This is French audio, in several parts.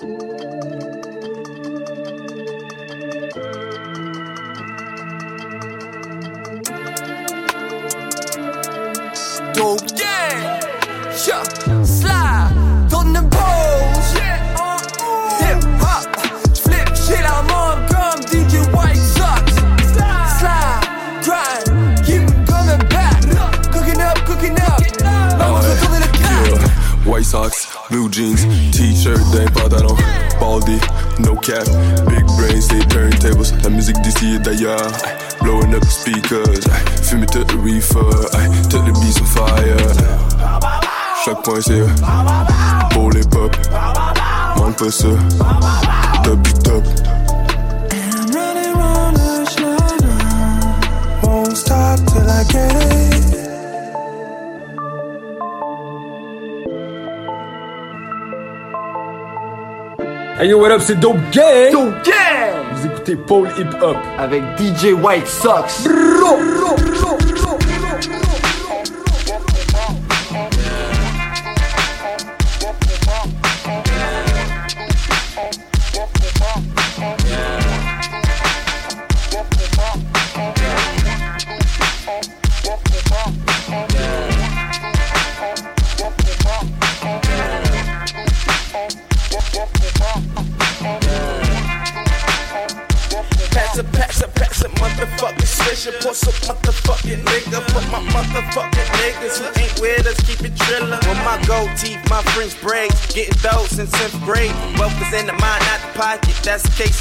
Dope gang, yeah, slide, donne une pause, hip hop, flip shit la mort comme DJ White Sox, slide, grind, keep coming back, cooking up, cooking up, vamos a tourner le crack. Yeah. White socks, blue jeans, t-shirt d'un pantalon, baldy, no cap, big brains, des turntables, la musique d'ici et d'ailleurs, blowing up the speakers, fumer tout le reefer, tout le beats on fire. Chaque point c'est pour les pop, manque pas ça, top du top. I'm running round the shine Won't stop till I get it. Hey yo, what up, c'est Dope Gang! Dope gang! Vous écoutez Paul Hip Hop. Avec DJ White Sox. Pass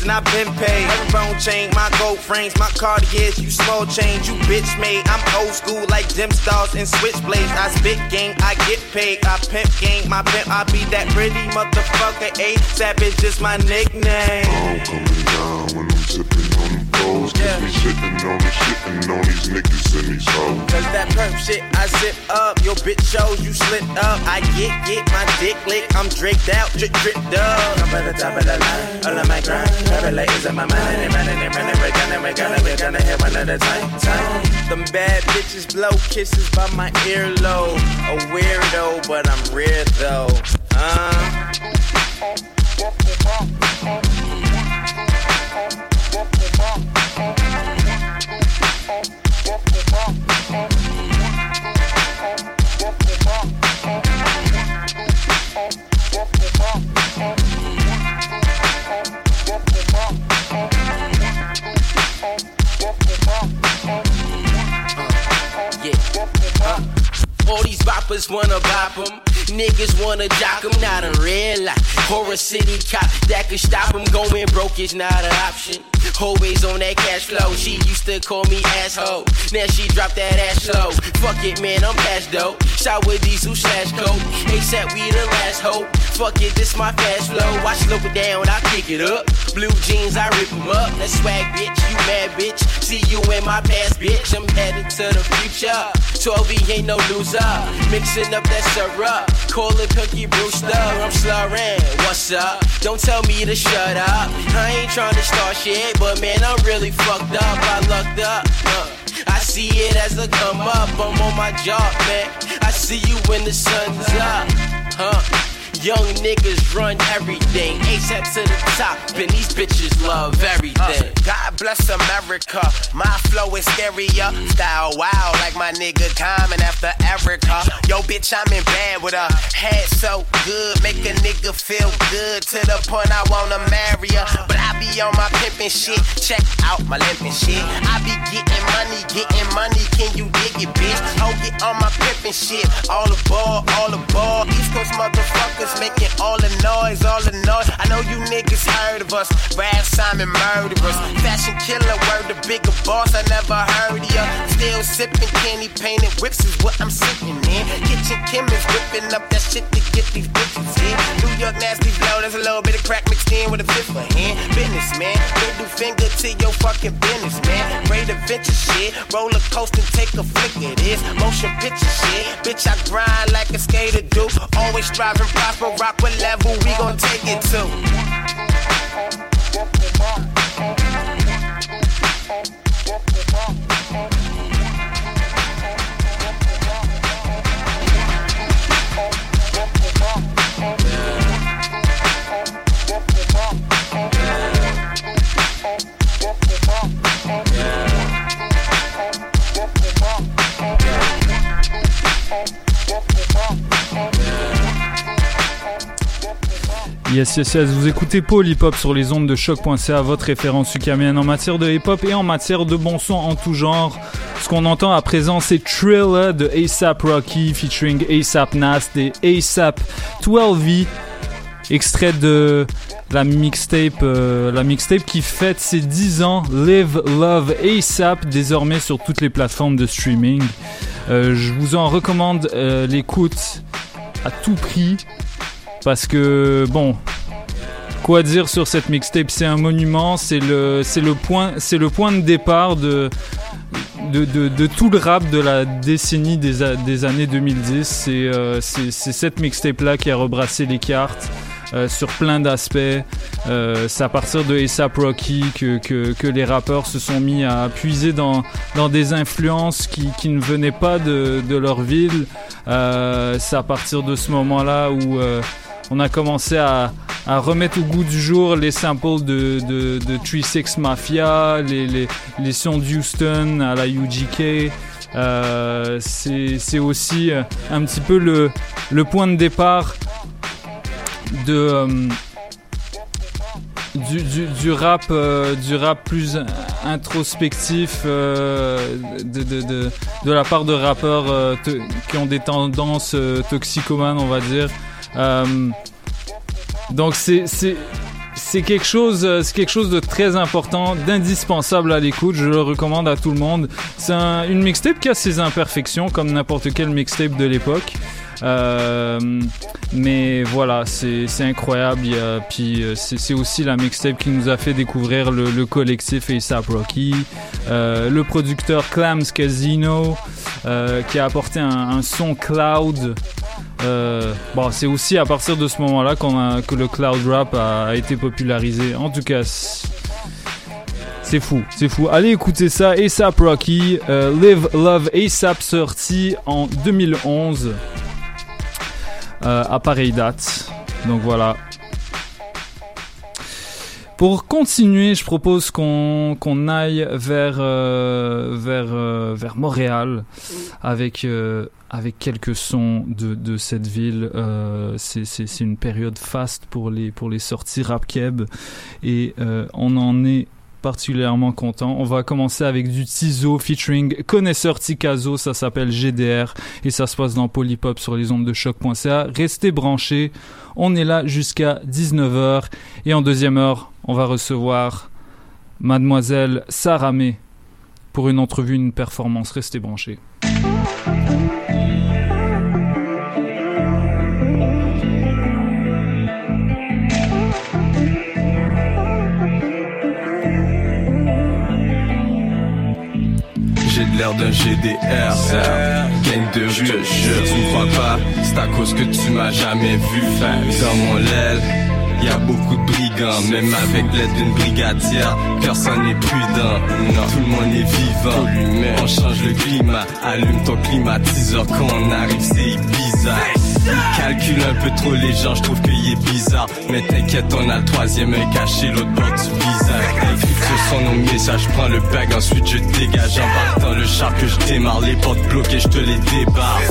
And I've been paid. Every bone chain, my gold frames, my Cartiers, you small change, you bitch made. I'm old school like gym stars and switchblades. I spit game, I get paid. I pimp game, my pimp, I be that pretty motherfucker. A savage is just my nickname. I'm coming down when I'm sipping on them bowls. Cause we sitting on the shitting on these niggas and these hoes. Cause that perp shit, I zip up. Your bitch shows you slip up. I get, get my dick licked. I'm draped out, drip, drip, dub. I'm at the top of the line, all of my grind. Every ladies in my mind, and running, and running, we're gonna, we're gonna, we're gonna hit one at a time, time. Them bad bitches blow kisses by my earlobe. A weirdo, but I'm rare though. Uh. All these boppers wanna bop 'em. Niggas wanna jock 'em, not a real life. Horror City cop that could stop 'em. Going broke is not an option. Always on that cash flow. She used to call me asshole. Now she dropped that ass low. Fuck it, man, I'm past dope. Shot with diesel slash coke. ASAP, we the last hope. Fuck it, this my fast flow. I slow it down, I pick it up. Blue jeans, I rip 'em up. That swag, bitch, you mad, bitch. See you in my past, bitch. I'm headed to the future. 12 ain't no loser. Mixing up that syrup. Call it Cookie Brewster. I'm slurring. What's up? Don't tell me to shut up. I ain't trying to start shit, but man, I'm really fucked up. I lucked up. Uh, I see it as a come up. I'm on my job, man. I see you when the sun's up. Huh? Young niggas run everything. ASAP to the top, and these bitches love everything. Uh, God bless America. My flow is scarier. Style wild like my nigga Common after Erica. Yo, bitch, I'm in bed with her. Head so good, make a nigga feel good to the point I wanna marry her. But I be on my pimpin' shit. Check out my limpin' shit. I be getting money, getting money. Can you dig it, bitch? Oh, get on my pimpin' shit. All the ball, all the ball. East Coast motherfuckers making all the noise, all the noise. I know you niggas heard of us. Rap Simon murderers. Fashion killer, word the bigger boss. I never heard of ya. Still sipping candy painted whips is what I'm sipping in. Kitchen chemists whipping up that shit to get these bitches in. New York nasty flow, there's a little bit of crack mixed in with a fifth of hand. Business, man. Middle finger to your fucking business, man. Great adventure shit. Roller coaster, take a flick of this. Motion picture shit. Bitch, I grind like a skater do. Always striving, Papa rock what level we gon' take it to. Yeah. Yes, yes, yes. Vous écoutez Paul Hip Hop sur les ondes de choc.ca, votre référence ukamienne en matière de hip hop et en matière de bon son en tout genre. Ce qu'on entend à présent, c'est Thriller de ASAP Rocky featuring ASAP Nast et ASAP 12V, extrait de la mixtape, euh, la mixtape qui fête ses 10 ans, Live Love ASAP, désormais sur toutes les plateformes de streaming. Euh, je vous en recommande euh, l'écoute à tout prix. Parce que, bon, quoi dire sur cette mixtape? C'est un monument, c'est le, c'est le, point, c'est le point de départ de, de, de, tout le rap de la décennie des, des années 2010. Euh, c'est, cette mixtape-là qui a rebrassé les cartes. Euh, sur plein d'aspects. Euh, c'est à partir de ASAP Rocky que, que, que, les rappeurs se sont mis à puiser dans, dans des influences qui, qui ne venaient pas de, de leur ville. C'est à partir de ce moment-là où on a commencé à, remettre au goût du jour les samples de, de, de 3 Mafia, les, sons d'Houston à la UGK. Euh, c'est aussi un petit peu le, point de départ euh, du, rap euh, du rap plus introspectif euh, de, de, la part de rappeurs qui ont des tendances toxicomanes on va dire donc c'est c'est quelque chose, c'est quelque chose de très important, d'indispensable à l'écoute. Je le recommande à tout le monde. C'est une mixtape qui a ses imperfections, comme n'importe quelle mixtape de l'époque. Euh, mais voilà, c'est incroyable. puis euh, c'est aussi la mixtape qui nous a fait découvrir le, le collectif ASAP Rocky, euh, le producteur Clams Casino, euh, qui a apporté un son cloud. Euh, c'est aussi à partir de ce moment-là qu'on que le cloud rap a, a, été popularisé. En tout cas, c'est fou, c'est fou. Allez écouter ça, ASAP Rocky, euh, Live Love ASAP sorti en 2011 euh, à pareille date. Donc voilà. Pour continuer, je propose qu'on aille vers euh, vers euh, vers Montréal avec euh, avec quelques sons de, de cette ville. Euh, c'est une période faste pour les pour les sorties rap keb et on en est particulièrement content. On va commencer avec du Tizo featuring connaisseur Tikazo, ça s'appelle GDR et ça se passe dans Polypop sur les ondes de choc.ca. Restez branchés, on est là jusqu'à 19h et en deuxième heure, on va recevoir mademoiselle Saramé pour une entrevue, une performance. Restez branchés. L'air d'un GDR. Gang de rue, je tu me crois pas, c'est à cause que tu m'as jamais vu. Dans mon l'aile, y a beaucoup de brigands, même avec l'aide d'une brigadière, personne n'est prudent. Non, tout le monde est vivant. On change le climat, allume ton climatiseur quand on arrive, c'est bizarre. Calcule un peu trop les gens, je trouve qu'il est bizarre. Mais t'inquiète, on a le troisième œil caché, l'autre bord du visage. Sur son nom message, prends le bag, ensuite je dégage. Embarque dans le char que je démarre, les portes bloquées, je te les débarre.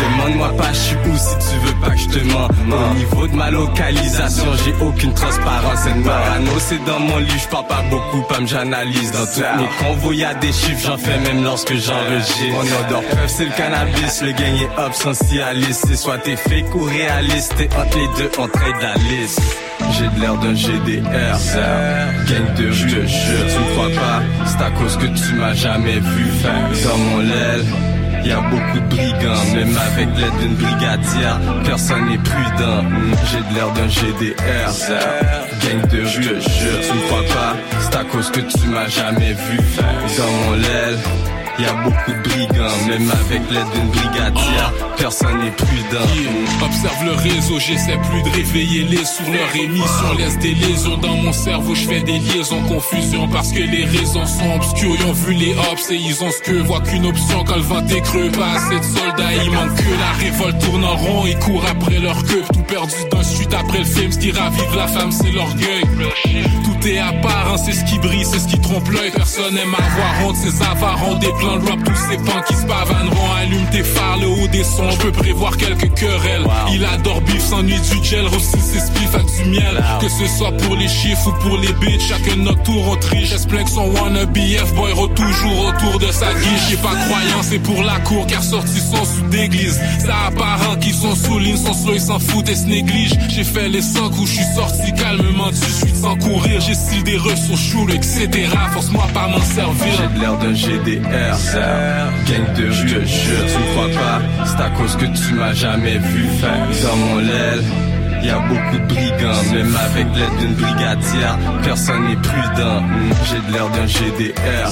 Demande-moi pas, je suis où si tu veux pas que je te mens. Au niveau de ma localisation, j'ai aucune transparence. Cette parano, c'est dans mon lit, je parle pas beaucoup, pas j'analyse. Dans tous mes convois, des chiffres, j'en fais même lorsque j'enregistre. Mon odeur preuve, c'est le cannabis, le gain est obsentialiste. C'est soit t'es fake ou réaliste, t'es entre les deux, on trade la. J'ai de l'air d'un GDR, gang de je te jure, tu me crois pas, c'est à cause que tu m'as jamais vu. Dans mon l'aile, y a beaucoup de brigands, même avec l'aide d'une brigadière, personne n'est prudent. J'ai de l'air d'un GDR, gang de je te jure, tu me crois pas, c'est à cause que tu m'as jamais vu. Dans mon l'aile, y a beaucoup de brigands, même avec l'aide d'une brigadière, personne n'est prudent. Observe le réseau, j'essaie plus de réveiller les sur leur émission. Laisse des lésions dans mon cerveau, je fais des liaisons, confusion parce que les raisons sont obscures. Ils ont vu les hops et ils ont ce que voient qu'une option quand le vent est creux. Pas assez de soldats, il manque que la révolte tourne en rond. Ils courent après leur queue, tout perdu d'un suite après le film. Ce qui ravive la femme, c'est l'orgueil. Tout est apparent, c'est ce qui brille, c'est ce qui trompe l'œil. Personne n'aime avoir honte, ces avares ont de rap, tous ces pans qui se pavaneront. Allume tes phares, le haut des sons Je peux prévoir quelques querelles. Il adore bif, s'ennuie du gel, aussi ses spliffs avec du miel. Que ce soit pour les chiffres ou pour les bitches, chacun notre tour on triche. J'explique que son wannabe F-boy toujours autour de sa guiche. J'ai pas croyance, c'est pour la cour car sortis sont sous d'église. Ça apparent qui sont sous ligne, sont slow, ils s'en foutent et se négligent. J'ai fait les 100 coups, je suis sorti calmement du suite sans courir. J'ai style des ressources choules, etc. Force-moi pas m'en servir. J'ai l'air d'un GDR, gang de rue, je jure, tu crois pas. C'est à cause que tu m'as jamais vu faire dans mon l'aile. Y a beaucoup de brigands, même avec l'aide d'une brigadière, personne n'est prudent. J'ai de l'air d'un GDR,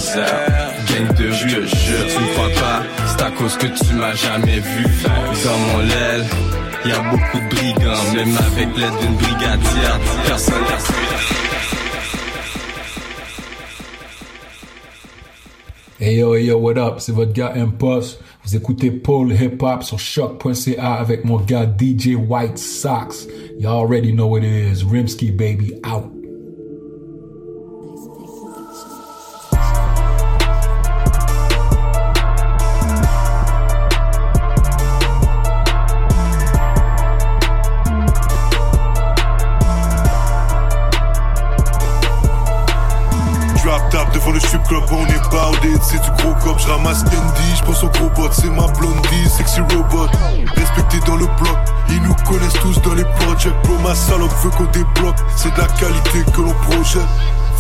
gang de rue, je jure, tu crois pas. C'est à cause que tu m'as jamais vu dans mon l'aile. Y a beaucoup de brigands, même avec l'aide d'une brigadière, personne n'est prudent. Hey yo, hey yo, what up? C'est votre gars Impost. Vous écoutez Paul Hip Hop sur choc.ca avec mon gars DJ White Sox. You already know what it is. Rimsky baby out. Club, on est bardé, c'est du gros cop, je ramasse Andy, je pense au gros bot, c'est ma blondie, sexy robot, respecté dans le bloc, ils nous connaissent tous dans les projects, bro ma salope veut qu'on débloque, c'est de la qualité que l'on projette.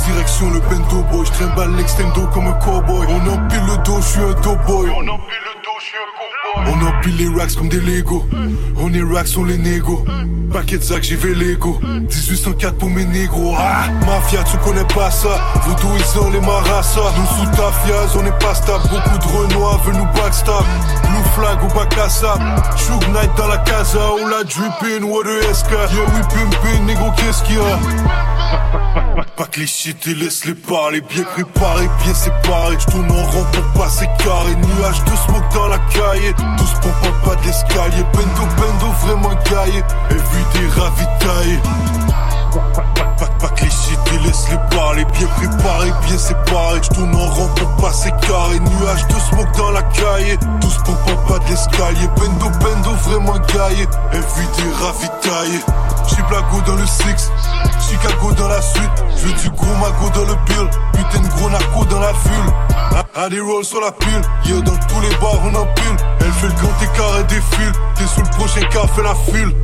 Direction le bento boy, je trimballe l'extendo comme un cowboy. On empile le dos, je suis un doughboy. On empile On empile les racks comme des Lego. On est racks, on les négo. Paquet de sacs, j'y vais Lego. 1804 pour mes négros. Ah, mafia, tu connais pas ça. Voodoo, ils ont les marassa. Nous sous ta fiaz, on est pas stable. Beaucoup de renois veulent nous backstab. Blue flag ou Bacassa. Shug Knight dans la casa. On la drippin', what the SK. Yeah, we pimpin', négro, qu'est-ce qu'il y a? Pas que les shit et laisse les parler Bien préparé, bien séparé Je tourne en rond pour passer carré Nuage de smoke dans la caille Tous pour pas, pas de l'escalier Bendo, bendo, vraiment gaillé Et vu des ravitaillés pas, que les shit laisse les parler Bien préparé, bien séparé Je tourne en rond pour passer carré. Nuage de smoke dans la caille Tous pour pas, pas de l'escalier Bendo, bendo, vraiment gaillé Et vu des ravitaillés J'suis Blago dans le six Chicago dans la suite, je veux du gros mago dans le bill, putain de gros narco dans la ville. À des rolls sur la pile, yo dans tous les bars on empile. Elle fait le grand écart et défile, t'es sous le prochain car fait la file.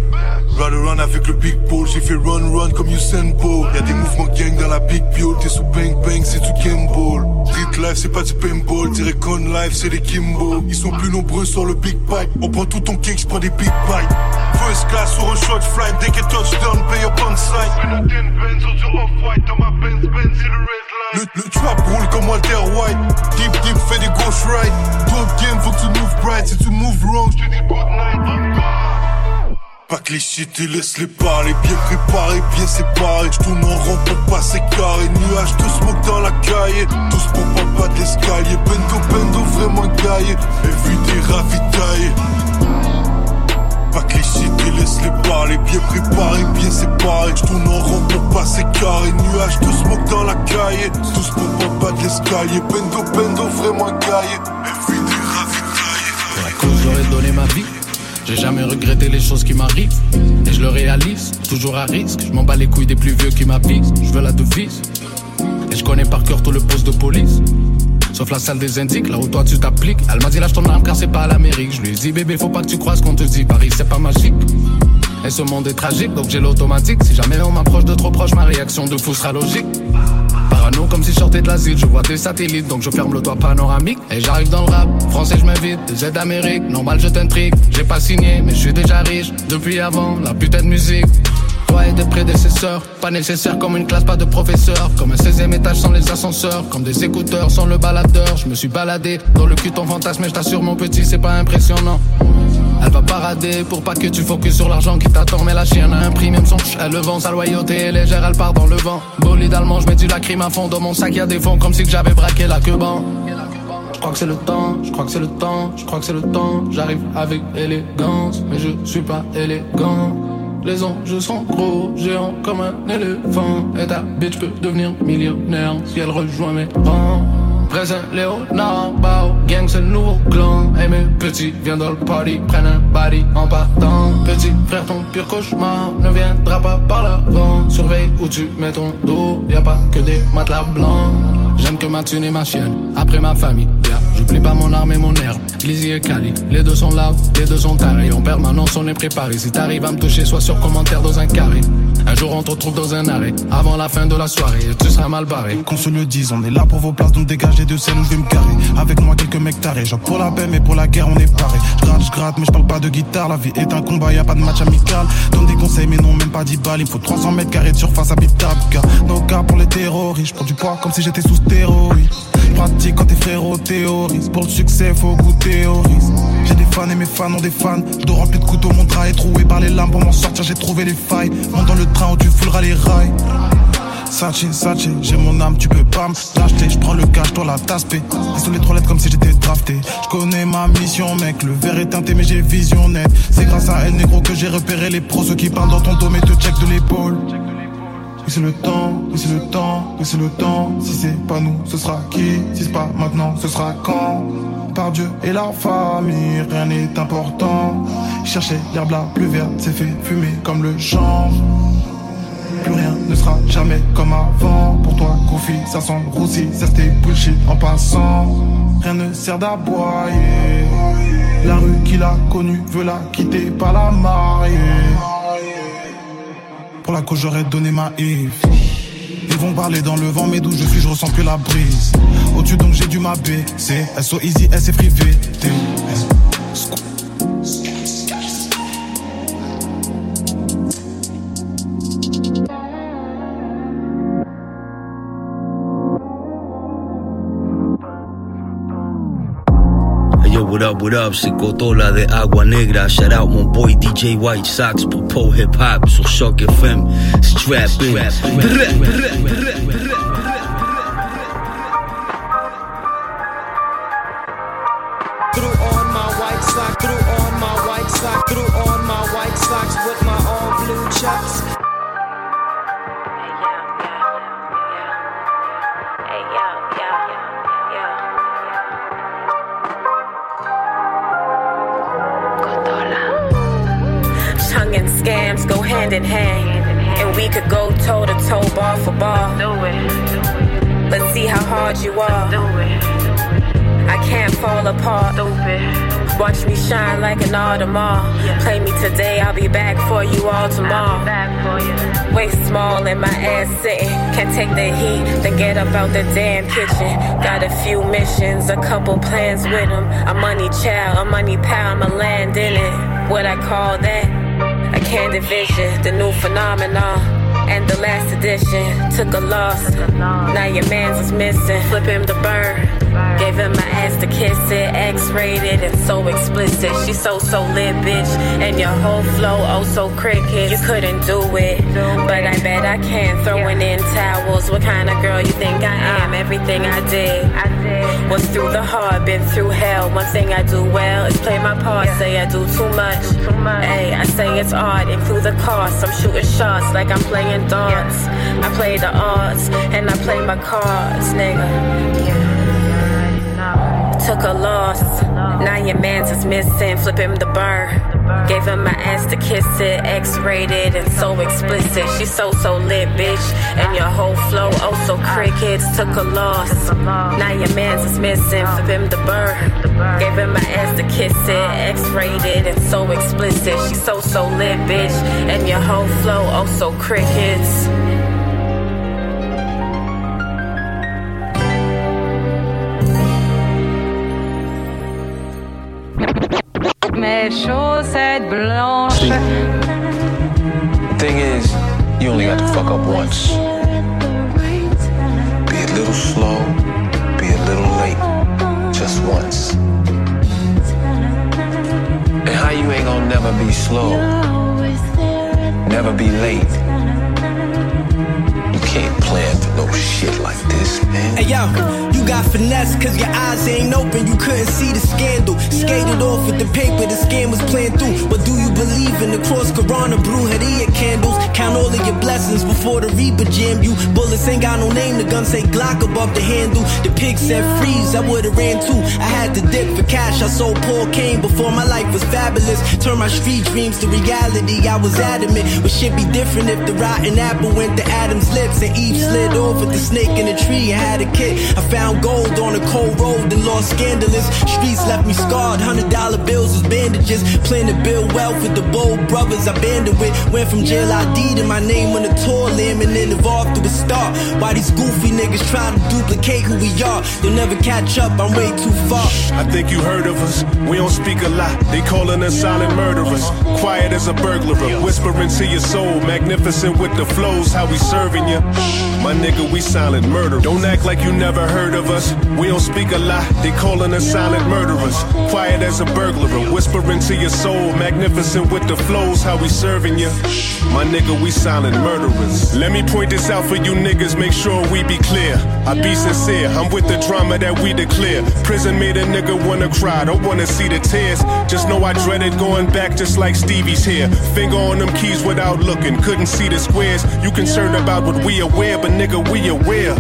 Run run avec le big ball, j'ai fait run run comme Usain Bolt. Y'a des mouvements gang dans la big piole, t'es sous bang bang, c'est du gimbal. Street life, c'est pas du paintball, dirais con life, c'est des Kimbo. Ils sont plus nombreux sur le big pipe, on prend tout ton cake, j'prends des big bites. First class sur un short flight, dès que touchdown, pay up on site. Le, le trap roule comme Walter White. Deep deep fait des gauche right. Top game, faut que tu move bright. Si tu move wrong, je te dis good night. Pas que les shit et laisse les parler. Bien préparé, bien séparé. Je tourne en rond pour passer carré. Nuage de smoke dans la caille. Tous pour pas pas d'escalier. Bendo, bendo, vraiment gaillé. Des ravitaillés. Pas que les shit et laisse les parler Bien préparé, bien séparé Je tourne en rond pour passer carré Nuage de smoke dans la caille Tous pour pas de l'escalier Bendo, bendo, vraiment gaillé la cause j'aurais donné ma vie j'ai jamais regretté les choses qui m'arrivent Et je le réalise, toujours à risque Je m'en bats les couilles des plus vieux qui m'avisent Je veux la devise Et je connais par cœur tout le poste de police Sauf la salle des indiques, là où toi tu t'appliques. Elle m'a dit lâche ton arme car c'est pas l'Amérique. Je lui ai dit bébé, faut pas que tu crois ce qu'on te dit. Paris, c'est pas magique. Et ce monde est tragique, donc j'ai l'automatique. Si jamais on m'approche de trop proche, ma réaction de fou sera logique. Comme si je sortais de l'asile, je vois des satellites, donc je ferme le toit panoramique. Et j'arrive dans le rap, français je m'invite, aides d'Amérique, normal je t'intrigue. J'ai pas signé, mais je suis déjà riche, depuis avant, la putain de musique. Et tes prédécesseurs, pas nécessaire comme une classe, pas de professeur. Comme un 16ème étage sans les ascenseurs, comme des écouteurs sans le baladeur. Je me suis baladé dans le cul ton fantasme, mais je t'assure mon petit, c'est pas impressionnant. Elle va parader pour pas que tu focuses sur l'argent qui t'attend. Mais la chienne a un prix, même son ch, elle le vend. Sa loyauté est légère, elle part dans le vent. Bolide allemand, je mets du lacryme à fond dans mon sac. Y'a des fonds comme si j'avais braqué la queue Je crois que c'est le temps, je crois que c'est le temps, je crois que c'est le temps. J'arrive avec élégance, mais je suis pas élégant. Les enjeux sont gros, géants comme un éléphant. Et ta bitch peut devenir millionnaire si elle rejoint mes rangs. présent Léonard Bao Gang c'est le nouveau clan Hey mes petits viens dans le party Prennent un body en partant Petit frère ton pire cauchemar Ne viendra pas par l'avant Surveille où tu mets ton dos Y'a pas que des matelas blancs J'aime que ma thune et ma chienne Après ma famille. Yeah. J'oublie pas mon arme et mon herbe. Glizzy et Cali Les deux sont là, les deux sont tarés. En permanence on est préparé. Si t'arrives à me toucher sois sur commentaire dans un carré. Un jour on te retrouve dans un arrêt Avant la fin de la soirée Tu seras mal barré. Qu'on se le dise on est là pour vos places Donc dégagez de celles où je vais me garer. Avec moi quelques mecs tarés. Genre pour la paix mais pour la guerre on est paré. J'gratte, j'gratte mais je parle pas de guitare. La vie est un combat y a pas de match amical. Donne des conseils mais non même pas 10 balles. Il faut 300 mètres carrés de surface habitable Car nos gars pour les terroristes Je prends du poids comme si j'étais sous Pratique quand tes frérots théorisent Pour le succès faut goûter au risque J'ai des fans et mes fans ont des fans Je dois remplir de couteaux mon drap est troué par les lames Pour m'en sortir j'ai trouvé les failles Monte dans le train où tu fouleras les rails Sachi, Sachi, j'ai mon âme, tu peux pas me l'acheter. Je prends le cash, toi la tasse P. sur les trois lettres comme si j'étais drafté. Je connais ma mission, mec. Le verre est teinté, mais j'ai vision nette. C'est grâce à elle, négro, que j'ai repéré les pros. Ceux qui parlent dans ton dos, mais te check de l'épaule. C'est le temps, c'est le temps, c'est le temps. Si c'est pas nous, ce sera qui Si c'est pas maintenant, ce sera quand Par Dieu et la famille, rien n'est important. Chercher l'herbe la plus verte, c'est fait fumer comme le champ. Plus rien ne sera jamais comme avant. Pour toi, Kofi, ça sent le roussi, ça c'était bullshit en passant. Rien ne sert d'aboyer. La rue qu'il a connue veut la quitter, pas la marier. Pour la cause, j'aurais donné ma if. Ils vont parler dans le vent, mais d'où je suis, je ressens plus la brise. Au-dessus, donc j'ai dû m'abaisser. SO easy, S est privé. What up, what up, c'est Cotola de Agua Negra. Shout out mon boy DJ White Sox pour Pole Hip Hop sur Shock FM. Strap in. Apart. Watch me shine like an Audemars. Play me today, I'll be back for you all tomorrow. Waist small and my ass sitting. Can't take the heat, then get up out the damn kitchen. Got a few missions, a couple plans with them. A money child, a money pal, I'ma land in it. What I call that? A candid vision, the new phenomenon. And the last edition took a loss. Now your man's is missing. Flip him the bird. Gave him my ass to kiss it. X rated and so explicit. She so, so lit, bitch. And your whole flow, oh so cricket. You couldn't do it. But I bet I can. Throwing in towels. What kind of girl you think I am? Everything I did was through the heart, been through hell. One thing I do well is play my part. Say I do too much. Hey, I say it's art, include the cost. I'm shooting shots like I'm playing darts. I play the odds and I play my cards, nigga. Took a loss. Now your man's is missing. Flip him the bird. Gave him my ass to kiss it. X rated and so explicit. She so, so lit, bitch. And your whole flow, oh so crickets. Took a loss. Now your man's is missing. Flip him the bird. Gave him my ass to kiss it. X rated and so explicit. She so, so lit, bitch. And your whole flow, oh so crickets. Mes chaussettes blanches. Thing is, you only got to fuck up once. Be a little slow, be a little late, just once. And how you ain't gonna never be slow, never be late. You can't plan for no shit like this. man. Hey yo, you got finesse cause your eyes ain't open, you couldn't see the scandal. Skated off with the paper, the scam was playing through. But do you believe in the cross, Corona, brujeria candles? Count all of your blessings before the Reaper jam you. Bullets ain't got no name, the gun say Glock above the handle. The pig said freeze, I would've ran too. I had to dip for cash, I sold Paul Kane before my life was fabulous. Turn my street dreams to reality, I was adamant. But shit be different if the rotten apple went to Adam's lips and Eve slid off with the snake in the tree had a kid. I found gold on a cold road and lost scandalous. Streets left me scarred, hundred dollar bills was bandages. Plan to build wealth with the bold brothers I banded with. Went from jail ID to my name on the tour limb and then evolved to a star. Why these goofy niggas try to duplicate who we are? They'll never catch up, I'm way too far. I think you heard of us. We don't speak a lot. They calling us silent murderers. Quiet as a burglar, whispering to your soul. Magnificent with the flows, how we serving you. My nigga, we silent murder. Don't act like you never heard of us. We don't speak a lot. They calling us silent murderers. Quiet as a burglar, whispering to your soul. Magnificent with the flows, how we serving you. My nigga, we silent murderers. Let me point this out for you niggas, make sure we be clear. I be sincere, I'm with the drama that we declare. Prison made a nigga wanna cry, don't wanna see the tears. Just know I dreaded going back just like Stevie's here. Finger on them keys without looking, couldn't see the squares. You concerned about what we aware, but nigga, we aware.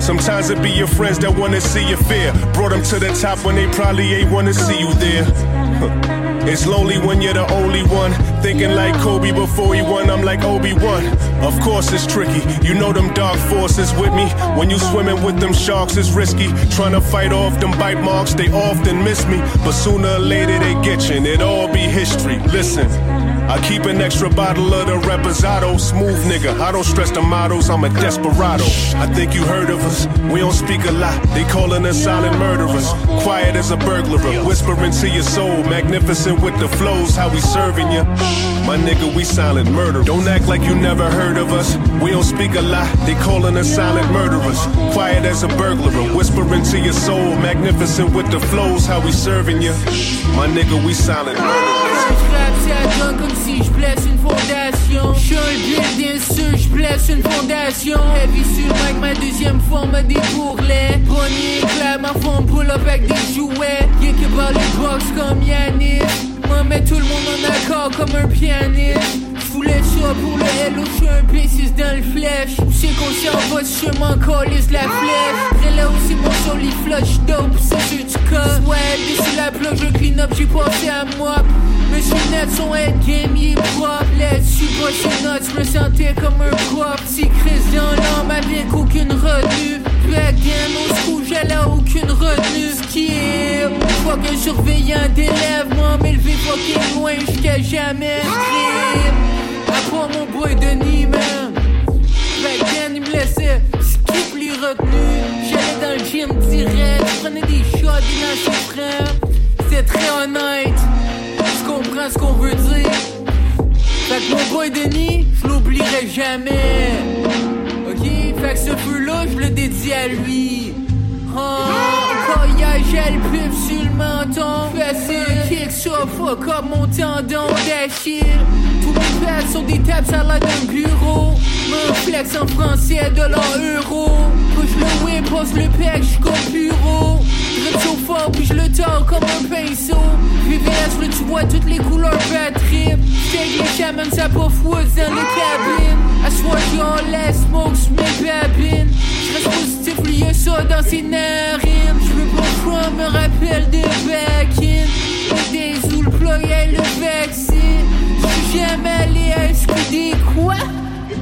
Sometimes it be your friends that wanna see you fear. Brought them to the top when they probably ain't wanna see you there. It's lonely when you're the only one. Thinking like Kobe before he won, I'm like Obi-Wan. Of course it's tricky, you know them dark forces with me. When you swimming with them sharks, it's risky. Trying to fight off them bite marks, they often miss me. But sooner or later they get you, and it all be history. Listen. I keep an extra bottle of the Reposado. Smooth nigga, I don't stress the models, I'm a desperado. I think you heard of us, we don't speak a lot. They calling us silent murderers. Quiet as a burglar, whispering to your soul. Magnificent with the flows, how we serving you. My nigga, we silent murder. Don't act like you never heard of us. We don't speak a lot, they calling us silent murderers. Quiet as a burglar, whispering to your soul. Magnificent with the flows, how we serving you. My nigga, we silent murderers. C'est à donne comme si je blesse une fondation. Je suis un bien sûr, je blesse une fondation. Heavy sur mic, ma deuxième fois, m'a bourrelets. Bonnie éclair, ma femme pull up avec des jouets. Y'a que les box comme Yannick. Moi, mets tout le monde en accord comme un pianiste. J'voulais ça pour le hello, j'suis un P6 dans le flèche. C'est conscient, va je m'en colisse la flèche. Après là aussi mon solid flush dope, c'est sûr tu code. Ouais, d'ici la plage, je clean up, j'ai pensé à moi. Monsieur net, son head game, il est propre. Là-dessus, pas ses notes, j'me sentais comme un prof. Si Chris dans l'âme avec aucune retenue. Back then, au school, j'allais aucune retenue. Skip, que surveillant d'élèves, moi m'élever fucking loin jusqu'à jamais. Script. Après mon boy Denis, man. Back then, il me laissait skip les retenues. J'allais dans le gym direct, prenais des shots, des lancers francs. C'est très honnête, je comprends ce qu'on veut dire. Fait que mon boy Denis, je l'oublierai jamais. Ok, fait que ce feu-là, je le dédie à lui. Oh, coillage, elle pub sur le menton. Facile, kick ça, fuck up mon tendon d'Achille. Tous mes pads sont des tables à l'air d'un bureau. Me flex en français de l'en euro. Push le whip, pose le pack, j'suis comme bureau. Drip so fort, puis je le tords comme un pinceau. VVS, là tu vois toutes les couleurs trip. Shake les chamans, ça pas woods dans le cabine. À soir, j'en laisse smoke sur mes babines. J'reste positif, y'a ça dans ses narines. J'veux pas croire, me rappelle de back in. Days où le plug est le vaccin. J'suis jamais allé à quoi?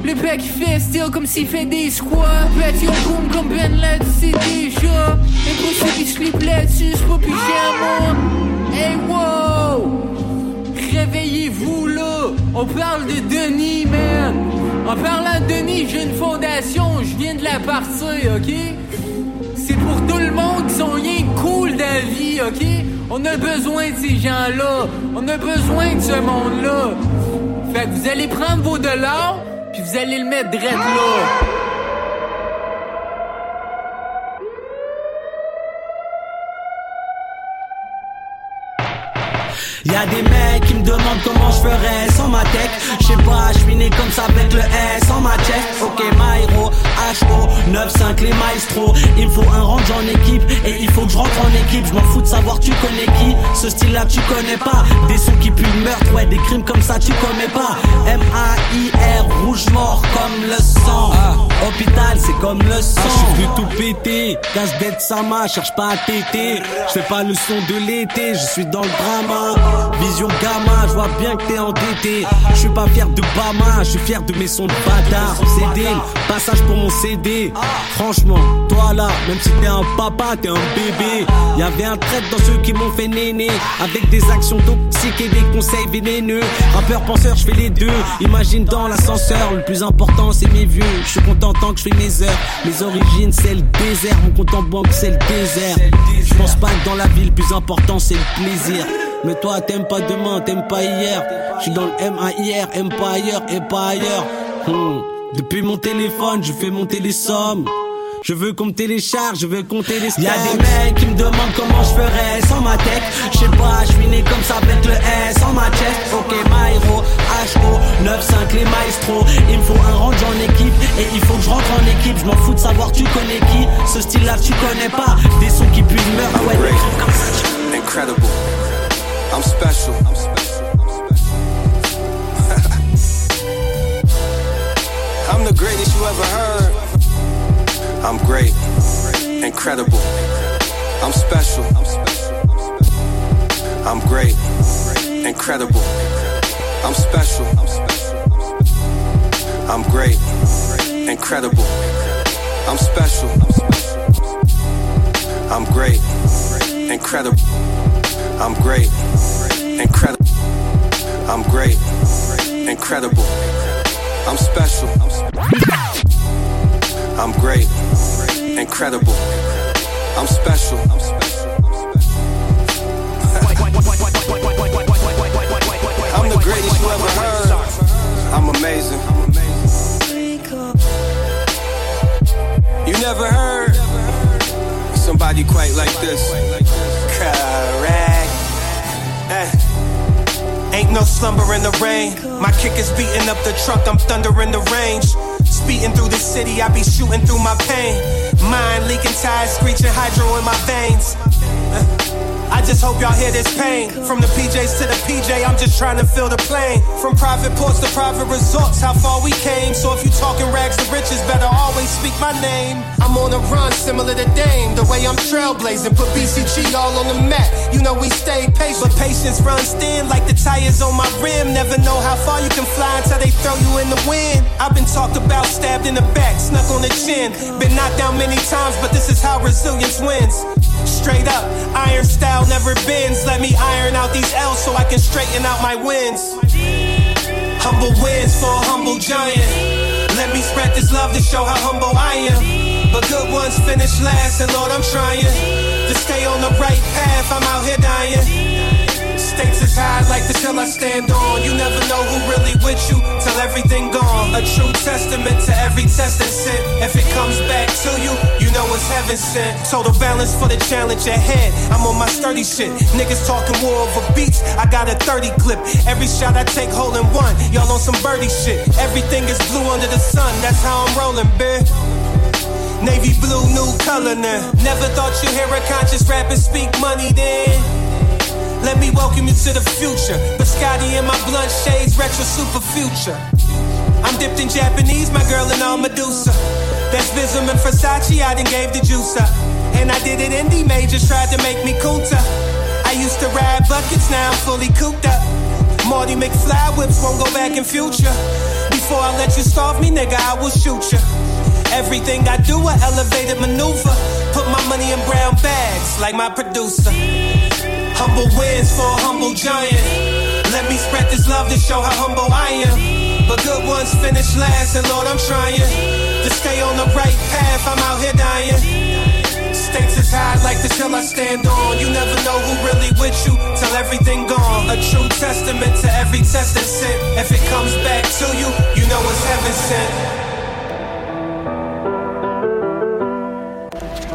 Le pack fait still comme s'il fait des squats. Your boom comme Ben dit, c'est déjà. Impossible qu'il sleep là-dessus, c'est pas pyjama. Hey wow! Réveillez-vous là! On parle de Denis, man! En parlant de Denis, j'ai une fondation, je viens de la partir, ok? C'est pour tout le monde qui sont rien cool de la vie, ok? On a besoin de ces gens-là. On a besoin de ce monde-là. Fait que vous allez prendre vos dollars, puis vous allez le mettre direct là. Y a des mecs qui me demandent comment je ferais sans ma tech. Je sais pas, je suis né comme ça avec le S en ma chest. Ok, my hero, HO, 9-5 les maestros. Il me faut un range en équipe et il faut que je rentre en équipe. Je m'en fous de savoir tu connais qui. Ce style là tu connais pas. Des sons qui puent le meurtre, ouais, des crimes comme ça tu connais pas. M-A-I-R, rouge mort comme le sang. Hôpital, c'est comme le sang. je suis tout péter. Casse d'être sama, cherche pas à téter. Je fais pas le son de l'été, je suis dans le drama. Vision gamin, je vois bien que t'es endetté. Je suis pas fier de Bama, je suis fier de mes sons de bâtard. CD, passage pour mon CD. Franchement, toi là, même si t'es un papa, t'es un bébé. Y avait un trait dans ceux qui m'ont fait néné. Avec des actions toxiques et des conseils vénéneux. Rappeur, penseur, je fais les deux. Imagine dans l'ascenseur, le plus important c'est mes vieux. Je suis content tant que je fais mes heures. Mes origines c'est le désert, mon compte en banque c'est le désert. Je pense pas que dans la ville, le plus important c'est le plaisir. Mais toi t'aimes pas demain, t'aimes pas hier. Je suis dans le M-A-I-R, aime pas ailleurs et pas ailleurs. Hmm. Depuis mon téléphone, je fais monter les sommes. Je veux qu'on me télécharge, je veux compter les Y'a des mecs qui me demandent comment je ferais sans ma tech. Je sais pas, je suis né comme ça avec le S en ma chest. Ok, my hero, HO, 9-5 les maestros. Il me faut un range en équipe et il faut que je rentre en équipe. Je m'en fous de savoir tu connais qui. Ce style là tu connais pas. Des sons qui le meurtre, ouais, des tu- Incredible. I'm special. I'm special. I'm the greatest you ever heard. I'm great. Incredible. I'm special. I'm great. Incredible. I'm special. I'm great. Incredible. I'm special. I'm great. Incredible. I'm great. Incredible. I'm great. Incredible. I'm special. I'm great. Incredible. I'm special. I'm the greatest you ever heard. I'm amazing. You never heard somebody quite like this. Correct. Ain't no slumber in the rain. My kick is beating up the truck, I'm thunder in the range. Speeding through the city, I be shooting through my pain. Mind leaking, tires screeching, hydro in my veins. I just hope y'all hear this pain. From the PJs to the PJ, I'm just trying to fill the plane. From private ports to private resorts, how far we came. So if you talking rags to riches, better always speak my name. I'm on a run similar to Dame. The way I'm trailblazing, put BCG all on the map. You know we stay patient, but patience runs thin like the tires on my rim. Never know how far you can fly until they throw you in the wind. I've been talked about, stabbed in the back, snuck on the chin. Been knocked down many times, but this is how resilience wins. Straight up, iron style never bends. Let me iron out these L's so I can straighten out my wins. Humble wins for a humble giant. Let me spread this love to show how humble I am. But good ones finish last, and Lord, I'm trying to stay on the right path. I'm out here dying. Stakes is high like the hill I stand on. You never know who really with you till everything gone. A true testament to every test and sin. If it comes back to you, you know it's heaven sent. Total balance for the challenge ahead. I'm on my sturdy shit. Niggas talking war over beats. I got a 30 clip. Every shot I take, hole in one. Y'all on some birdie shit. Everything is blue under the sun. That's how I'm rolling, bitch. Navy blue, new color now. Never thought you'd hear a conscious rapper speak money then. Let me welcome you to the future. Biscotti in my blunt shades, retro super future. I'm dipped in Japanese, my girl in all Medusa. That's Vism and Versace, I done gave the juice up. And I did it in D majors, tried to make me kunta. I used to ride buckets, now I'm fully cooped up. Marty McFly whips won't go back in future. Before I let you starve me, nigga, I will shoot ya. Everything I do, a elevated maneuver. Put my money in brown bags, like my producer. Humble wins for a humble giant. Let me spread this love to show how humble I am. But good ones finish last, and Lord, I'm trying to stay on the right path. I'm out here dying. Stakes is high like the hill I stand on. You never know who really with you till everything gone. A true testament to every test and sin. If it comes back to you, you know it's heaven sent.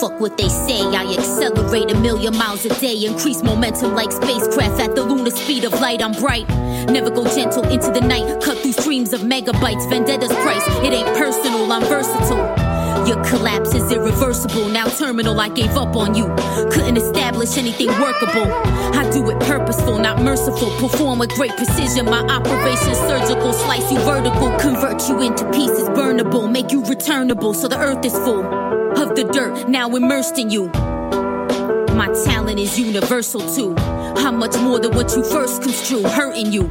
Fuck what they say, I accelerate a million miles a day, increase momentum like spacecraft at the lunar speed of light. I'm bright, never go gentle into the night, cut through streams of megabytes. Vendetta's price, it ain't personal, I'm versatile. Your collapse is irreversible. Now terminal, I gave up on you. Couldn't establish anything workable. I do it purposeful, not merciful. Perform with great precision. My operation surgical, slice you vertical, convert you into pieces burnable, make you returnable. So the earth is full of the dirt, now immersed in you. My talent is universal too. How much more than what you first construe, hurting you.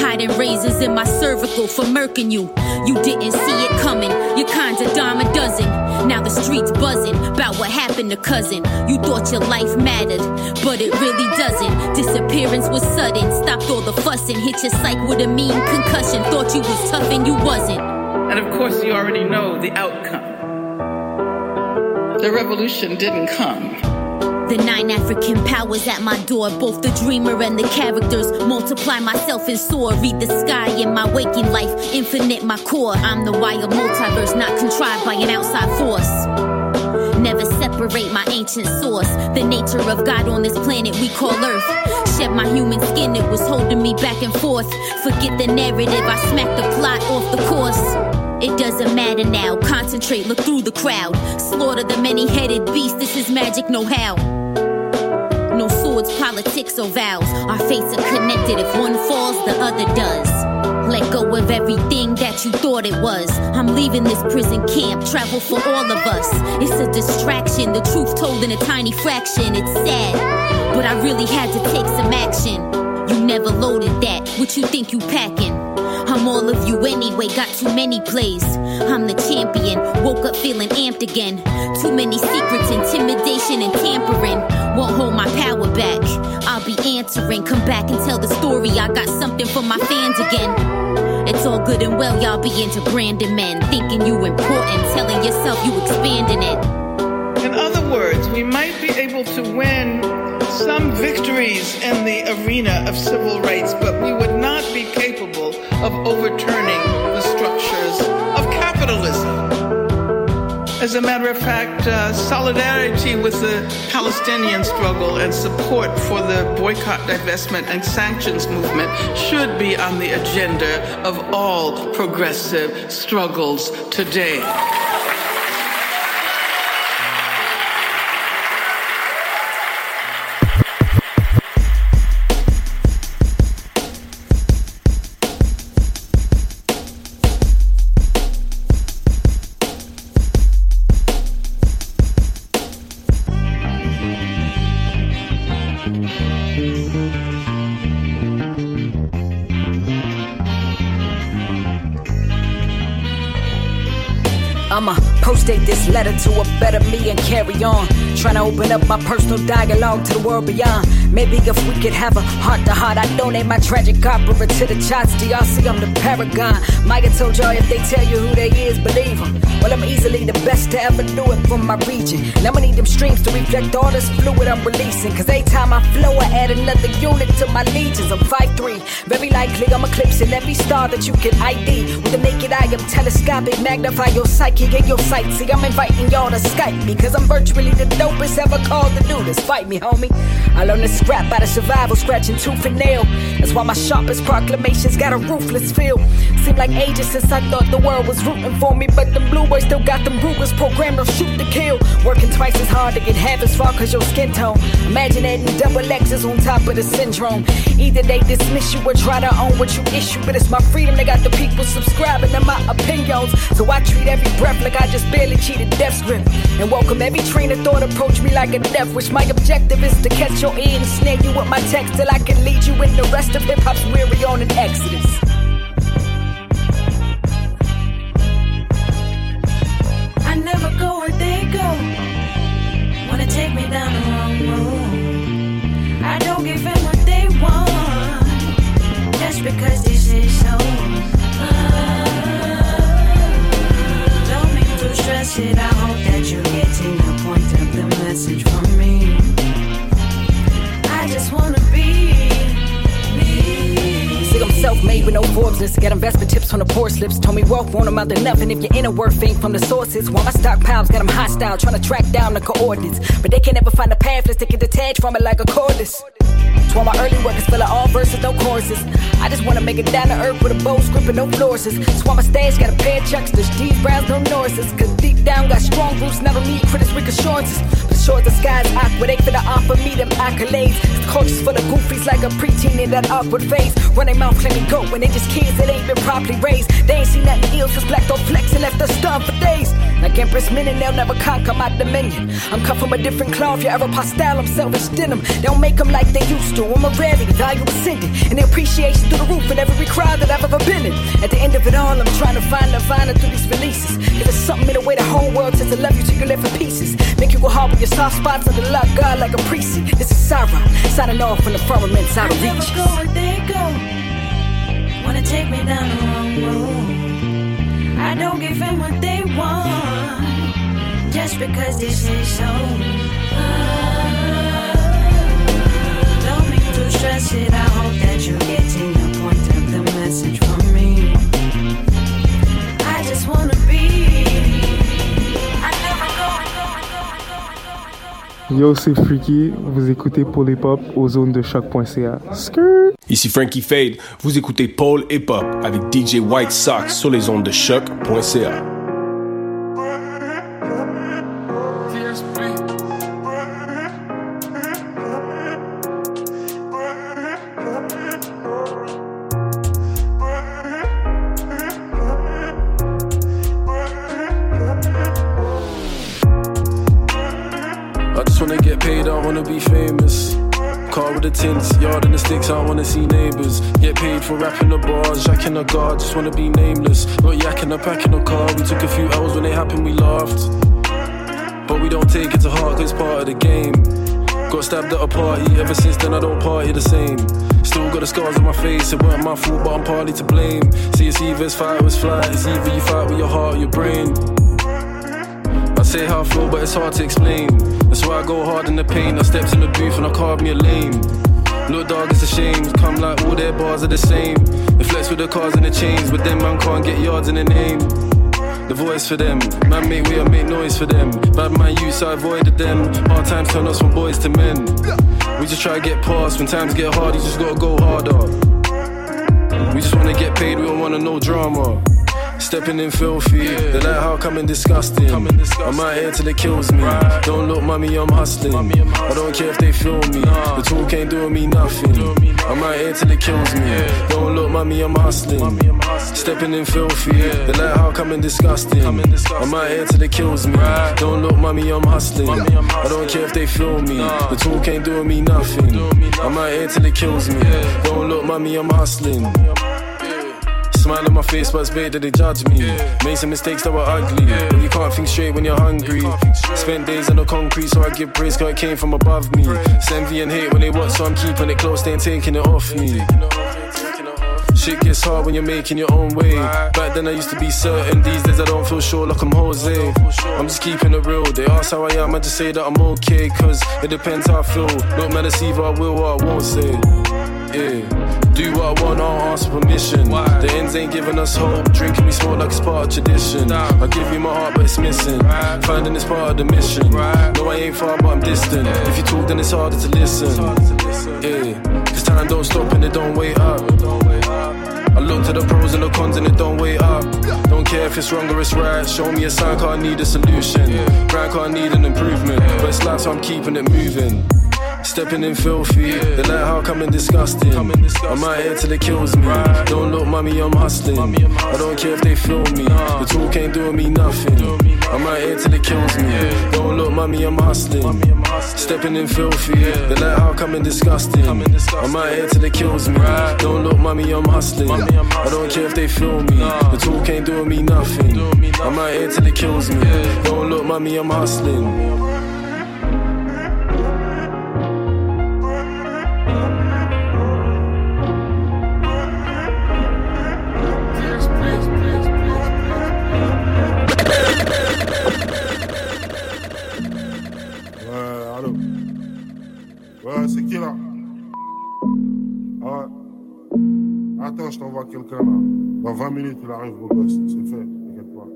Hiding razors in my cervical for murking you. You didn't see it coming, your kind's a dime a dozen. Now the streets buzzing about what happened to cousin. You thought your life mattered, but it really doesn't. Disappearance was sudden, stopped all the fussing. Hit your psych with a mean concussion. Thought you was tough and you wasn't. And of course, you already know the outcome. The revolution didn't come. The nine African powers at my door, both the dreamer and the characters. Multiply myself and soar, read the sky in my waking life, infinite my core. I'm the wild multiverse, not contrived by an outside force. Never separate my ancient source, the nature of God on this planet we call Earth. Shed my human skin, it was holding me back and forth. Forget the narrative, I smack the plot off the course. It doesn't matter now. Concentrate, look through the crowd. Slaughter the many headed beast. This is magic no how. No swords, politics, or vows. Our fates are connected. If one falls, the other does. Let go of everything that you thought it was. I'm leaving this prison camp, travel for all of us. It's a distraction, the truth told in a tiny fraction. It's sad, but I really had to take some action. You never loaded that. What you think you packing? I'm all of you anyway, got too many plays. I'm the champion, woke up feeling amped again. Too many secrets, intimidation, and tampering. Won't hold my power back. I'll be answering. Come back and tell the story. I got something for my fans again. It's all good and well, y'all be into branding men. Thinking you important, telling yourself you expanding it. In other words, we might be able to win some victories in the arena of civil rights, but we would not be capable of overturning the structures of capitalism. As a matter of fact, uh, solidarity with the Palestinian struggle and support for the boycott, divestment, and sanctions movement should be on the agenda of all progressive struggles today. To a better me and carry on. Trying to open up my personal dialogue to the world beyond. Maybe if we could have a heart to heart, I'd donate my tragic opera to the charts. Do y'all see I'm the paragon? Maya told y'all if they tell you who they is, believe them. Well, I'm easily the best to ever do it for my region. And I'ma need them streams to reflect all this fluid I'm releasing. Cause every time I flow, I add another unit to my legions. I'm 5'3. Very likely I'm eclipsing every star that you can ID. With the naked eye, I'm telescopic, magnify your psyche and your sight. See, I'm inviting y'all to Skype me. Cause I'm virtually the dopest ever called to do this. Fight me, homie. I learned to scrap out of survival, scratching tooth and nail. That's why my sharpest proclamations got a ruthless feel. Seemed like ages since I thought the world was rooting for me. But them blue boys still got them Rugers programmed to shoot to kill. Working twice as hard to get half as far cause your skin tone. Imagine adding double X's on top of the syndrome. Either they dismiss you or try to own what you issue. But it's my freedom, they got the people subscribing to my opinions. So I treat every breath like I just barely cheated death's grip. And welcome every train of thought approach me like a death wish. My objective is to catch your ear and snare you with my text till I can lead you in the rest of hip hop's weary on an exodus. go. Wanna take me down the wrong road. I don't give them what they want. Just because they say so. Oh. Don't mean to stress it. I hope that you're getting the point of the message from me. I just wanna Got investment tips on the poor slips. Told me wealth won't amount to nothing if your inner worth ain't from the sources. While my stockpiles got them hostile, trying to track down the coordinates. But they can never find the pamphlets, they can detach from it like a cordless. That's why my early work is full of all verses, no choruses. I just wanna make it down to earth with a bow script and no flourishes. That's why my stage got a pair of chucks, there's D's, Browns, no Norrises. Cause deep down got strong roots, never meet critics with assurances. Short the awkward, they finna offer me them accolades. The culture's full of goofies like a preteen in that awkward phase. Run their mouth claiming go when they just kids that ain't been properly raised. They ain't seen nothing ill since black don't flex and left us stunned for days. Like Empress Minin, they'll never conquer my dominion. I'm cut from a different cloth, you ever style, I'm selfish denim. They don't make them like they used to. I'm a rarity, value ascending. And the appreciation through the roof in every crowd that I've ever been in. At the end of it all, I'm trying to find the vine through these releases. If there's something in the way the whole world says to love you till you live in pieces. Make you go hard with your soft spots under love God like a priest. This is Sarah, signing off from the firmaments out of I reach. never go where they go. Wanna take me down the wrong road. I don't give them what they want. Just because they say so. Ah, don't mean to stress it. I hope that you're getting the point of the message from me. I just wanna Yo, c'est Freaky, vous écoutez Paul Hip Hop aux zones de choc.ca. Ici Frankie Fade, vous écoutez Paul Hip Hop avec DJ White Sox sur les ondes de choc.ca. wanna see neighbors. Get paid for rapping the bars, jacking the guard, just wanna be nameless. Not yakking the pack in the car, we took a few hours when they happened, we laughed. But we don't take it to heart, cause it's part of the game. Got stabbed at a party, ever since then I don't party the same. Still got the scars on my face, it weren't my fault, but I'm partly to blame. See, it's either it's fight or it's flight, it's either you fight with your heart or your brain. I say how I feel, but it's hard to explain. That's why I go hard in the pain. I stepped in the booth and I carved me a lane. Look, dog, it's a shame. Come like all their bars are the same. They flex with the cars and the chains, but them man can't get yards in the name. The voice for them, man make way, I make noise for them. Bad man use, I avoided them. Hard times turn us from boys to men. We just try to get past. When times get hard, you just gotta go harder. We just wanna get paid, we don't wanna no drama. Stepping in filthy, they like how coming disgusting. I'm out here till it kills me. Don't look, mummy, I'm hustling. I don't care if they feel me. The talk ain't doing me nothing. I'm out here till it kills me. Don't look, mummy, I'm hustling. Stepping in filthy, they like how coming disgusting. I'm out here till it kills me. Don't look, mummy, I'm hustling. I don't care if they feel me. The talk ain't doing me nothing. I'm out here till it kills me. Don't look, mummy, I'm hustling. Smile on my face, but it's bait that they judge me. Made some mistakes that were ugly. But you can't think straight when you're hungry. Spent days on the concrete, so I give praise cause it came from above me. It's envy and hate when they watch, so I'm keeping it close, they ain't taking it off me. Shit gets hard when you're making your own way. Back then I used to be certain, these days I don't feel sure like I'm Jose. I'm just keeping it real. They ask how I am, I just say that I'm okay, cause it depends how I feel. Don't matter, either I will or I won't say. Yeah. Do what I want, I'll ask for permission. The ends ain't giving us hope. Drinking we smoke like it's part of tradition. I give you my heart, but it's missing. Finding it's part of the mission. Right. No, I ain't far, but I'm distant. If you talk, then it's harder to listen. Yeah. Cause time don't stop and it don't wait up. I look to the pros and the cons and it don't wait up. Don't care if it's wrong or it's right. Show me a sign, I need a solution. Brand, I need an improvement. But it's life, so I'm keeping it moving. Stepping in filthy, they like how coming disgusting. I'm out here till it kills me. Don't look, mummy, I'm hustling. I don't care if they feel me. The talk ain't doing me nothing. I'm out here till it kills me. Don't look, mummy, I'm hustling. Stepping in filthy, they like how coming disgusting. I'm out here till it kills me. Don't look, mummy, I'm hustling. I don't care if they feel me. The talk ain't doing me nothing. I'm out here till it kills me. Don't look, mummy, I'm hustling. C'est qui là? Ouais. Attends, je t'envoie quelqu'un là. Dans 20 minutes, il arrive, beau gosse. C'est fait, t'inquiète pas.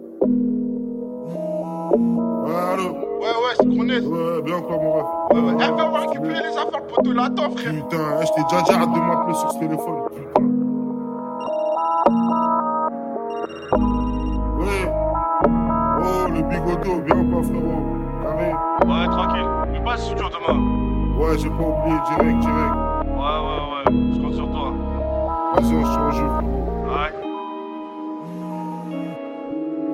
Ouais, allô? Ouais, ouais, c'est Chronès. Ouais, bien quoi, mon ref Ouais, ouais. Eh, viens, on va récupérer les affaires, le poteau l'attend, frère. Putain, eh, je t'ai déjà dit, arrête de m'appeler sur ce téléphone. Putain. Ouais. Oh, le bigoto, bien quoi, frérot? Carré. Ouais, tranquille. Mais pas si dur demain. Ouais, j'ai pas oublié, direct, direct. Ouais, ouais, ouais. Je compte sur toi. Vas-y, on frérot. Ouais.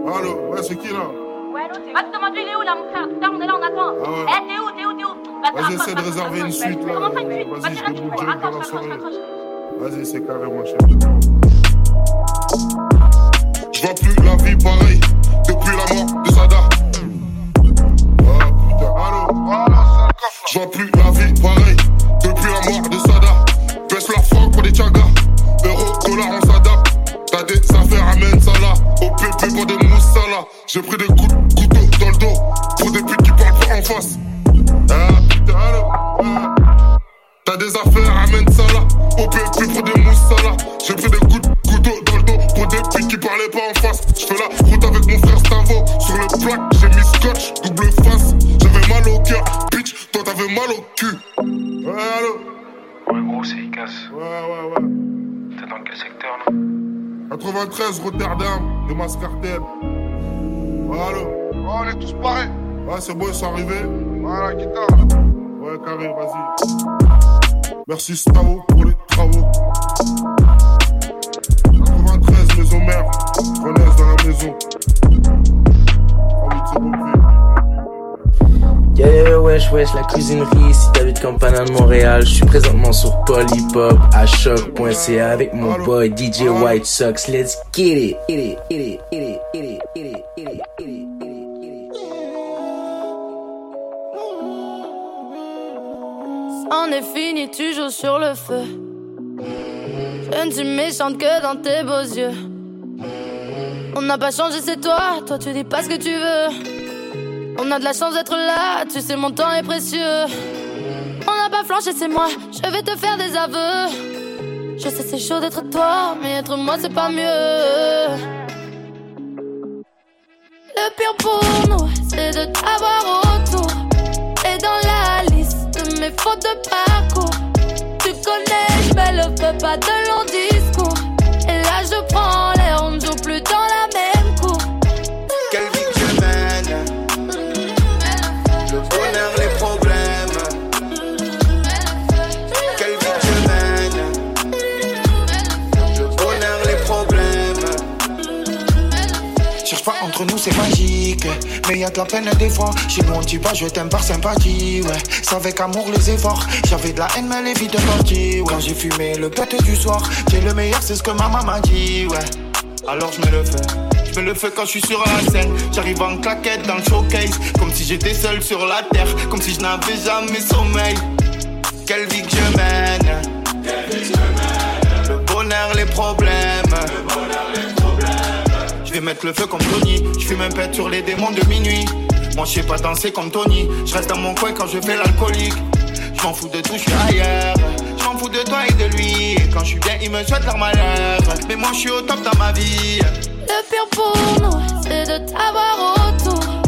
Allô, ouais, c'est qui là? Ouais, l'autre, va te demander il est où là, mon frère? Putain, on est là, on attend. Ah ouais. Eh, t'es où, t'es où, t'es où? Vas-y, essaie de réserver une suite là. Vas-y, je raccroche, débrouille direct dans la raccroche, soirée. raccroche. Vas-y, c'est carré, mon chef. Je vois plus la vie pareille depuis la mort de Sada. Ah putain, allô Je vois plus la vie pareille depuis la mort de Sada. Baisse la foi pour des tchagas. Euro, dollar, on s'adapte. T'as des affaires, amène ça là. Au PP pour des moussala. J'ai pris des coups de couteau dans le dos. Pour des putes qui parlent pas en face. Allô ah. T'as des affaires, amène ça là. Au PP pour des moussala. J'ai pris des coups de couteau dans le dos. Pour des putes qui parlaient pas en face. J'fais la route avec mon frère Stavo. Sur le plaque, j'ai mis scotch, double face. J'avais mal au cœur, t'avais mal au cul. Ouais, allô Ouais, gros, c'est Icas. Ouais, ouais, ouais. T'es dans quel secteur là 93 Rotterdam, de Mascartel. Ouais, allô Oh, on est tous pareils. Ouais, c'est bon, ils sont arrivés. Voilà, guitare. Ouais, carré, vas-y. Merci Stavo pour les travaux. 93 maison mère, Renaissance dans la maison. Ah oui, c'est bon, Yeah, wesh, wesh, la cuisinerie, si t'habites Campana de Montréal, je suis présentement sur Polypop à choc.ca avec mon boy DJ White Sox. Let's get it, it, it, it, it, it, it. On est fini, tu joues sur le feu. Je ne suis méchante que dans tes beaux yeux. On n'a pas changé, c'est toi. Toi, tu dis pas ce que tu veux. On a de la chance d'être là, tu sais, mon temps est précieux. On n'a pas flanché, c'est moi. Je vais te faire des aveux. Je sais, c'est chaud d'être toi, mais être moi, c'est pas mieux. Le pire pour nous, c'est de t'avoir autour. Et dans la liste de mes fautes de parcours, tu connais, je le pas de long discours. Et là, je prends entre nous, c'est magique. Mais y a de la peine des fois. Chez nous, on dit je t'aime par sympathie. Ouais, c'est avec amour les efforts. J'avais de la haine, mais les vies de partie. Ouais. Quand j'ai fumé le pète du soir, t'es le meilleur, c'est ce que ma maman dit. Ouais, alors je me le fais. Je me le fais quand je suis sur la scène. J'arrive en claquette dans le showcase. Comme si j'étais seul sur la terre. Comme si je n'avais jamais sommeil. Quelle vie que je mène. Le bonheur, les problèmes. Je vais mettre le feu comme Tony. Je fume un pet sur les démons de minuit. Moi, je sais pas danser comme Tony. Je reste dans mon coin quand je fais l'alcoolique. Je m'en fous de tout, je suis ailleurs. Je m'en fous de toi et de lui. Et quand je suis bien, il me souhaite leur malheur. Mais moi, je suis au top dans ma vie. Le pire pour nous, c'est de t'avoir autour.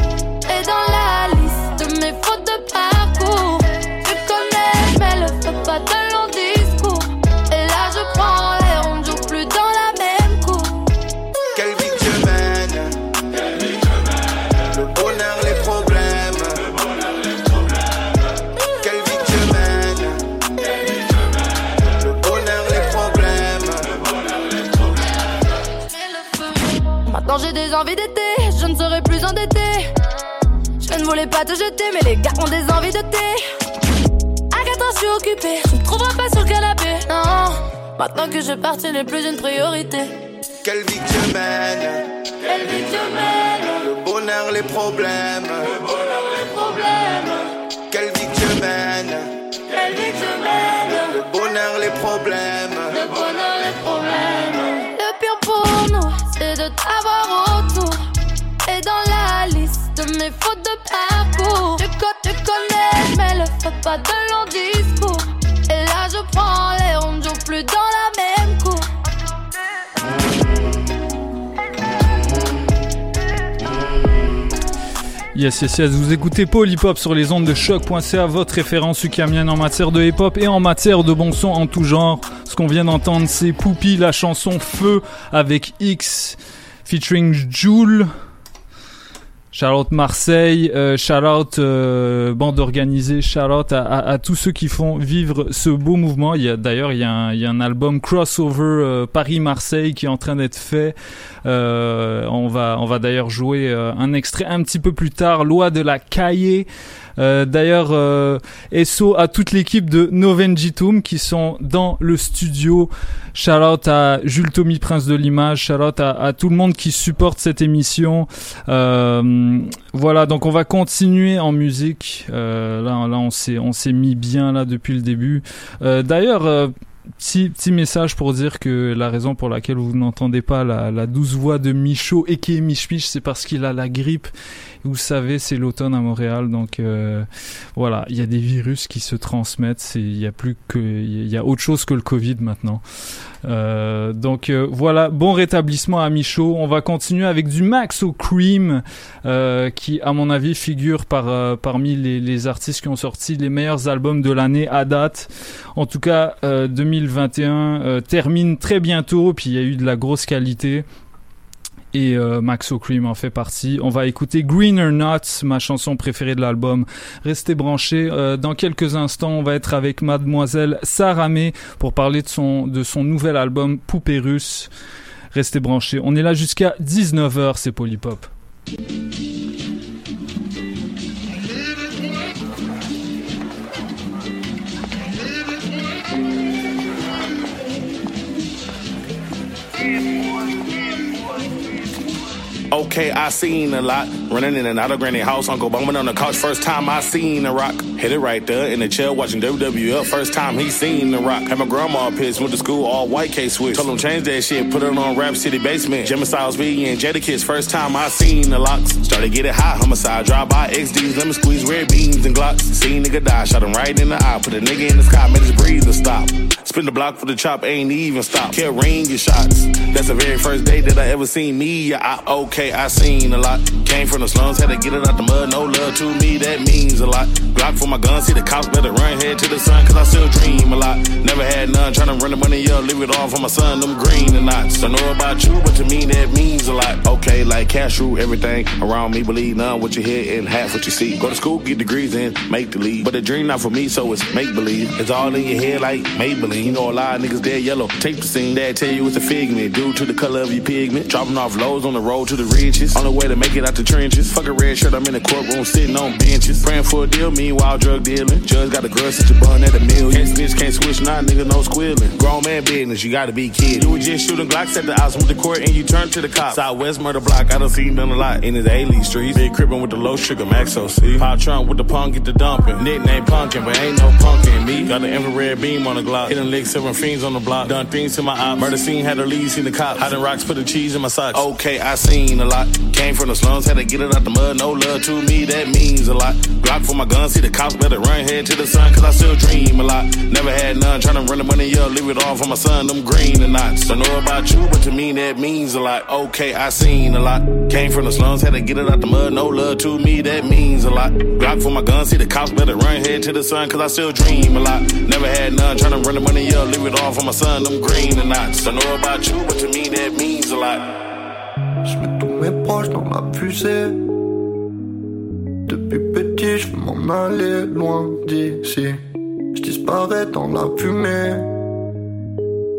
Voulais pas te jeter, mais les gars ont des envies de thé. À 4 ans, je suis occupée, je me trouverai pas sur le canapé. Non, maintenant que je pars, tu n'es plus une priorité. Quelle vie que je mène. Quelle vie que je mène. Le bonheur, les problèmes. Le bonheur, les problèmes. Quelle vie que je mène. Quelle vie que je mène. Le bonheur, les problèmes. Le bonheur, les problèmes. Le pire pour nous, c'est de t'avoir autour. Et dans la de mes fautes de parcours. Tu, co tu connais, je mets le feu, pas de long discours. Et là, je prends les on joue plus dans la même cour. Yes, yes, yes, vous écoutez Polypop sur les ondes de choc.ca, votre référence ukamienne en matière de hip-hop et en matière de bon son en tout genre. Ce qu'on vient d'entendre, c'est Poupie, la chanson Feu avec X featuring Joule. Shout Marseille, euh, shout euh, bande organisée, shout à, tous ceux qui font vivre ce beau mouvement. Il y a d'ailleurs il, y a un album crossover euh, Paris-Marseille qui est en train d'être fait. Euh, on va on va d'ailleurs jouer un extrait un petit peu plus tard. Loi de la Cahier. Euh, d'ailleurs, euh, SO à toute l'équipe de Novenjitum qui sont dans le studio. Shout out à Jules Tommy Prince de l'image. Shout out à, tout le monde qui supporte cette émission. Euh, voilà, donc on va continuer en musique. là, là, on s'est on s'est mis bien là depuis le début. D'ailleurs petit, petit message pour dire que la raison pour laquelle vous n'entendez pas la, la, douce voix de Michaud et qui est Mich c'est parce qu'il a la grippe. Vous savez, c'est l'automne à Montréal, donc euh, voilà, il y a des virus qui se transmettent. Il y a plus que, il y a autre chose que le Covid maintenant. Euh, donc euh, voilà, bon rétablissement à Michaud. On va continuer avec du Maxo Cream, euh, qui à mon avis figure par, parmi les, les, artistes qui ont sorti les meilleurs albums de l'année à date. En tout cas, 2021 termine très bientôt, puis il y a eu de la grosse qualité et euh, Max O'Cream en fait partie. On va écouter Greener Nuts, ma chanson préférée de l'album. Restez branchés. Euh, dans quelques instants, on va être avec Mademoiselle Saramé pour parler de son, de son nouvel album Poupée russe. Restez branchés. On est là jusqu'à 19h, c'est Polypop. Okay, I seen a lot. Running in and out of granny house, Uncle bumming on the couch. First time I seen the rock. Hit it right there in the chair watching WWF. First time he seen the rock. Had my grandma pissed, went to school all white K switch. Told him change that shit, put it on Rap City Basement. Jimmy Styles B and Jadakiss. First time I seen the locks. Started get it hot, homicide. Drive by XDs, lemon squeeze, red beans and glocks. Seen nigga die, shot him right in the eye. Put a nigga in the sky, made his breather stop. Spin the block for the chop, ain't even stop. Kept ring your shots. That's the very first day that I ever seen me. I, okay, I seen a lot. Came from the slums, had to get it out the mud. No love to me, that means a lot. Glock for my gun, see the cops better run head to the sun, cause I still dream a lot. Never had none, trying to run the money up, leave it all for my son, them green and knots. Don't know about you, but to me that means a lot. Okay, like cash rule, everything around me, believe none what you hear and half what you see. Go to school, get degrees and make the lead. But the dream not for me, so it's make believe. It's all in your head like Maybelline. You know a lot of niggas dead yellow. Tape the scene, dad tell you it's a figment. Due to the color of your pigment. Dropping off lows on the road to the riches. On the way to make it out the trenches. Fuck a red shirt, I'm in the courtroom sitting on benches. Praying for a deal, meanwhile drug dealing. Judge got a grudge, such a bun at a million. Can't snitch, can't switch, nah, nigga, no squealing. Grown man business, you gotta be kid. You were just shooting Glocks at the house with the court and you turned to the cops. Southwest murder block, I done seen done a lot in his A-League streets. Big crippin' with the low sugar Maxo, see? Pop trunk with the punk, get the dumping. Nickname punkin', but ain't no punkin' me. Got the infrared beam on the Glock. Hitting licks, seven fiends on the block. Done things to my ops. Murder scene, had to leave, seen the cops. Hiding rocks, put the cheese in my socks. Okay, I seen a lot. Came from the slums, had to get it out the mud. No love to me, that means a lot. Glock for my gun, see the cops better run head to the sun, cause I still dream a lot. Never had none, tryna run the money up, leave it all for my son, them green and knots. Don't know about you, but to me that means a lot. Okay, I seen a lot. Came from the slums, had to get it out the mud. No love to me, that means a lot. Glock for my gun, see the cops better run head to the sun, cause I still dream a lot. Never had none, tryna run the money up, leave it all for my son, them green and knots. Don't know about you, but to me that means a lot. Mes proches dans la fusée. Depuis petit, je m'en aller loin d'ici. Je disparais dans la fumée.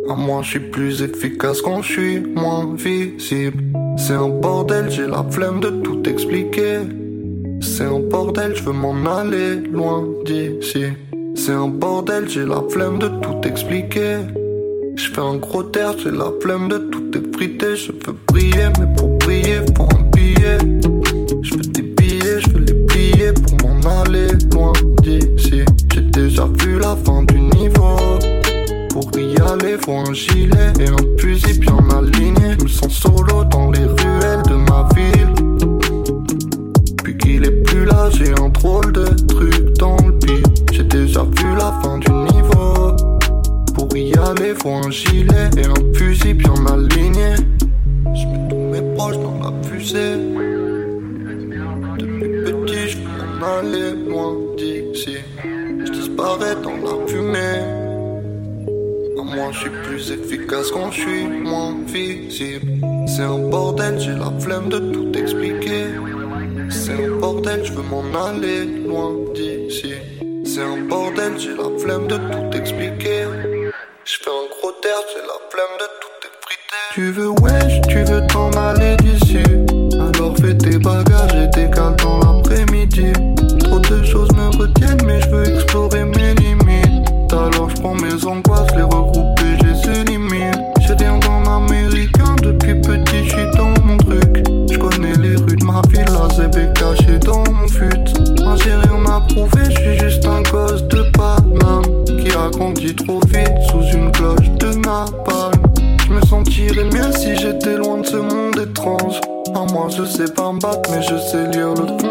À moi, je suis plus efficace quand je suis moins visible. C'est un bordel, j'ai la flemme de tout expliquer. C'est un bordel, je veux m'en aller loin d'ici. C'est un bordel, j'ai la flemme de tout expliquer. Je fais un gros terre, j'ai la flemme de tout effriter. Je veux briller, mais pour loin d'ici. J'ai déjà vu la fin du niveau. Pour y aller, faut un gilet et un fusil bien aligné. Je me sens solo dans les ruelles de ma ville. Puis qu'il est plus là, j'ai un drôle de truc dans le pire. J'ai déjà vu la fin du niveau. Pour y aller, faut un gilet et un fusil bien aligné. Je mets tous mes proches dans la fusée. Aller loin d'ici. Je disparais dans la fumée. moi, je suis plus efficace quand je suis moins visible. C'est un bordel, j'ai la flemme de tout expliquer. C'est un bordel, je veux m'en aller loin d'ici. C'est un bordel, j'ai la flemme de tout expliquer. Je fais un gros terre, j'ai la flemme de tout effriter. Tu veux wesh, sais pas me battre, mais je sais lire le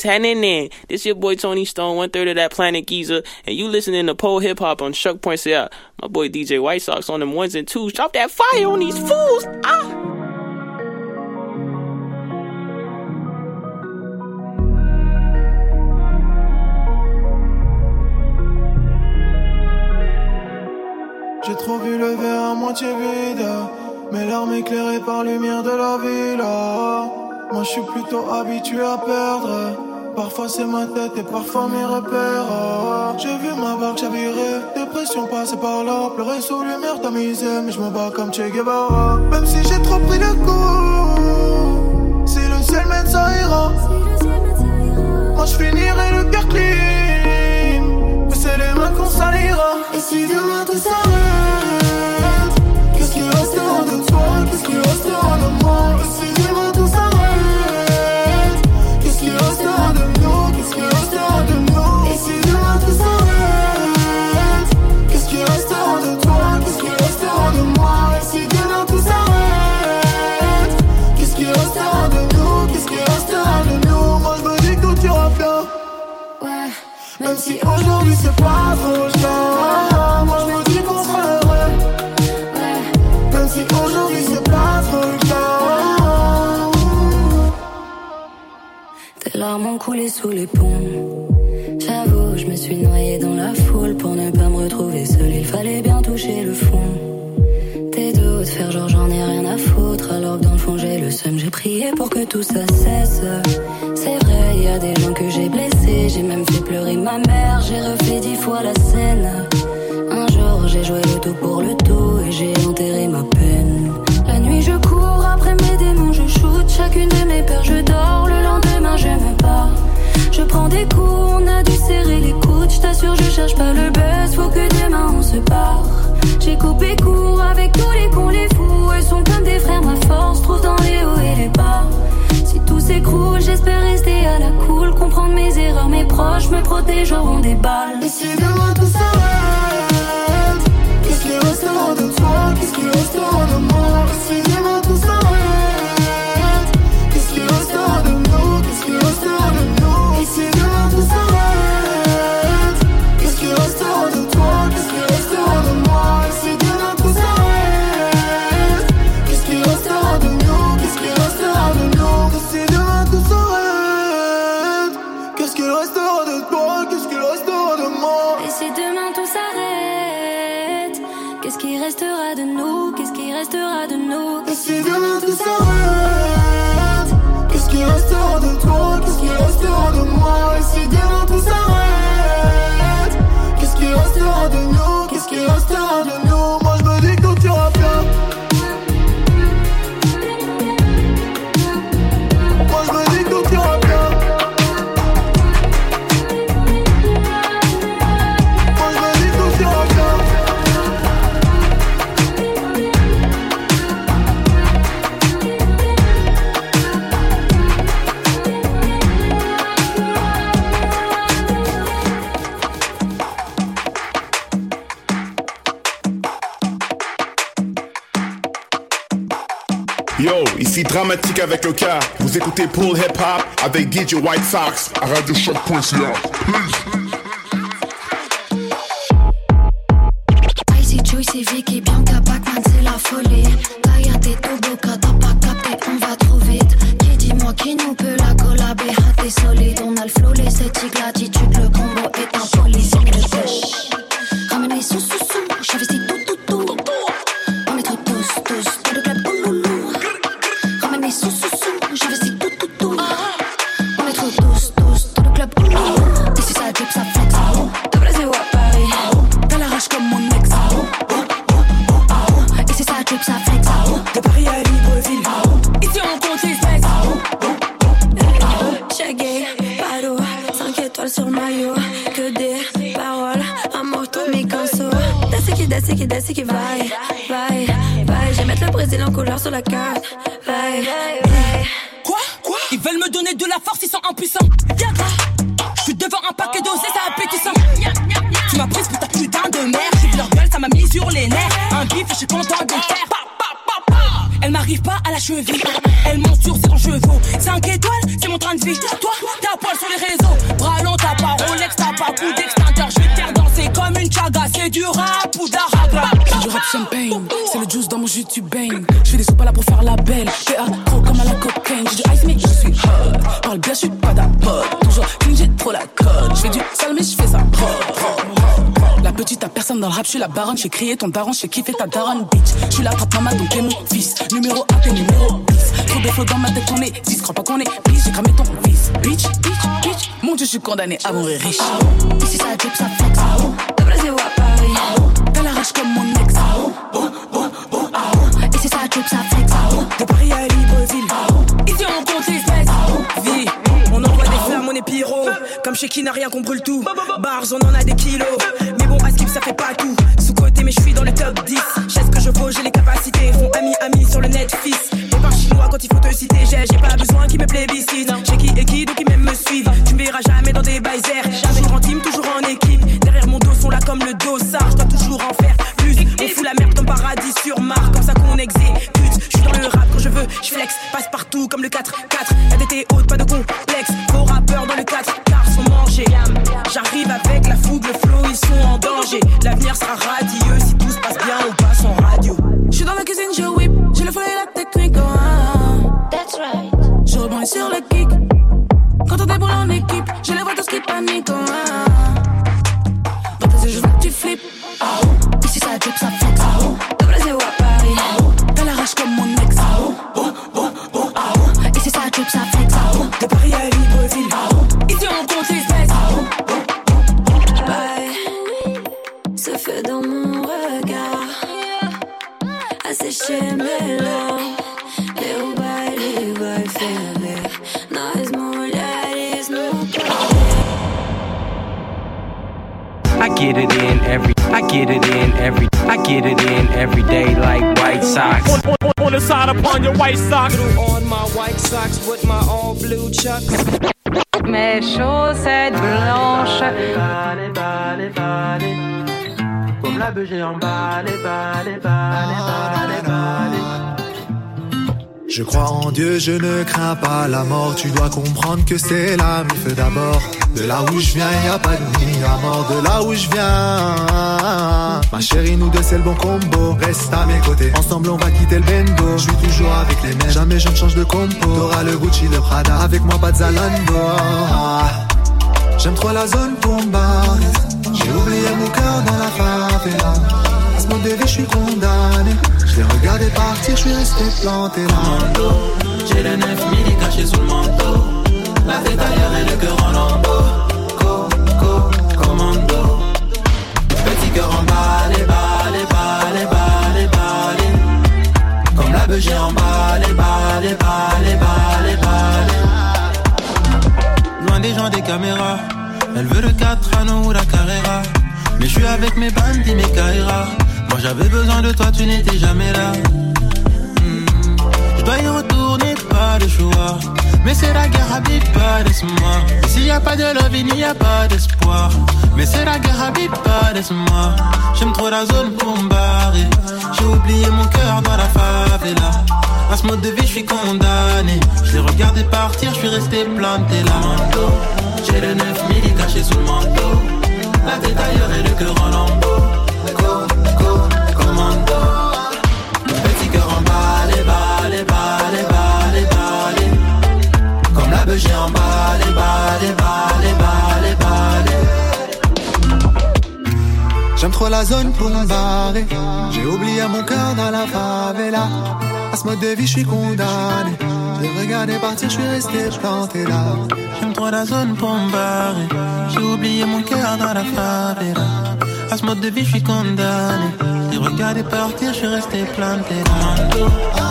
what's happening? This your boy Tony Stone, one third of that Planet Giza, and you listening to Pole Hip Hop on Shuck.ca. My boy DJ White Sox on them ones and twos. Drop that fire on these fools! Ah! J'ai trop vu le verre à moitié vide, par lumière de la. Moi je suis plutôt habitué à perdre. Parfois c'est ma tête et parfois mes repères. J'ai vu ma barque chavirer, dépression passer par là, pleurer sous lumière tamisée, mais je me bats comme Che Guevara. Même si j'ai trop pris de coups, si le ciel m'aide ça ira. Moi je finirai le cœur clean, mais c'est les mains qu'on salira. Et si demain tout s'arrête, ont coulé sous les ponts. J'avoue, je me suis noyé dans la foule pour ne pas me retrouver seul. Il fallait bien toucher le fond. Tes doutes, faire genre j'en ai rien à foutre. Alors que dans le fond j'ai le seum, j'ai prié pour que tout ça cesse. C'est vrai, y a des gens que j'ai blessés. J'ai même fait pleurer ma mère, j'ai refait dix fois la scène. Un jour j'ai joué le tout pour le tout et j'ai enterré ma peine. La nuit je cours après mes démons, je shoot chacune de mes peurs, je dors. Le lendemain je me. Je prends des coups, on a dû serrer les coudes. Je t'assure, je cherche pas le buzz, faut que demain on se part. J'ai coupé court avec tous les cons, les fous. Eux sont comme des frères, ma force trouve dans les hauts et les bas. Si tout s'écroule, j'espère rester à la cool. Comprendre mes erreurs, mes proches me protégeront des balles. Et si demain tout s'arrête, qu'est-ce qui restera de toi, qu'est-ce qui restera de moi? Si demain avec le cas. Vous écoutez Pull Hip Hop avec DJ White Sox à radiochoc.ca. Icy Elle monte sur ses chevaux. 5 étoiles, c'est mon train de vie. Toi, t'as poil sur les réseaux. Bras long, t'as pas Rolex, t'as pas coup d'extincteur. Je vais te faire danser comme une chaga. C'est du rap ou d'aragra. C'est du rap champagne, c'est le juice dans mon jus, tu baignes. Je fais des soupes là pour faire la belle. T'es accro comme à la cocaine. J'ai du ice, mais je suis hot. Parle bien, je suis pas d'apôtre. Toujours clean, j'ai trop la cote. Je fais du sale, mais je fais ça. La petite, t'as personne dans le rap, je suis la baronne. J'ai crié ton daron, j'ai kiffé ta daronne, bitch. Je suis la trappe maman, donc t'es mon fils. Numéro 1, t'es 10. Trop de flots dans ma tête, on est 10. Crois pas qu'on est bis, j'ai cramé ton fils. Bitch, bitch, bitch. Mon dieu, je suis condamné à mourir riche. Ici ça drip ça flex De Brésil à Paris? T'as la rage comme mon ex. Ici ça drip ça flex De Paris à Libreville. Ici on compte les specs. Vie, on envoie des flammes, on est pyro. Comme chez qui n'a rien qu'on brûle tout. Bars, on en a des kilos. Mais bon, à skip, ça fait pas tout. Sous côté, mais je suis dans le top 10. J'ai ce que je vaux, j'ai les capacités. Font ami, ami sur le net, fils. Et par chinois quand il faut te citer. J'ai, j'ai pas besoin qu'ils me plébiscitent. J'ai qui et qui, donc ils même me suivent. Tu me verras jamais dans des bails Toujours en team, toujours en équipe. Derrière mon dos sont là comme le dossard. Je dois toujours en faire plus. On fout la merde comme paradis sur Mars. Comme ça qu'on exécute. Je suis dans le rap quand je veux. Je flex, passe partout comme le 4-4. La DT haute, pas de complexe. Vos rappeurs dans le 4 car sont mangés. J'arrive avec la fougue, le flow, ils sont en danger. L'avenir sera sur le kick. Quand on déboule en équipe, get it in every, I get it in every, I get it in every day like White Sox. On, on, on the side upon your white socks. On my white socks with my all blue chucks. Mes chaussettes blanches. Balé, balé, balé. Comme la beuge en balé, balé, balé, balé, balé. Je crois en Dieu, je ne crains pas la mort. Tu dois comprendre que c'est qui fait d'abord. De là où je viens, y a pas de nuit à mort. De là où je viens, ma chérie, nous deux c'est le bon combo. Reste à mes côtés, ensemble on va quitter le bendo. Je suis toujours avec les mêmes, jamais je ne change de compo. T'auras le Gucci, le Prada, avec moi pas de Zalando. J'aime trop la zone Pumba. J'ai oublié mon cœur dans la favela. De je suis condamné. Je l'ai regardé partir, je suis resté planté là. J'ai le 9000 caché sous le manteau. La tête ailleurs et le cœur en lambeaux. Co, co, commando. Petit cœur en balé, balé, balé, balé, balé. Comme la beuge en balé, balé, balé, balé, balé. Loin des gens des caméras. Elle veut le 4 anneaux ou la Carrera. Mais je suis avec mes bandits, mes Kaira. J'avais besoin de toi, tu n'étais jamais là. Hmm. Je dois y retourner, pas le choix. Mais c'est la guerre, Habib, pas laisse-moi. S'il y a pas de love, il n'y a pas d'espoir. Mais c'est la guerre, Habib, pas laisse-moi. J'aime trop la zone pour me barrer. J'ai oublié mon cœur dans la favela. À ce mode de vie, je suis condamné. Je l'ai regardé partir, je suis resté planté là. J'ai le 9000 caché sous le manteau. La tête ailleurs et le cœur en lambeau. La en balai, balai, balai, balai, balai. J'aime trop la zone pour me barrer. J'ai oublié mon cœur dans la favela. À ce mode de vie, je suis condamné. Je l'ai regardé partir, je suis resté planté là. J'aime trop la zone pour me barrer. J'ai oublié mon cœur dans la favela. À ce mode de vie, je suis condamné. J'ai regardé partir, je suis resté planté. Commando,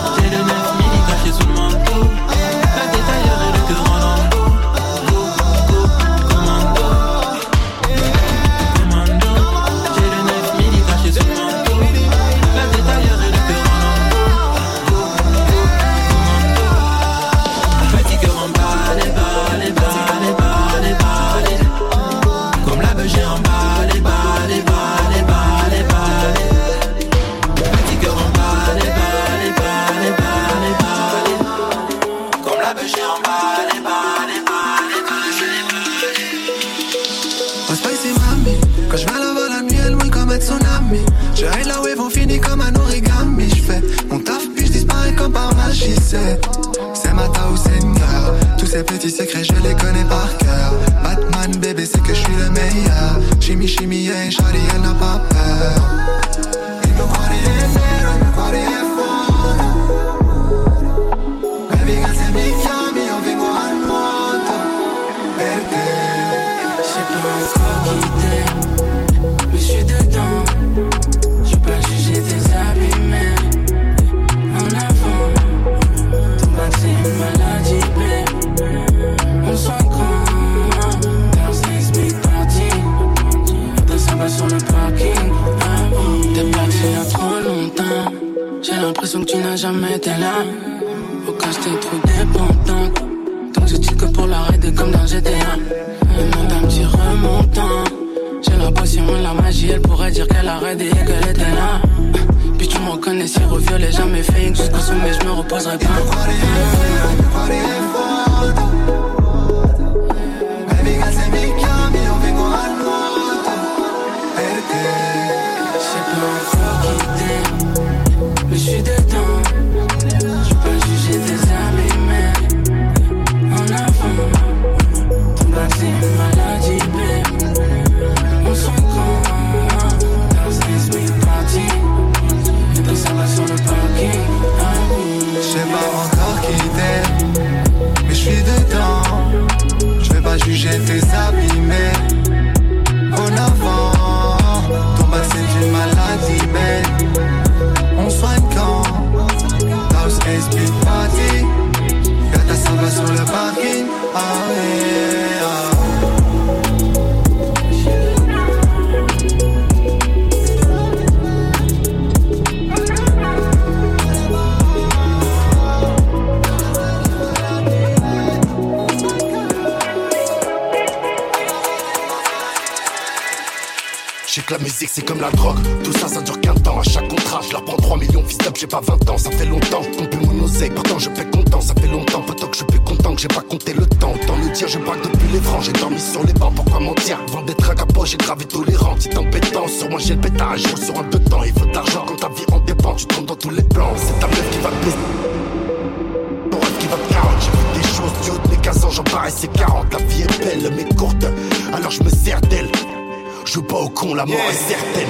ces petits secrets je les connais par cœur. Batman bébé c'est que je suis le meilleur. Chimie chimie yeah Charlie n'a pas peur jamais été là. Au cas j'étais trop dépendante. Donc je dis que pour l'arrêter comme dans GTA. Demande un petit remontant. J'ai la potion et la magie, elle pourrait dire qu'elle a raidé et qu'elle était là. Puis tu me reconnais si reviolet, jamais fake. Jusqu'au sommet, je me reposerai pas. La c'est comme la drogue, tout ça ça dure qu'un temps. À chaque contrat, je leur prends 3 millions, fils j'ai pas 20 ans, ça fait longtemps. Je compte mon oseille, pourtant je fais content, ça fait longtemps. Poto que je suis content que j'ai pas compté le temps. Autant le dire, je braque depuis les francs, j'ai dormi sur les bancs, pourquoi mentir? Avant d'être un capot, j'ai gravé tolérant, petite embêtance. Sur moi j'ai le pétage, je sur un deux temps. Il faut de l'argent quand ta vie en dépend, tu tombes dans tous les plans. C'est ta meuf qui va te. Ton rêve qui va te j'ai vu des choses du haut de mes 15 ans, j'en paraissais 40. La vie est belle, mais courte, alors je me sers d'elle. Je joue pas au con, la mort est certaine.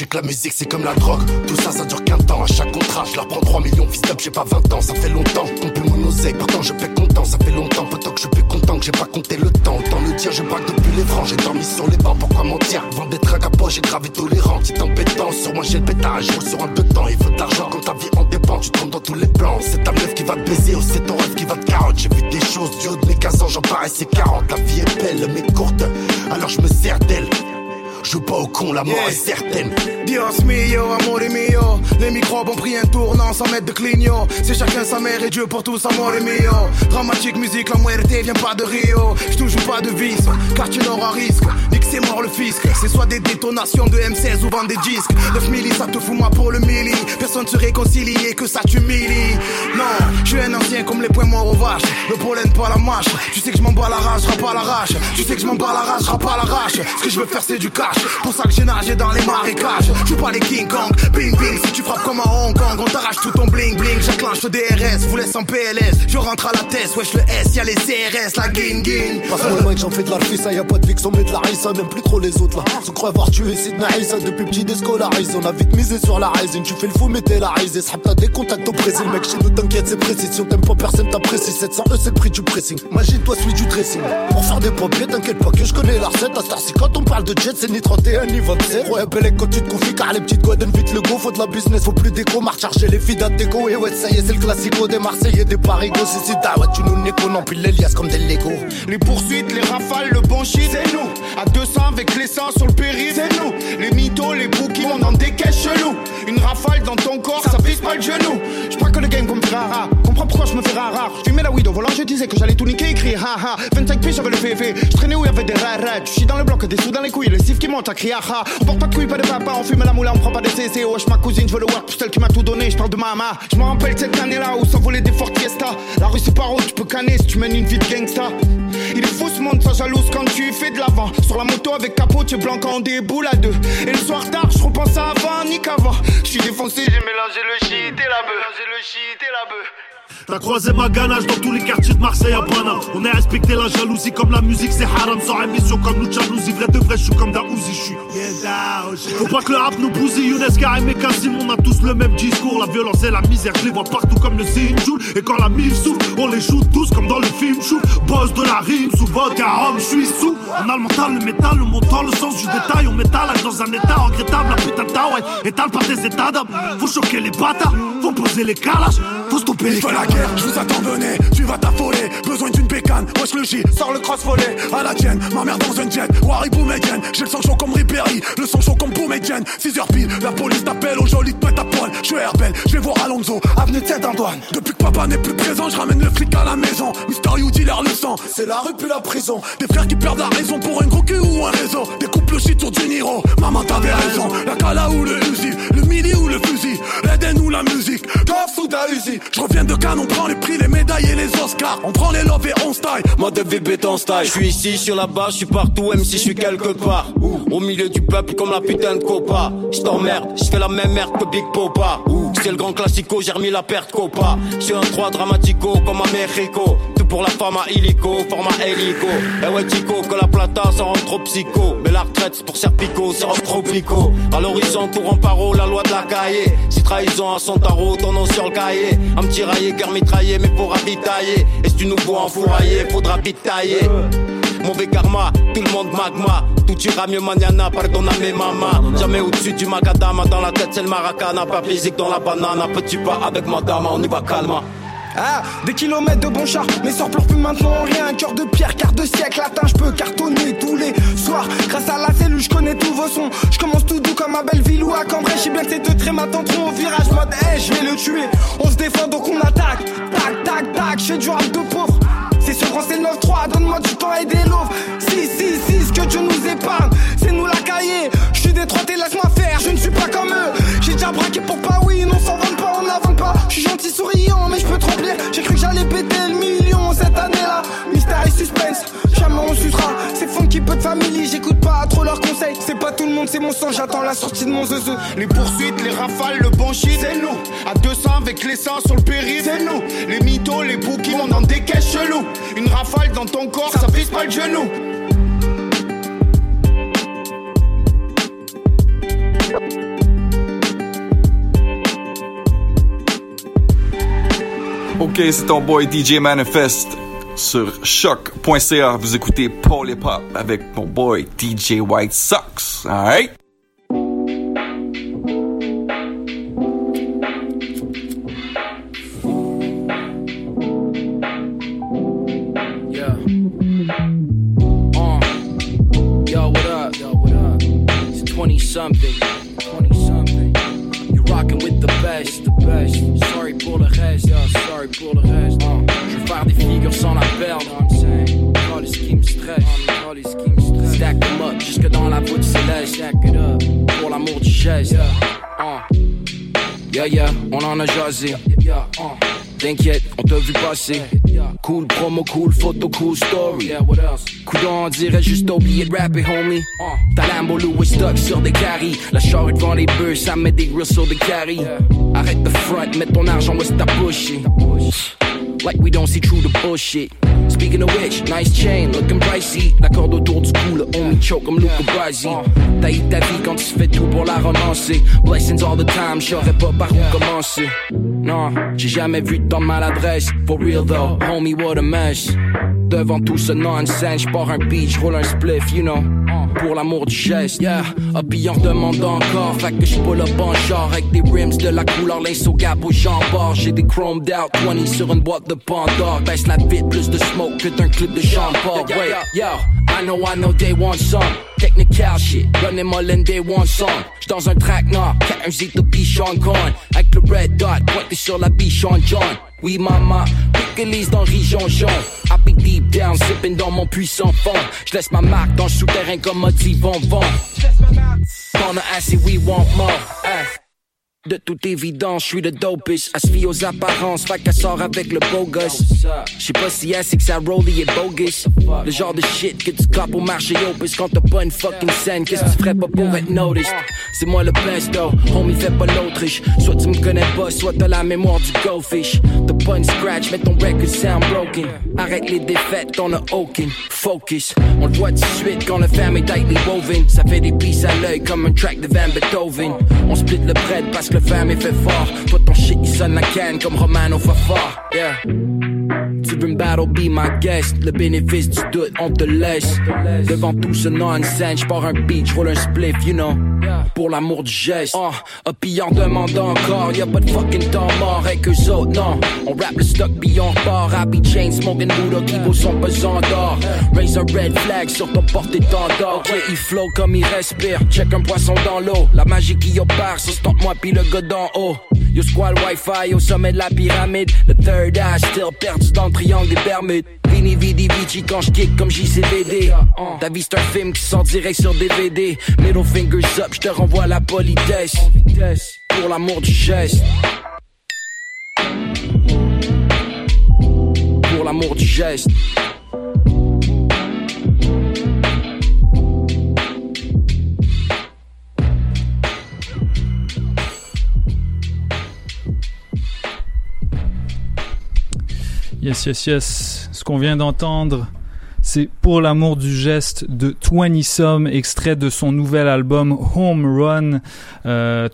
Sais que la musique c'est comme la drogue, tout ça ça dure qu'un temps. À chaque contrat, je leur prends 3 millions, fils d'up, j'ai pas 20 ans, ça fait longtemps. Compte plus mon oseille, pourtant je fais content, ça fait longtemps. Poto que je suis content que j'ai pas compté le temps. Autant le dire, je braque depuis les francs, j'ai dormi sur les bancs, pourquoi mentir? Avant d'être un capot, j'ai gravé tolérant, petite embêtance. Sur moi j'ai le pétage, je roule sur un deux temps. Il faut de l'argent quand ta vie en dépend, tu tombes dans tous les plans. C'est ta meuf qui va te baiser ou c'est ton rêve qui va te carotte. J'ai vu des choses du haut de mes 15 ans, j'en paraissais 40. La vie est belle, mais courte, alors je me sers d'elle. Je bats au con, la mort Yeah. est certaine. Dios mio, amore mio. Les microbes ont pris un tournant sans mettre de clignot C'est chacun sa mère et Dieu pour tous, amore mio. Dramatique musique, la muerte vient pas de Rio. Je toujours pas de vice, car tu n'auras risque. Nique c'est mort le fisc. C'est soit des détonations de M16 ou vendre des disques. 9 milli, ça te fout moi pour le milli. Personne se réconcilie et que ça t'humilie. Non, je suis un ancien comme les poings morts aux vaches. Le pollen pas la mâche. Tu sais que je m'en bats la rage, pas la rage. Tu sais que je m'en bats la rage, pas la rage. Ce que je veux faire c'est du cash Pour ça que j'ai nagé dans les marécages Je pas les King Kong, bing bing Si tu frappes comme à Hong Kong On t'arrache tout ton bling bling J'enclenche le DRS, vous laisse en PLS Je rentre à la tête, wesh le S Y'a les CRS, la gang gang Passe-moi le j'en fais de la ça y a pas de fixe, on met de la risa, même plus trop les autres là. Se croit avoir tué Sidney Issa depuis petit déscolarisé. On a vite misé sur la résine, tu fais le fou, mais t'es la. S'hab t'as des contacts au Brésil, mec, chez nous t'inquiète, c'est précis. Si on t'aime pas, personne t'apprécie. 700 E, c'est le prix du pressing. Imagine-toi celui du dressing. Pour faire des papiers, t'inquiète pas que je connais la recette. À quand on parle de jet, c'est 31 ni 27. Ouais, belle quand tu te confies, car les petites godens vite le go. Faut de la business, faut plus d'écho, marche chercher les filles déco. Et ouais, ça y est, c'est le classico des Marseillais, des Parigos. Si si, ouais, tu nous on empile les liasses comme des Lego. Les poursuites, les rafales, le bon shit, c'est nous. À 200 avec les seins sur le périph', c'est nous. Les mythos, les bookies, on en des caisses chelous. Une rafale dans ton corps, ça pisse pas le genou. Je que le game comme rara. Comprends pourquoi je me fais rare. Je fumais la weed au volant, je disais que j'allais tout niquer, écrit ha ha. 25 pieds, j'avais le VV. Je traînais où y'avait des rares. Je suis dans le bloc, des sous dans les couilles, les à crier ha. On porte pas de couilles, pas de papa, on fume la moula, on prend pas des CC. Wesh, ma cousine, je veux le work, pour celle qui m'a tout donné. Je parle de mama. Je me rappelle cette année-là où s'envolaient des fortes fiestas. La rue c'est pas rose, tu peux canner si tu mènes une vie de gangsta. Il est fou ce monde, ça jalouse quand tu fais de l'avant. Sur la moto avec capot, tu es blanc quand on déboule à deux. Et le soir tard, je repense à avant, ni qu'avant. Je suis défoncé, j'ai mélangé le shit et la bœuf. Mélangé le shit et la bœuf. T'as croisé ma ganache dans tous les quartiers de Marseille à Paname. On a respecté la jalousie comme la musique c'est haram. Sans émission comme nous jalousie, vrai de vrai, je suis comme Daouzi, je suis. Faut pas que le rap nous bousille, Younes, Karim et Kassim, on a tous le même discours. La violence et la misère, je les vois partout comme le Joule Et quand la mille souffle, on les joue tous comme dans le film Chou. Boss de la rime, sous vodka, homme, je suis sous. On a le mental, le métal, le montant, le sens du détail. On métalage dans un état regrettable, la putain de ouais. Étale pas tes états d'âme. Faut choquer les bâtards, faut poser les calages, faut stopper la guerre, je vous attends, venez, tu vas t'affoler. Besoin d'une bécane, wesh le J, sors le cross volet. À la tienne, ma mère dans un jet, Wari Boumedienne. J'ai le sang chaud comme Ripéry, le sang chaud comme Boumedienne. 6h pile, la police t'appelle au joli te à poil. Je suis Herbel, je vais voir Alonso, avenue cette Antoine. Depuis que papa n'est plus présent, je ramène le flic à la maison. Mister You dealer le sang, c'est la rue puis la prison. Des frères qui perdent la raison pour un gros cul ou un réseau. Des couples shit sur du Niro, maman t'avais raison. La cala ou le Uzi, le midi ou le fusil, l'Eden ou la musique. Tof ou da Je reviens de Cannes, on prend les prix, les médailles et les Oscars. On prend les love et on style. Mode de bébé ton style. Je suis ici sur la base, je suis partout, même si je suis quelque part. Au milieu du peuple comme la putain de copa. Je t'emmerde, je fais la même merde que Big Popa. C'est le grand classico, j'ai remis la perte copa. Suis un 3 dramatico comme à Mexico. Tout pour la femme à illico, format hélico. Eh ouais, Tico, que la plata, ça rend trop psycho. Mais la retraite, c'est pour Serpico, ça rend trop pico. À l'horizon, tout en paro, la loi de la cahier. Si trahison à son tarot, ton nom sur le cahier. Un petit raillé, guerre mitraillé, mais pour ravitailler. Et si tu nous vois enfourailler, faudra vite tailler. Mauvais karma, tout le monde magma. Tout ira mieux mañana, pardonname mama. Jamais au-dessus du macadam, dans la tête c'est le maracana. Pas physique dans la banane, petit pas avec madame, on y va calma. Ah, des kilomètres de bon char, mes sorts pleurent plus maintenant rien. Cœur de pierre, quart de siècle, atteint, je peux cartonner tous les soirs. Grâce à la cellule, je connais tous vos sons. Je commence tout doux comme à Belleville ou à Cambrai. Je bien que ces deux traits m'attendront au virage mode, hey, je vais le tuer. On se défend donc on attaque. Tac, tac, tac, je du rap de pauvre. C'est sur France, c'est 9-3, donne-moi du temps et des loaves. Si, si, si, ce que Dieu nous épargne, c'est nous la cahier. Je suis détroité, laisse-moi faire, je ne suis pas comme eux. J'ai déjà braqué pour pas oui, non, s'en vend pas, on n'avance pas. Je suis gentil, souriant, mais je peux te. J'ai cru que j'allais péter le million suspense, jamais on sucera. C'est funky, peu de famille, j'écoute pas trop leurs conseils. C'est pas tout le monde, c'est mon sang, j'attends la sortie de mon zeuze. Les poursuites, les rafales, le bon shit, c'est nous. À 200 avec les seins sur le périph', c'est nous. Les mythos, les bookies, on en des caisses chelous. Une rafale dans ton corps, ça pisse pas le genou. Ok, c'est ton boy DJ Manifest sur choc.ca. Vous écoutez Paul et Pop avec mon boy DJ White Sox. Alright? something, 20 something. You're rocking with the best, the best. Sorry pour le reste, yeah, sorry pour le reste figures sans la perdre. Call les qui me stress. Stack them up jusque dans la voûte céleste. Stack it up pour l'amour du geste. Uh. Yeah, yeah, on en a jasé. T'inquiète, on t'a vu passer. Cool promo, cool photo, cool story. Coudon, on dirait juste oublié de rapper, homie. Ta Lambo Louis stock sur des caries. La charrue devant les bœufs, ça met des grills sur des caries. Arrête de front, mets ton argent où est ta bouche. Like we don't see through the bullshit. Speaking of which, nice chain, looking pricey. La corde autour du cou, le homie choke comme Luca Brasi. T'as eu ta vie quand tu fais tout pour la romancer. Blessings all the time, j'aurais pas par où commencer. Non, j'ai jamais vu de maladresse. For real though, homie, what a mess. Devant tout ce nonsense, j'pars un beach, roule un spliff, you know. Pour l'amour du geste, yeah. Ah, on demande encore, fait que j'pull up en char avec des rims de la couleur lince au gap au jambard. J'ai des chromed out 20 sur une boîte de Pandore. Baisse la vite, plus de smoke que d'un club de champagne. Wait, yo, I know, I know they want some. Technical shit, running my lane, they want some. J'suis dans un track nord, 4 zip de Bichon Corn. Avec le red dot, pointé sur la Bichon John. Oui, maman, pique dans. I be deep down, sipping dans mon puissant fond. Je laisse ma marque dans le souterrain comme motif vent vent. Pendant assez, we want more. Hey. De toute évidence, je suis le dopest. Elle se fie aux apparences, fait qu'elle sort avec le beau gosse. Pas si elle sait que ça rollie est bogus. Le genre de shit que tu copes au marché opus quand t'as pas une fucking scène. Qu'est-ce que tu ferais pas pour être noticed? C'est moi le best though, homie fait pas l'Autriche. Soit tu me connais pas, soit t'as la mémoire du goldfish. T'as pas une scratch, mais ton record sound broken. Arrête les défaites, t'en as aucune. Focus, on le voit tout de suite quand le femme est tightly woven. Ça fait des pisses à l'œil comme un track de Van Beethoven. On split le bread parce le femme est fait fort. Toi ton shit il sonne la canne comme Romano Fafard. Yeah. Tu veux me battle, be my guest. Le bénéfice du doute, on te laisse. Devant tout ce nonsense, j'pars un beach, roule un spliff, you know. Pour l'amour du geste. Oh, pis en demande encore. Y'a pas de fucking temps mort avec eux autres, non. On rap le stock, pis on repart. Happy chain, smoking Buddha qui vaut son pesant d'or. Raise a red flag sur ton porte-étendard. Ok, il flow comme il respire. Check un poisson dans l'eau. La magie qui opère, ça stop moi pis le gars d'en haut. Yo squal Wi-Fi au sommet de la pyramide. Le third eye still perdu dans le triangle des Bermudes. Vini vidi vici quand je kick comme JCVD. Ta vie c'est un film qui sort direct sur DVD. Middle fingers up, je te renvoie la politesse. Pour l'amour du geste. Pour l'amour du geste. Yes, yes, yes. Ce qu'on vient d'entendre, c'est Pour l'amour du geste de Twenty extrait de son nouvel album Home Run. Euh,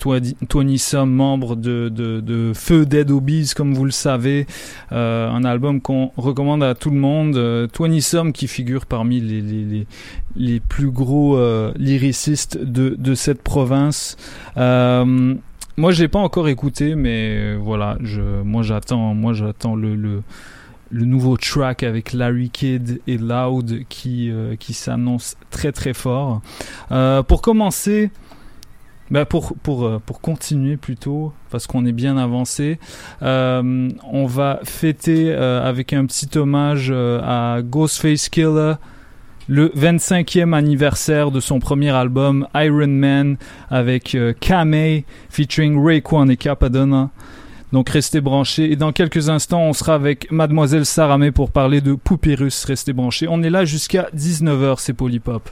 membre de, Feu Dead Obies, comme vous le savez. Euh, un album qu'on recommande à tout le monde. Euh, Twenty qui figure parmi les, plus gros euh, lyricistes de, cette province. Moi, je l'ai pas encore écouté, mais voilà, moi j'attends, moi j'attends le, le nouveau track avec Larry Kidd et Loud qui euh, qui s'annonce très très fort. Euh, pour commencer, bah pour pour euh, pour continuer plutôt parce qu'on est bien avancé, on va fêter avec un petit hommage à Ghostface Killer le 25e anniversaire de son premier album Iron Man avec euh, Kame featuring Raekwon et Capadonna. Donc restez branchés et dans quelques instants on sera avec Mademoiselle Saramé pour parler de Poupérus. Restez branchés. On est là jusqu'à 19h, c'est Polypop.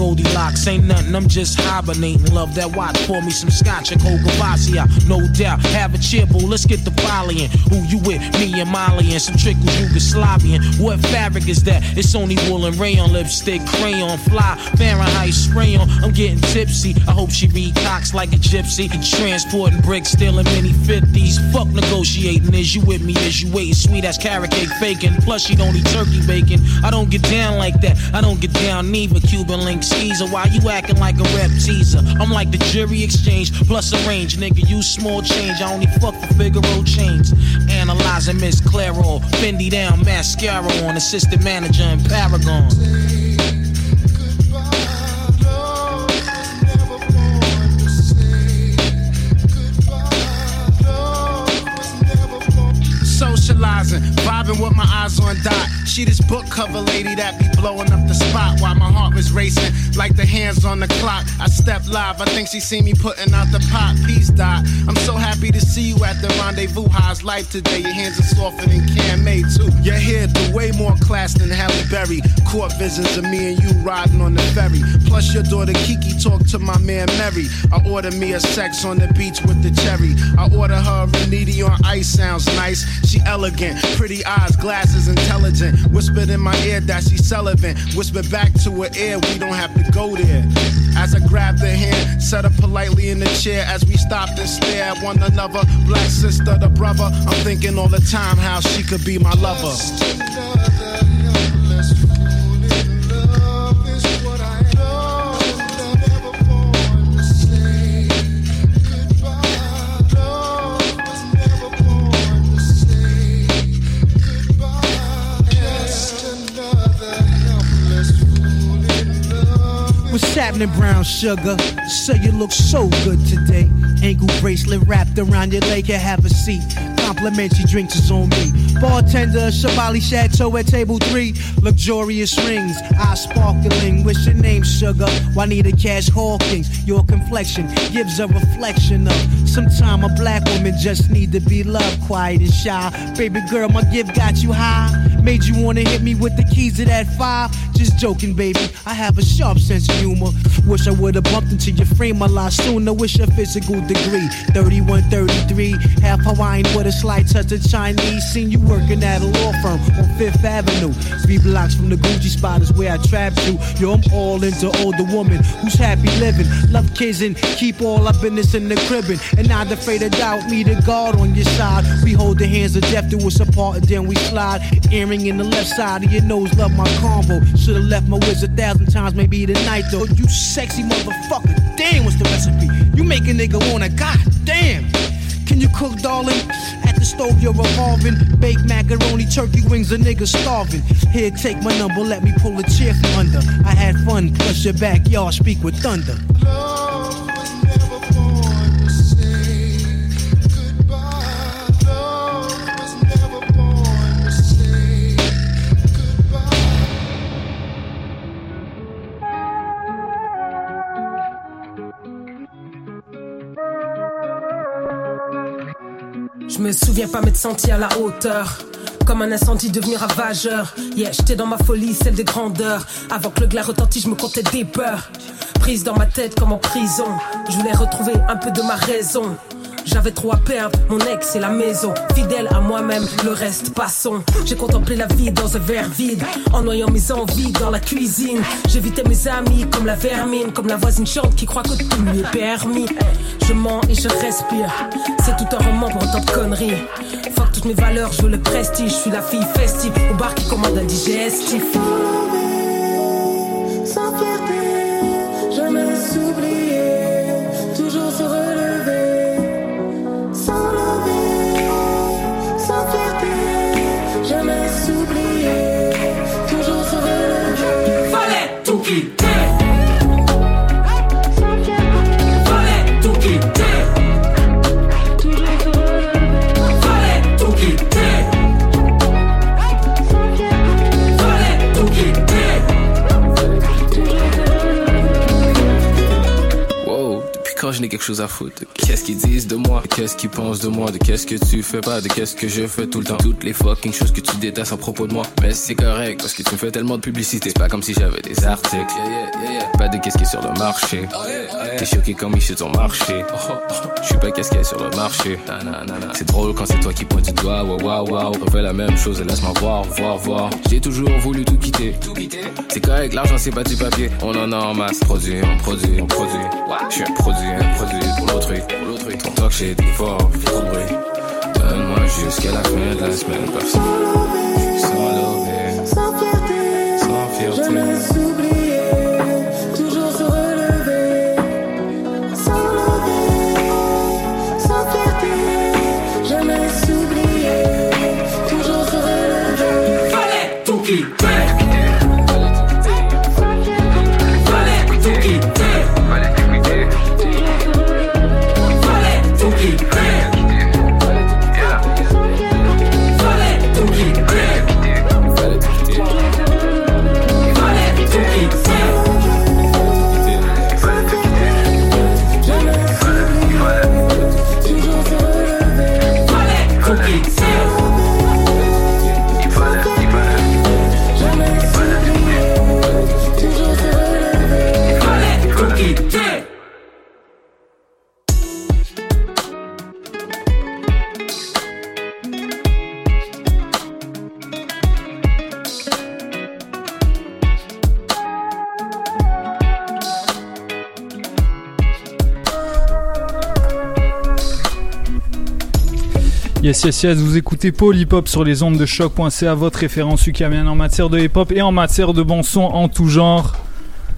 Goldie Goldilocks. Ain't nothing, I'm just hibernating. Love that watch, pour me some scotch and cold Gavassia. No doubt, have a cheer, boo. Let's get the volley in. Who you with? Me and Molly and some trickles Yugoslavian. What fabric is that? It's only wool and rayon, lipstick, crayon, fly, Fahrenheit spray on. I'm getting tipsy. I hope she read cocks like a gypsy. Transporting bricks, stealing mini 50s. Fuck negotiating. Is you with me? Is you waiting? Sweet as carrot cake faking. Plus, she don't eat turkey bacon. I don't get down like that. I don't get down neither. Cuban link Caesar. Why you acting like a rep teaser? I'm like the jury exchange plus a range. Nigga, you small change. I only fuck for Figaro chains. Analyzing Miss Claro. Fendi down, mascara on. Assistant manager in Paragon. Socializing, vibing with my eyes on dot. She this book cover lady that be blowing up the spot while my heart was racing like the hands on the clock. I step live, I think she see me putting out the pot. Peace dot. I'm so happy to see you at the rendezvous. How's life today? Your hands are softer than Cam made too. Your hair do way more class than Halle Berry. Court visions of me and you riding on the ferry. Plus your daughter Kiki talk to my man Mary. I order me a sex on the beach with the cherry. I order her a on ice. Sounds nice. She elegant, pretty eyes, glasses, intelligent. Whispered in my ear that she's celibate. Whispered back to her ear, we don't have to go there. As I grabbed her hand, set her politely in the chair as we stopped and stared at one another. Black sister, the brother. I'm thinking all the time how she could be my lover. What's happening, brown sugar? So you look so good today. Ankle bracelet wrapped around your leg, you have a seat. Complimentary drinks is on me. Bartender, Shabali Chateau at table three. Luxurious rings, eyes sparkling. What's your name, sugar? Juanita Cash Hawkins. Your complexion gives a reflection of. Sometime a black woman just need to be loved, quiet and shy. Baby girl, my gift got you high. Made you wanna hit me with the keys to that five. Just joking, baby. I have a sharp sense of humor. Wish I would've bumped into your frame a lot sooner. Wish your physical degree 31, 33. Half Hawaiian with a slight touch of Chinese. Seen you working at a law firm on Fifth Avenue. Three blocks from the Gucci spot is where I trapped you. Yo, I'm all into older woman who's happy living. Love kids and keep all our business in the cribbin'. And not afraid to doubt me, the guard on your side. We hold the hands of death to us apart and then we slide. Earring in the left side of your nose, love my combo. Should've left my whiz a thousand times, maybe tonight though. You sexy motherfucker, damn, what's the recipe? You make a nigga wanna, god damn. Can you cook, darling? At the stove, you're revolving. Baked macaroni, turkey wings, a nigga starving. Here, take my number, let me pull a chair from under. I had fun, plus your backyard speak with thunder. Souviens pas m'être senti à la hauteur. Comme un incendie devenir ravageur. Yeah, j'étais dans ma folie, celle des grandeurs. Avant que le glas retentisse, je me comptais des peurs. Prise dans ma tête comme en prison. Je voulais retrouver un peu de ma raison. J'avais trop à perdre, mon ex et la maison. Fidèle à moi-même, le reste passons. J'ai contemplé la vie dans un verre vide, en noyant mes envies dans la cuisine. J'évitais mes amis comme la vermine, comme la voisine chante qui croit que tout lui est permis. Je mens et je respire, c'est tout un roman pour autant de conneries. Fuck toutes mes valeurs, je veux le prestige. Je suis la fille festive au bar qui commande un digestif. Sans je n'ai quelque chose à foutre. Qu'est-ce qu'ils disent de moi, qu'est-ce qu'ils pensent de moi, de qu'est-ce que tu fais pas, de qu'est-ce que je fais tout le temps? Toutes les fucking choses que tu détestes à propos de moi. Mais c'est correct parce que tu me fais tellement de publicité. C'est pas comme si j'avais des articles. Pas de qu'est-ce qui est sur le marché. T'es choqué comme ils sur ton marché. Je suis pas qu'est-ce qui est sur le marché. C'est drôle quand c'est toi qui pointe du doigt. Waouh, waouh, waouh. On fait la même chose et laisse-moi voir, voir, voir. J'ai toujours voulu tout quitter. C'est correct, l'argent c'est pas du papier. On en a en masse. Produit, on produit, on produit. Je suis un produit, un produit pour l'autre. Pour l'autre. Ton talk shit, fort, trop de bruit. Donne-moi jusqu'à la fin de la semaine. Personne. Yes, yes, yes, vous écoutez Hop sur les ondes de choc.ca, votre référence ukamienne en matière de hip hop et en matière de bon son en tout genre.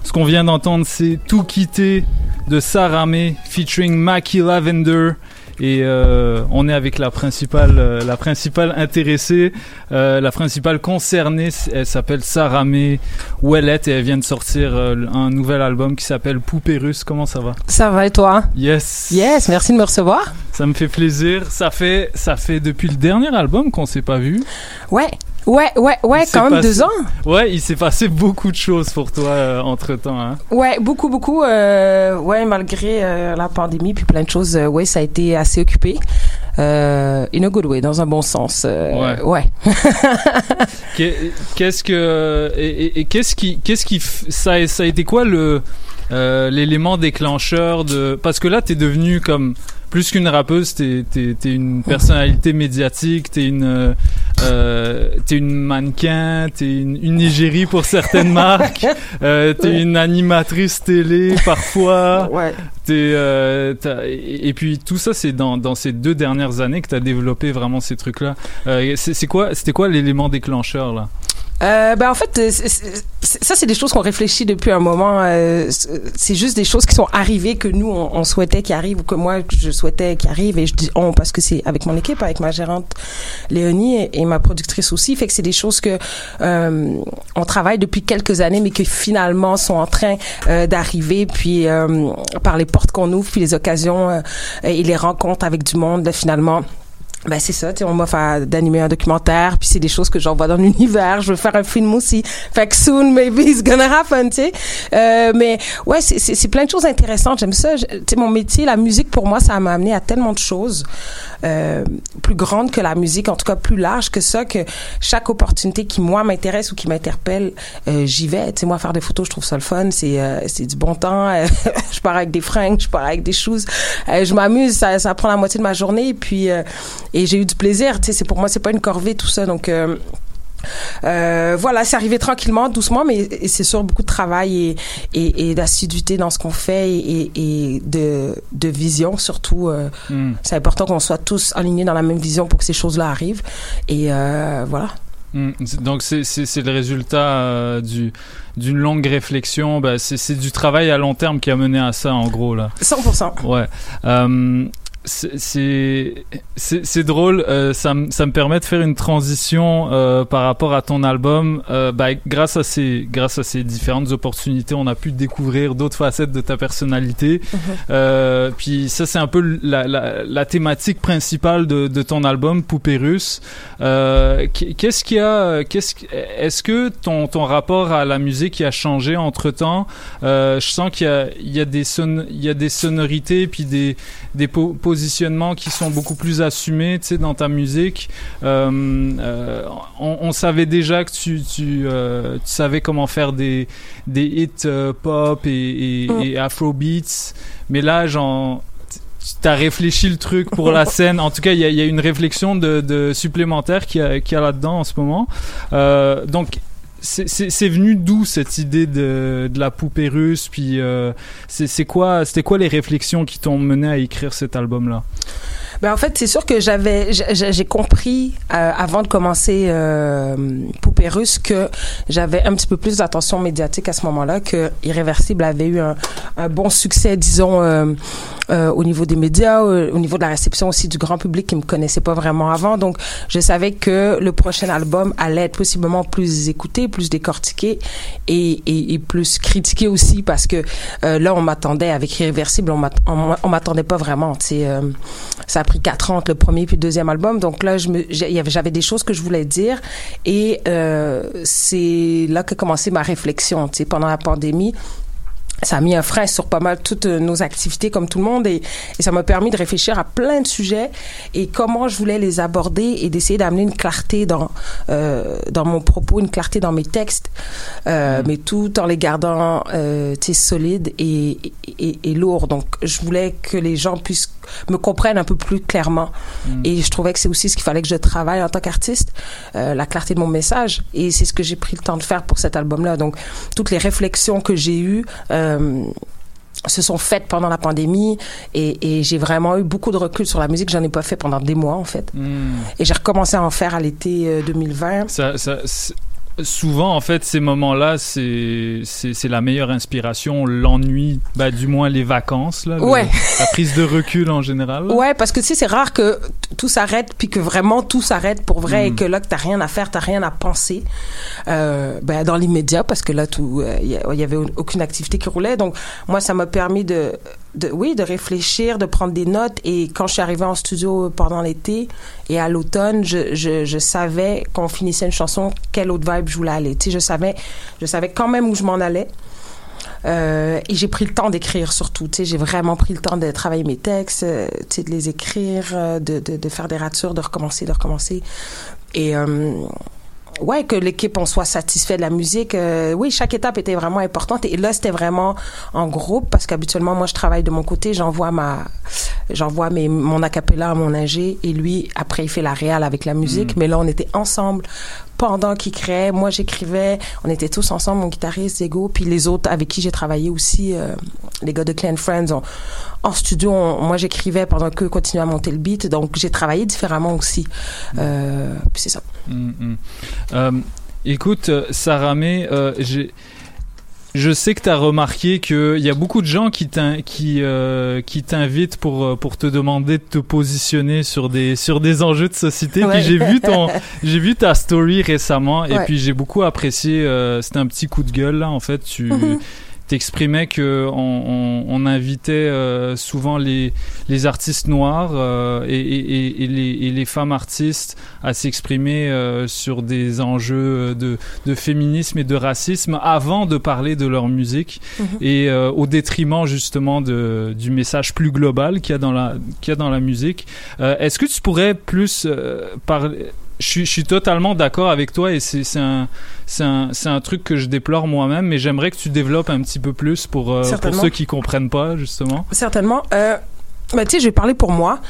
Ce qu'on vient d'entendre, c'est Tout quitter de Sarame featuring Mackie Lavender. Et euh, on est avec la principale, euh, la principale intéressée, euh, la principale concernée. Elle s'appelle Sarame Ouellet et elle vient de sortir un nouvel album qui s'appelle Poupée russe. Comment ça va? Ça va et toi? Yes. Yes, merci de me recevoir. Ça me fait plaisir. Ça fait, ça fait depuis le dernier album qu'on s'est pas vu. Ouais, ouais, ouais, ouais, quand même passé- deux ans. Ouais, il s'est passé beaucoup de choses pour toi entre temps. Hein. Ouais, beaucoup, beaucoup. Euh, ouais, malgré euh, la pandémie puis plein de choses, euh, ouais, ça a été assez occupé. Euh, in a good way, dans un bon sens. Euh, ouais. Qu'est- Qu'est-ce que et, et- et qu'est-ce qui qu'est-ce qui ça a, ça a été quoi le euh, l'élément déclencheur de parce que là t'es devenu comme plus qu'une rappeuse t'es t'es t'es une personnalité médiatique t'es une euh, euh, t'es une mannequin t'es une, une égérie pour certaines marques euh, t'es une animatrice télé parfois. Ouais. T'es euh, t'as- et, puis tout ça c'est dans dans ces deux dernières années que t'as développé vraiment ces trucs là euh, c'est quoi c'était quoi l'élément déclencheur là? Euh, ben en fait, euh, ça c'est des choses qu'on réfléchit depuis un moment. euh, c'est juste des choses qui sont arrivées que nous on, on souhaitait qu'ils arrivent ou que moi je souhaitais qu'ils arrivent et je dis on parce que c'est avec mon équipe, avec ma gérante Léonie et, ma productrice aussi. Fait que c'est des choses que euh, on travaille depuis quelques années, mais qui finalement sont en train euh, d'arriver. Puis euh, par les portes qu'on ouvre, puis les occasions et les rencontres avec du monde, finalement. Ben c'est ça, tu m'offre à- d'animer un documentaire, puis c'est des choses que j'envoie dans l'univers. Je veux faire un film aussi. Fait soon, maybe it's gonna happen, tu sais. Euh, mais ouais, c'est- c'est plein de choses intéressantes. J'aime ça. Tu sais, mon métier, la musique, pour moi, ça m'a amené à tellement de choses euh, plus grandes que la musique, en tout cas plus large que ça, que chaque opportunité qui, moi, m'intéresse ou qui m'interpelle, euh, j'y vais. Tu sais, moi, faire des photos, je trouve ça le fun. C'est euh, c'est du bon temps. Je pars avec des fringues, je pars avec des choses. Euh, je m'amuse, ça, ça prend la moitié de ma journée. Et puis, euh, et j'ai eu du plaisir. Tu sais, c'est pour moi, c'est pas une corvée tout ça. Donc euh, voilà, c'est arrivé tranquillement, doucement, mais c'est sûr beaucoup de travail et, et, et d'assiduité dans ce qu'on fait et, de, de vision surtout. euh, Hmm. C'est important qu'on soit tous alignés dans la même vision pour que ces choses-là arrivent. Et euh, voilà. Hmm, Donc c'est le résultat du d'une longue réflexion. Bah, c'est c'est du travail à long terme qui a mené à ça en gros là. 100%. Ouais. Euh, c'est c'est drôle euh, ça me ça me permet de faire une transition euh, par rapport à ton album. Euh, bah, grâce à ces grâce à ces différentes opportunités on a pu découvrir d'autres facettes de ta personnalité. Euh, puis ça c'est un peu la, la, la thématique principale de, de ton album Poupée russe. Euh, qu- qu'est-ce qu'il y a qu'est-ce que- est-ce que ton ton rapport à la musique a changé entre temps je sens qu'il y a il y a des son il y a des sonorités puis des des po- positionnements qui sont beaucoup plus assumés tu sais dans ta musique Euh, euh, on, on savait déjà que tu tu, euh, tu savais comment faire des des hits pop et, et, Mm. et afrobeats mais là genre tu as réfléchi le truc pour la scène. En tout cas, il y a, il y a une réflexion de, de supplémentaire qui a, qui a là-dedans en ce moment. Euh, donc, c'est- venu d'où cette idée de, de la poupée russe Puis, euh, c'est quoi, c'était quoi les réflexions qui t'ont mené à écrire cet album-là? Ben en fait, c'est sûr que j'avais, j'ai compris euh, avant de commencer euh, Poupée Russe que j'avais un petit peu plus d'attention médiatique à ce moment-là, que Irréversible avait eu un, un bon succès, disons, euh, euh, au niveau des médias, au, au niveau de la réception aussi du grand public qui me connaissait pas vraiment avant. Donc, je savais que le prochain album allait être possiblement plus écouté, plus décortiqué et, et, et plus critiqué aussi parce que euh, là, on m'attendait avec Irréversible, on m'attendait pas vraiment. Tu sais, euh, ça a pris quatre ans entre le premier puis le deuxième album. Donc là, j'avais des choses que je voulais dire et euh, c'est là que commencé ma réflexion. Tu sais, pendant la pandémie, ça a mis un frein sur pas mal toutes euh, nos activités comme tout le monde et, et ça m'a permis de réfléchir à plein de sujets et comment je voulais les aborder et d'essayer d'amener une clarté dans euh, dans mon propos, une clarté dans mes textes, euh, mais tout en les gardant euh, solides et, et, et lourds. Donc je voulais que les gens puissent me comprennent un peu plus clairement et je trouvais que c'est aussi ce qu'il fallait que je travaille en tant qu'artiste, euh, la clarté de mon message et c'est ce que j'ai pris le temps de faire pour cet album-là. Donc toutes les réflexions que j'ai eues euh, se sont faites pendant la pandémie et, et j'ai vraiment eu beaucoup de recul sur la musique. J'en ai pas fait pendant des mois en fait. Et j'ai recommencé à en faire à l'été euh, 2020. ça, ça, Souvent, en fait, ces moments-là, c'est la meilleure inspiration, l'ennui, bah, du moins les vacances, là, le- Ouais. la prise de recul en général. là. Ouais, parce que tu sais, c'est rare que tout s'arrête, puis que vraiment tout s'arrête pour vrai, Mm. et que là, que t'as rien à faire, t'as rien à penser, euh, ben, dans l'immédiat, parce que là, tout, il y, a- y avait aucune activité qui roulait. Donc, moi, ça m'a permis de, de, oui, de réfléchir, de prendre des notes. Et quand je suis arrivée en studio pendant l'été et à l'automne, je, je, je savais qu'on finissait une chanson, quelle autre vibe je voulais aller. Tu sais, je savais, je savais quand même où je m'en allais. Euh, et j'ai pris le temps d'écrire surtout. Tu sais, j'ai vraiment pris le temps de travailler mes textes, euh, tu sais, de les écrire, euh, de, de, de faire des ratures, de recommencer, de recommencer. Et euh, ouais, que l'équipe on soit satisfait de la musique. euh, oui, chaque étape était vraiment importante. Et là, c'était vraiment en groupe parce qu'habituellement, moi, je travaille de mon côté, j'envoie ma, j'envoie mes mon acapella à mon ingé et lui, après, il fait la réal avec la musique. Mais là, on était ensemble pendant qu'il créait. Moi, j'écrivais. On était tous ensemble, mon guitariste, Ego, puis les autres avec qui j'ai travaillé aussi, euh, les gars de Clan Friends. on- en studio, on- moi, j'écrivais pendant qu'eux continuaient à monter le beat. Donc, j'ai travaillé différemment aussi. Euh, puis c'est ça. Mm, mm. Euh, écoute, euh, Saramé, euh, j'ai- je sais que tu as remarqué qu'il y a beaucoup de gens qui t'in- qui, euh, qui t'invitent pour, euh, pour te demander de te positionner sur des, sur des enjeux de société. Ouais. Puis j'ai vu, ton, j'ai vu ta story récemment et Ouais. puis j'ai beaucoup apprécié. euh, C'était un petit coup de gueule là, en fait. Tu. T'exprimais que on, on, on invitait euh, souvent les, les artistes noirs euh, et, et, et, et les, et les femmes artistes à s'exprimer euh, sur des enjeux de, de féminisme et de racisme avant de parler de leur musique Mhm. et au détriment justement de, du message plus global qu'il y a dans la, qu'il y a dans la musique. Est-ce que tu pourrais plus parler je suis, totalement d'accord avec toi et c'est un, c'est un, c'est un truc que je déplore moi-même, mais j'aimerais que tu développes un petit peu plus pour, euh, pour ceux qui comprennent pas, justement. Certainement. Euh, tu sais, je vais parler pour moi.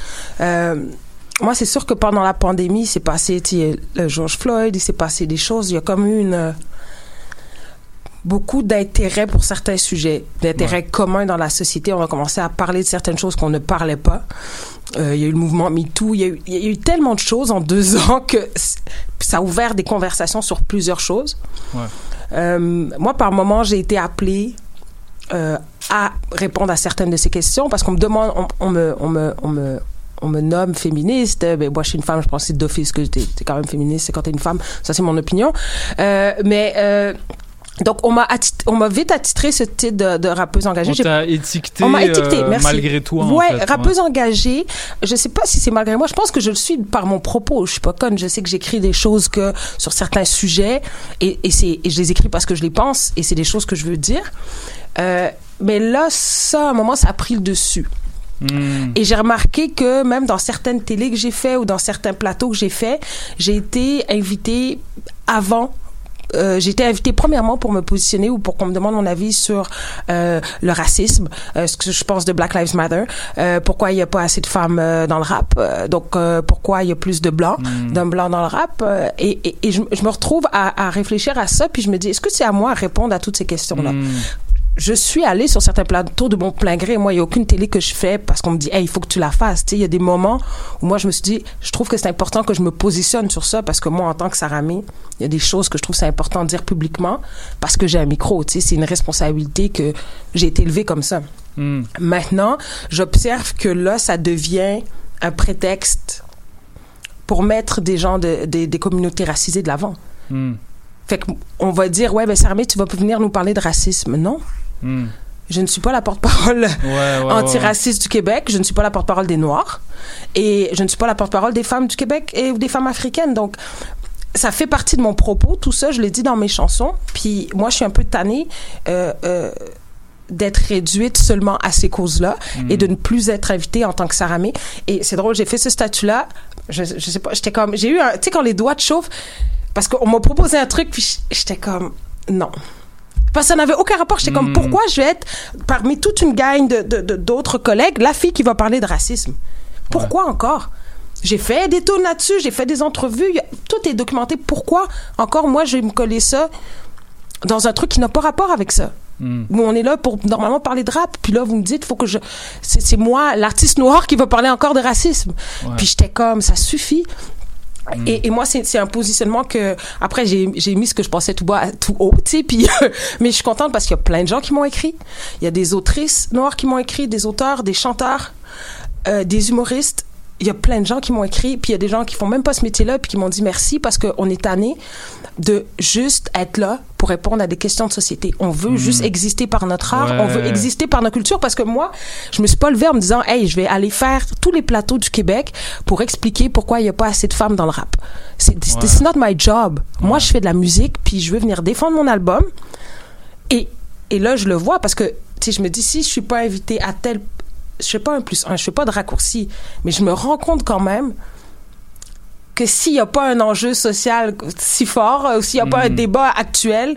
Euh, moi, c'est sûr que pendant la pandémie, il s'est passé, le George Floyd, il s'est passé des choses. Il y a comme eu une euh, beaucoup d'intérêt pour certains sujets, d'intérêt commun dans la société. On a commencé à parler de certaines choses qu'on ne parlait pas. Euh, il y a eu le mouvement MeToo. Il y, a eu, il y a eu tellement de choses en deux ans que ça a ouvert des conversations sur plusieurs choses. Ouais. Euh, moi, par moment, j'ai été appelée euh, à répondre à certaines de ces questions parce qu'on me demande, on, on me, on me, on me, on me nomme féministe. Ben, moi, je suis une femme, je pense que c'est d'office que t'es quand même féministe, c'est quand t'es une femme. Ça, c'est mon opinion. Mais, donc, on m'a on m'a vite attitré ce titre de, de rappeuse engagée. On t'a étiqueté, On m'a étiqueté, euh, merci. malgré toi, en Ouais, fait, rappeuse ouais. engagée. Je sais pas si c'est malgré moi. Je pense que je le suis par mon propos. Je suis pas conne. Je sais que j'écris des choses que sur certains sujets et, et c'est je les écris parce que je les pense et c'est des choses que je veux dire. Euh, mais là, ça, à un moment, ça a pris le dessus. Hmm. Et j'ai remarqué que même dans certaines télés que j'ai fait ou dans certains plateaux que j'ai fait, j'ai été invitée avant. Euh, j'ai été invitée premièrement pour me positionner ou pour qu'on me demande mon avis sur euh, le racisme, euh, ce que je pense de Black Lives Matter, euh, pourquoi il n'y a pas assez de femmes euh, dans le rap, euh, donc euh, pourquoi il y a plus de blancs, d'hommes blancs dans le rap, euh, et, et, et je, je me retrouve à, à réfléchir à ça, puis je me dis, est-ce que c'est à moi à répondre à toutes ces questions-là? Je suis allée sur certains plateaux de mon plein gré. Moi, il n'y a aucune télé que je fais parce qu'on me dit, hey, il faut que tu la fasses. Il y a des moments où moi, je me suis dit, je trouve que c'est important que je me positionne sur ça parce que moi, en tant que Saramé, il y a des choses que je trouve c'est important de dire publiquement parce que j'ai un micro. C'est une responsabilité que j'ai été élevée comme ça. Hmm. Maintenant, j'observe que là, ça devient un prétexte pour mettre des gens de, des, des communautés racisées de l'avant. Hmm. Fait qu'on va dire, ouais, ben Saramé, tu vas venir nous parler de racisme. Non. Hmm. Je ne suis pas la porte-parole Ouais, ouais, ouais. antiraciste du Québec. Je ne suis pas la porte-parole des Noirs. Et je ne suis pas la porte-parole des femmes du Québec et ou des femmes africaines. Donc, ça fait partie de mon propos. Tout ça, je l'ai dit dans mes chansons. Puis moi, je suis un peu tannée euh, euh, d'être réduite seulement à ces causes-là Mm. et de ne plus être invitée en tant que Saramé. Et c'est drôle, j'ai fait ce statut-là. Je, je sais pas, j'étais comme... J'ai eu un... Tu sais, quand les doigts te chauffent, parce qu'on m'a proposé un truc, puis j'étais comme... Non. Parce que ça n'avait aucun rapport. J'étais comme, Mm. pourquoi je vais être parmi toute une gang de, d'autres collègues, la fille qui va parler de racisme? Pourquoi encore? J'ai fait des tours là-dessus, j'ai fait des entrevues, a- tout est documenté. Pourquoi encore moi je vais me coller ça dans un truc qui n'a pas rapport avec ça? Hmm. Où on est là pour normalement parler de rap, puis là vous me dites, faut que je. C'est, c'est moi, l'artiste noir, qui va parler encore de racisme. Ouais. Puis j'étais comme, ça suffit. Et, et moi, c'est un positionnement que après j'ai j'ai mis ce que je pensais tout bas, tout haut, tu sais. Puis, mais je suis contente parce qu'il y a plein de gens qui m'ont écrit. Il y a des autrices noires qui m'ont écrit, des auteurs, des chanteurs, euh, des humoristes. Il y a plein de gens qui m'ont écrit, puis il y a des gens qui font même pas ce métier-là, puis qui m'ont dit merci parce qu'on est tanné de juste être là pour répondre à des questions de société. On veut Mhm. juste exister par notre art, Ouais. on veut exister par notre culture parce que moi, je me suis pas levée en me disant, hey, je vais aller faire tous les plateaux du Québec pour expliquer pourquoi il y a pas assez de femmes dans le rap. C'est Ouais. it's not my job. Moi, je fais de la musique, puis je veux venir défendre mon album. Et, et là, je le vois parce que, je me dis, si je suis pas invitée à tel. Je fais pas un plus un, je fais pas de raccourci, mais je me rends compte quand même que s'il n'y a pas un enjeu social si fort, euh, ou s'il n'y a pas un Mhm. débat actuel,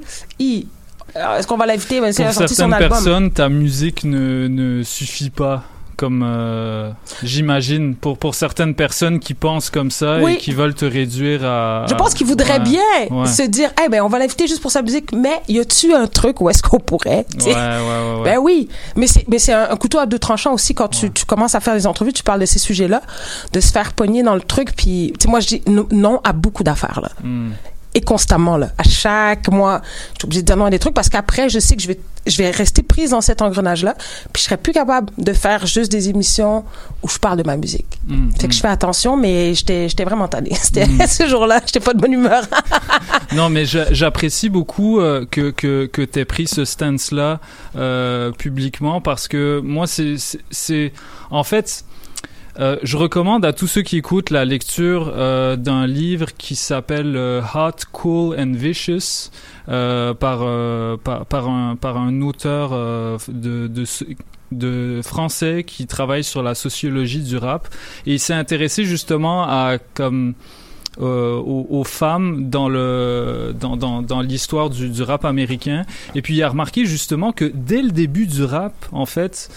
alors, est-ce qu'on va l'inviter même si elle Pour a sorti son certaines album? personnes, ta musique ne, ne suffit pas. Comme euh, j'imagine, pour, pour certaines personnes qui pensent comme ça Oui. et qui veulent te réduire à. Je pense qu'il voudrait Ouais, bien ouais. se dire, eh ben, on va l'inviter juste pour sa musique, mais y a-tu un truc où est-ce qu'on pourrait? Ouais. Ben oui, mais c'est mais c'est un, un couteau à deux tranchants aussi quand tu, tu commences à faire des entrevues, tu parles de ces sujets-là, de se faire pogner dans le truc, puis tu sais moi je dis no- non à beaucoup d'affaires là. Hmm. Et constamment là, à chaque mois, je suis obligée de dire non à des trucs parce qu'après je sais que je vais je vais rester prise dans cet engrenage là, puis je serai plus capable de faire juste des émissions où je parle de ma musique. Hmm, Fait que je fais attention, mais j'étais j'étais vraiment tannée. C'était Mm. ce jour-là, j'étais pas de bonne humeur. Non, mais j'a- j'apprécie beaucoup euh, que, que, que tu aies pris ce stance-là euh, publiquement parce que moi, c'est. c'est- En fait. Euh, je recommande à tous ceux qui écoutent la lecture euh, d'un livre qui s'appelle euh, Hot, Cool and Vicious par, par, par, un, par un auteur de, de, français qui travaille sur la sociologie du rap. Et il s'est intéressé justement à comme aux, femmes dans le dans, dans, dans l'histoire du, du rap américain. Et puis il a remarqué justement que dès le début du rap en fait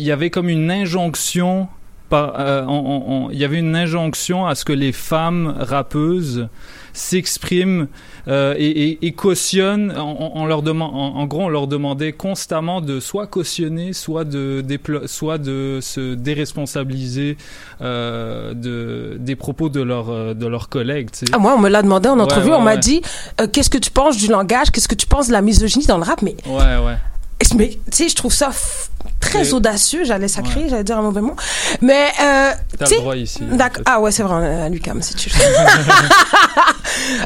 il y avait comme une injonction par, euh, on- on- on- il y avait une injonction à ce que les femmes rappeuses s'expriment euh, et, et, et cautionnent. On, on leur demande, en, en gros, on leur demandait constamment de soit cautionner, soit de déplo- soit de se déresponsabiliser euh, de des propos de leurs de leurs collègues. tu sais. Ah, moi, on me l'a demandé en entrevue. ouais, on m'a dit Qu'est-ce que tu penses du langage Qu'est-ce que tu penses de la misogynie dans le rap Mais Ouais, ouais. Mais, tu sais, je trouve ça très audacieux, j'allais sacrer, j'allais dire un mauvais mot. Mais, euh, T'as tu sais- le droit ici. D'accord. Ah ouais, c'est vrai, à l'UCAM, si tu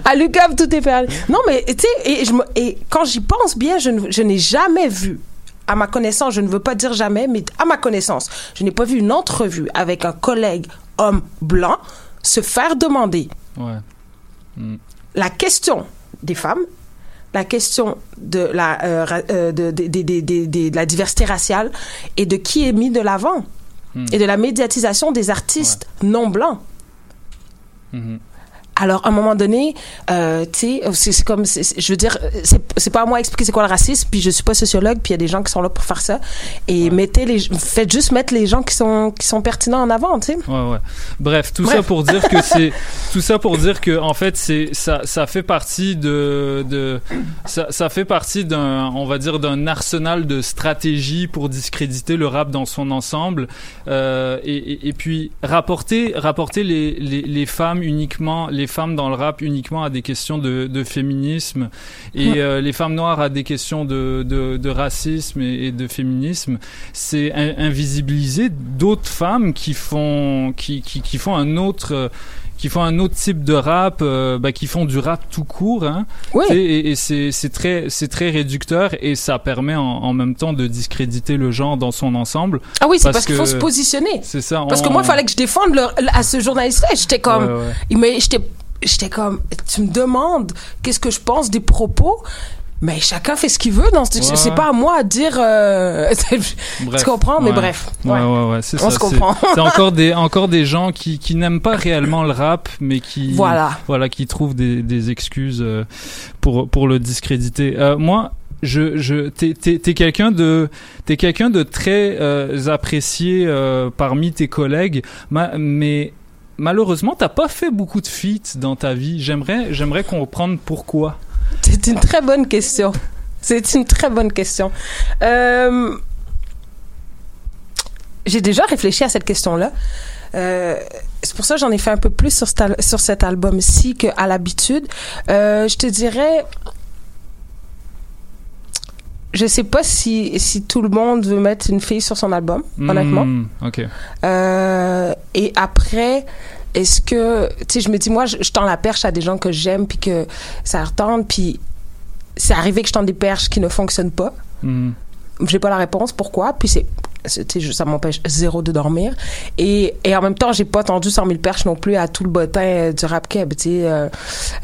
à l'UCAM, tout est perdu. Non, mais, tu sais, et, quand j'y pense bien, je, je n'ai jamais vu, à ma connaissance, je ne veux pas dire jamais, mais à ma connaissance, je n'ai pas vu une entrevue avec un collègue homme blanc se faire demander Ouais. Mm. la question des femmes, la question de la, euh, euh, de, la diversité raciale et de qui est mis de l'avant Hmm. et de la médiatisation des artistes non blancs. Mhm. Alors, à un moment donné, euh, tu sais, c'est comme, je veux dire, c'est pas à moi d'expliquer c'est quoi le racisme, puis je suis pas sociologue, puis il y a des gens qui sont là pour faire ça. Et mettez les, faites juste mettre les gens qui sont, qui sont pertinents en avant, tu sais. Ouais, ouais. Bref, tout Bref. ça pour dire que c'est tout ça pour dire que en fait c'est ça ça fait partie de de ça, ça fait partie d'un on va dire d'un arsenal de stratégies pour discréditer le rap dans son ensemble euh, et, et, et puis rapporter rapporter les, les les femmes uniquement les femmes dans le rap uniquement à des questions de de féminisme et euh, les femmes noires à des questions de de, de racisme et, et de féminisme. C'est in- invisibiliser d'autres femmes qui font qui, qui, qui font un autre euh, qui font un autre type de rap, euh, bah, qui font du rap tout court, hein. Sais, Et, et c'est très c'est très réducteur et ça permet en, en même temps de discréditer le genre dans son ensemble. Ah oui, c'est parce, qu'il que- faut se positionner. C'est ça. Parce que moi, il fallait que je défende à ce journaliste-là. J'étais comme, Ouais, ouais. j'étais, j'étais comme, tu me demandes qu'est-ce que je pense des propos, mais chacun fait ce qu'il veut. Dans ce- Ouais, c'est ouais. pas à moi à dire. euh, tu comprends, mais Ouais. bref. Ouais, ouais, ouais, c'est On se comprend. C'est encore des, encore des gens qui, qui n'aiment pas réellement le rap, mais qui, Voilà. voilà, qui trouvent des, des excuses euh, pour, pour le discréditer. Euh, moi, je, je, t'es, quelqu'un de, t'es quelqu'un de très euh, apprécié parmi tes collègues, ma- mais malheureusement, t'as pas fait beaucoup de feats dans ta vie. J'aimerais, j'aimerais comprendre pourquoi. C'est une très bonne question. C'est une très bonne question. Euh, J'ai déjà réfléchi à cette question-là. Euh, c'est pour ça que j'en ai fait un peu plus sur cet, sur cet album-ci qu'à l'habitude. Euh, je te dirais, je sais pas si, si tout le monde veut mettre une fille sur son album, honnêtement. Hmm. Euh, et après, est-ce que, tu sais, je me dis, moi, je, je tends la perche à des gens que j'aime, puis que ça retente, puis c'est arrivé que je tends des perches qui ne fonctionnent pas. Hmm. J'ai pas la réponse, pourquoi? Puis c'est, ça m'empêche zéro de dormir. Et, et en même temps, j'ai pas tendu 100 000 perches non plus à tout le bottin euh, du rap keb. Tu sais, euh,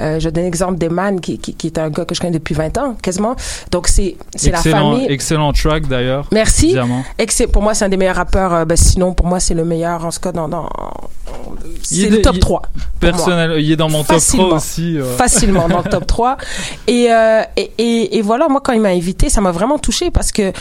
euh, je donne l'exemple d'Eman, qui, qui, qui est un gars que je connais depuis 20 ans, quasiment. Donc c'est, c'est la famille. excellent track d'ailleurs. Merci. Pour moi, c'est un des meilleurs rappeurs. euh, ben, sinon, pour moi, c'est le meilleur, en tout cas, dans, dans c'est est le top il- 3. pour moi. Personnel, il est dans mon top 3 Facilement. aussi. Facilement dans le top 3. Et, et, et, et voilà, moi, quand il m'a invité, ça m'a vraiment touché parce que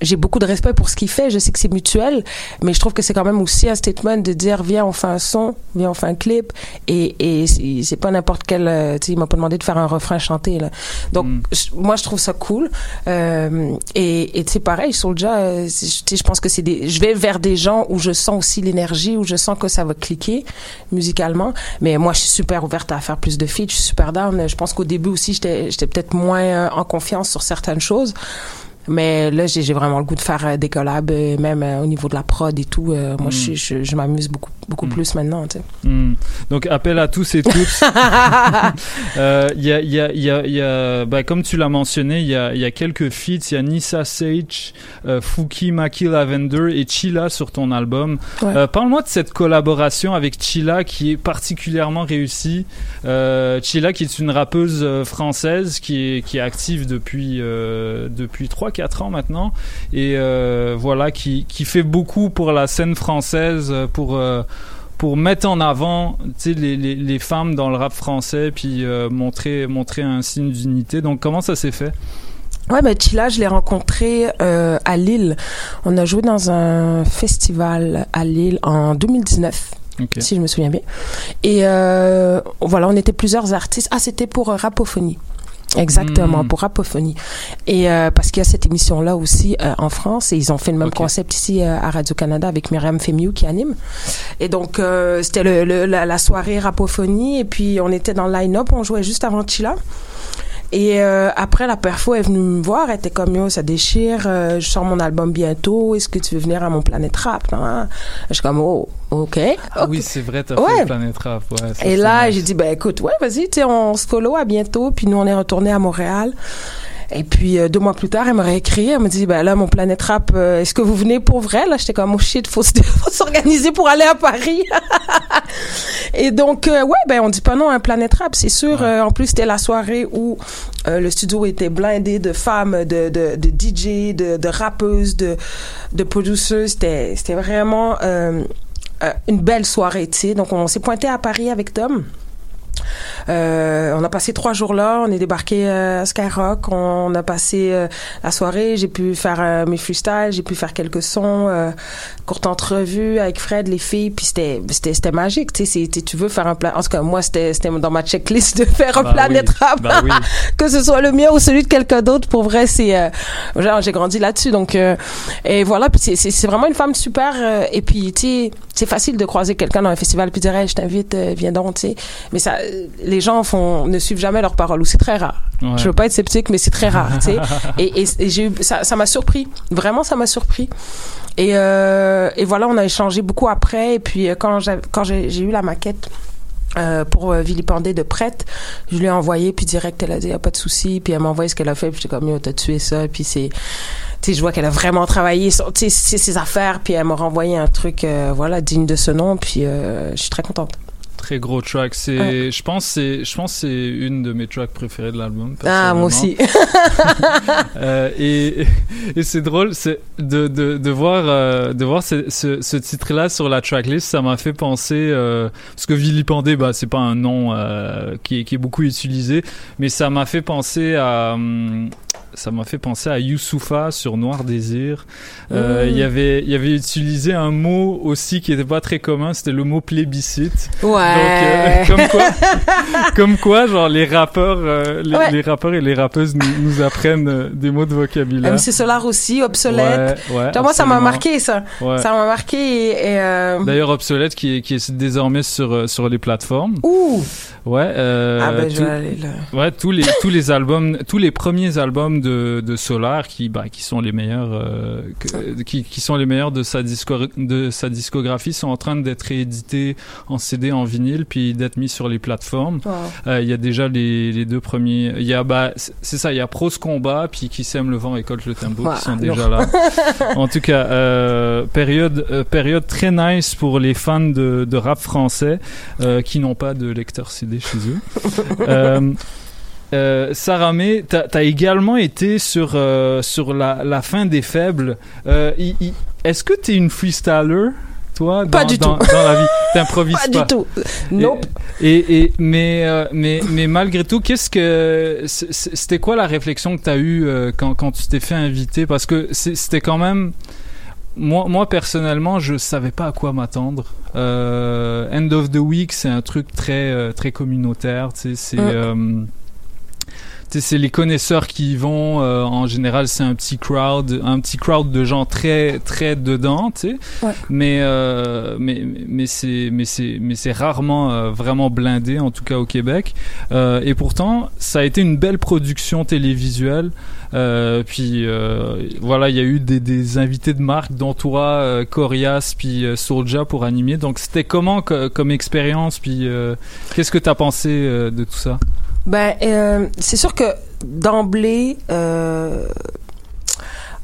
j'ai beaucoup de respect pour ce qu'il fait. Je sais que c'est mutuel, mais je trouve que c'est quand même aussi un statement de dire viens, on fait un son, viens, on fait un clip. Et, et c'est pas n'importe quel. euh, Tu sais, il m'a pas demandé de faire un refrain chanté. Là. Donc, je- moi, je trouve ça cool. Euh, et et tu sais, pareil, Soulja, euh, je pense que c'est des. Je vais vers des gens où je sens aussi l'énergie, où je sens que ça va cliquer musicalement. Mais moi, je suis super ouverte à faire plus de feats. Je suis super down. Je pense qu'au début aussi, j'étais j'étais peut-être moins euh, en confiance sur certaines choses. Mais là, j'ai vraiment le goût de faire euh, des collabs, euh, même euh, au niveau de la prod et tout. Moi, Mm. je, je, je m'amuse beaucoup, beaucoup plus maintenant. Tu sais. Hmm. Donc appel à tous et toutes. Euh, y a, il y a, il y a, il y a bah, comme tu l'as mentionné, il y a, il y a quelques feats. Il y a Nissa Sage, euh, Fouki Maki Lavender et Chila sur ton album. Ouais. Euh, Parle-moi de cette collaboration avec Chila qui est particulièrement réussie. Euh, Chila qui est une rappeuse française qui est, qui est active depuis, depuis 3-4 ans maintenant. Et voilà, qui, qui fait beaucoup pour la scène française, pour... pour mettre en avant les, les, les femmes dans le rap français puis euh, montrer montrer un signe d'unité donc comment ça s'est fait? Ouais, mais Chila, je l'ai rencontré euh, à Lille. On a joué dans un festival à Lille en 2019. Ok. Si je me souviens bien. Et euh, voilà, on était plusieurs artistes. Ah, c'était pour Rapophonie. Exactement, Mm. pour Rapophonie. Et euh, parce qu'il y a cette émission-là aussi euh, en France, et ils ont fait le même concept ici euh, à Radio-Canada avec Myriam Femiou qui anime. Et donc, euh, c'était le, le- la, la soirée Rapophonie, et puis on était dans le line-up, on jouait juste avant Chila. Et euh, après, la perfo est venue me voir, elle était comme, yo, ça déchire, euh, je sors mon album bientôt, est-ce que tu veux venir à mon Planète Rap? hein? Je suis comme, oh, ok. Ah oui, c'est vrai, t'as Ouais. fait Planète Rap. Ouais, ça, Et là, j'ai dit, ben écoute, ouais, vas-y, on se follow à bientôt. Puis nous, on est retourné à Montréal. Et puis euh, deux mois plus tard, elle m'a réécrit, elle me dit, ben là, mon Planète Rap, euh, est-ce que vous venez pour vrai? Là, j'étais comme, oh shit, faut, se- faut s'organiser pour aller à Paris. Et donc, euh, ouais, ben on dit pas non à un Planète Rap, c'est sûr. Euh, en plus, c'était la soirée où euh, le studio était blindé de femmes, de, de, de DJ, de, de rappeuses, de, de producers. C'était, c'était vraiment euh, une belle soirée, tu sais. Donc, on s'est pointé à Paris avec Tom. Euh, on a passé trois jours là, on est débarqué euh, à Skyrock, on a passé euh, la soirée, j'ai pu faire euh, mes freestyles, j'ai pu faire quelques sons, euh, courte entrevue avec Fred, les filles, puis c'était c'était c'était magique, tu sais, tu veux faire un plan, en tout cas moi c'était c'était dans ma checklist de faire un Bah Planet oui, Rap, bah oui. que ce soit le mien ou celui de quelqu'un d'autre, pour vrai c'est euh, genre j'ai grandi là-dessus, donc euh, et voilà, puis c'est- vraiment une femme super, euh, et puis tu sais c'est facile de croiser quelqu'un dans un festival puis dire Hey, je t'invite, viens donc, tu sais, mais ça les gens font ne suivent jamais leurs paroles ou c'est très rare. Ouais. Je veux pas être sceptique, mais c'est très rare, tu sais. Et, et, et j'ai ça ça m'a surpris, vraiment ça m'a surpris. Et, euh, et voilà, on a échangé beaucoup après. Et puis euh, quand j'ai quand j'ai j'ai eu la maquette. Euh, pour euh, vilipender de prête, je lui ai envoyé puis direct elle a dit y a pas de souci puis elle m'a envoyé ce qu'elle a fait puis j'étais comme yo t'as tué ça puis c'est tu sais je vois qu'elle a vraiment travaillé sais ses affaires puis elle m'a renvoyé un truc euh, voilà digne de ce nom puis je suis très contente Très gros track. C'est, Ouais. je pense, c'est, je pense, c'est une de mes tracks préférées de l'album. ah moi aussi Euh, et et c'est drôle c'est de, de, de voir euh, de voir ce, ce, ce titre-là sur la tracklist ça m'a fait penser euh, parce que vilipender bah c'est pas un nom euh, qui, est, qui est beaucoup utilisé mais ça m'a fait penser à hum, ça m'a fait penser à Youssoufa sur Noir Désir. Euh. Il y avait, il y avait utilisé un mot aussi qui était pas très commun, c'était le mot plébiscite. Ouais. Donc, euh, comme quoi, comme quoi, genre les rappeurs, euh, les, Ouais. les rappeurs et les rappeuses nous, nous apprennent euh, des mots de vocabulaire. MC Solar aussi obsolète Ouais, ouais, Tu vois, moi ça m'a marqué ça Ouais. ça m'a marqué et, et, D'ailleurs, obsolète qui est, qui est désormais sur, sur les plateformes. Ouh. Ouais. Ah ben, je tout- vais aller là. Ouais, tous les tous les albums, tous les premiers albums de, de Solar qui bah, qui sont les meilleurs euh, que- qui, qui sont les meilleurs de sa disco, de sa discographie sont en train d'être réédités en CD, en vinyle, puis d'être mis sur les plateformes. Wow. Euh, Il y a déjà les, les deux premiers. Il y a bah c'est ça, il y a Prose Combat puis qui sème le vent récolte le tempo Ouais, qui sont non. déjà là. en tout cas, euh, période période très nice pour les fans de, de rap français qui n'ont pas de lecteur CD chez eux. euh, Sarah May, t'as as également été sur euh, sur la, la fin des faibles. Euh, Est-ce que t'es une freestyler, toi, dans, Pas du dans, tout. dans la vie? T'improvises Pas pas, du tout. Nope. Et, et mais euh, mais mais malgré tout, qu'est-ce que c'était quoi la réflexion que t'as eue euh, quand quand tu t'es fait inviter? Parce que c'était quand même moi, moi personnellement, je savais pas à quoi m'attendre. End of the Week, c'est un truc très très communautaire. Tu c'est Mm. Tu c'est les connaisseurs qui y vont. euh, en général, c'est un petit crowd, un petit crowd de gens très très dedans. Tu sais, Ouais. mais euh, mais mais c'est mais c'est mais c'est rarement euh, vraiment blindé, en tout cas au Québec. Euh, et pourtant, ça a été une belle production télévisuelle. Euh, puis euh, voilà, il y a eu des, des invités de marque, dont toi, euh, Corias, puis euh, Soulja pour animer. Donc c'était comment co- comme expérience Puis euh, qu'est-ce que t'as pensé euh, de tout ça? Ben, euh, c'est sûr que d'emblée, euh,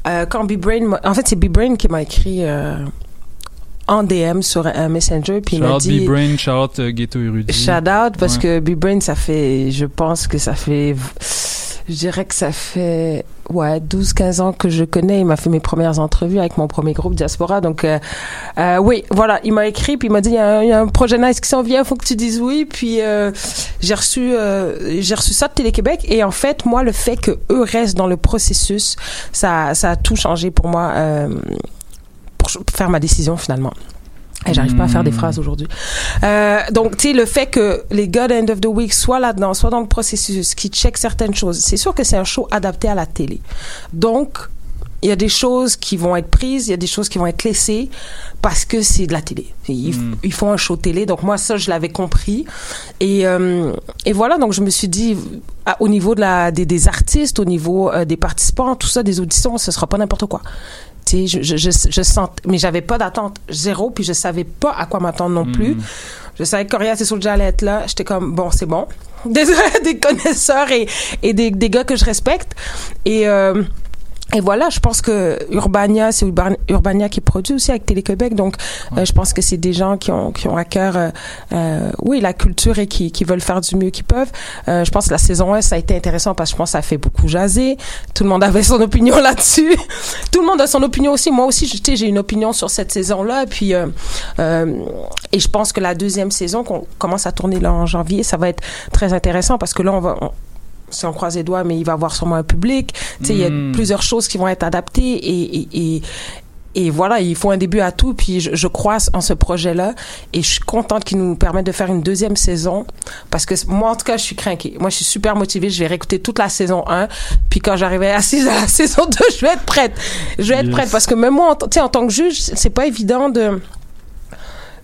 euh, quand B-Brain, en fait, c'est B-Brain qui m'a écrit euh, en DM sur un Messenger, puis il m'a dit. B-Brain, Charlotte euh, Ghetto Érudit. Shout out parce Ouais. que B-Brain, ça fait, je pense que ça fait, je dirais que ça fait, ouais, 12, 15 ans que je connais. Il m'a fait mes premières entrevues avec mon premier groupe Diaspora. Donc, euh, euh, oui, voilà, il m'a écrit puis il m'a dit, il y, a un- il y a un projet nice qui s'en vient, faut que tu dises oui. Puis, euh, j'ai reçu, euh, j'ai reçu ça de Télé-Québec. Et en fait, moi, le fait que eux restent dans le processus, ça, ça a tout changé pour moi, euh, pour faire ma décision finalement. Et j'arrive pas à faire des Hmm. phrases aujourd'hui. Euh, donc, tu sais, le fait que les gars End of the Week soient là-dedans, soient dans le processus, qui checkent certaines choses, c'est sûr que c'est un show adapté à la télé. Donc, il y a des choses qui vont être prises, il y a des choses qui vont être laissées parce que c'est de la télé. Ils, Mm. ils font un show télé, donc moi ça je l'avais compris. Et, euh, et voilà, donc je me suis dit, à- au niveau de la, des, des artistes, au niveau euh, des participants, tout ça, des auditions, ce sera pas n'importe quoi. Sais, je, je, je, mais j'avais pas d'attente zéro, puis je savais pas à quoi m'attendre non plus. Je savais que Corias et Soulja allaient être là. J'étais comme, bon, c'est bon. Des, des connaisseurs et, et des, des gars que je respecte. Et, euh, et voilà, je pense que Urbania, c'est Urban- Urbania qui produit aussi avec Télé-Québec. Donc, euh, je pense que c'est des gens qui ont, qui ont à cœur, euh, euh, oui, la culture et qui, qui veulent faire du mieux qu'ils peuvent. Euh, je pense que la saison 1, ça a été intéressant parce que je pense que ça a fait beaucoup jaser. Tout le monde avait son opinion là-dessus. Tout le monde a son opinion aussi. Moi aussi, tu sais, j'ai une opinion sur cette saison-là. Et puis, euh, euh, et je pense que la deuxième saison, qu'on commence à tourner là en janvier, ça va être très intéressant parce que là, on va, on- si on croise les doigts, mais il va avoir sûrement un public. Tu sais, il y a Mm. plusieurs choses qui vont être adaptées et, et, et, et voilà, il faut un début à tout. Puis je, je crois en ce projet-là et je suis contente qu'il nous permette de faire une deuxième saison parce que moi, en tout cas, je suis craquée. Moi, je suis super motivée. Je vais réécouter toute la saison 1. Puis quand j'arriverai assise à la saison 2, je vais être prête. Je vais être prête parce que même moi, tu sais, en tant que juge, c'est pas évident de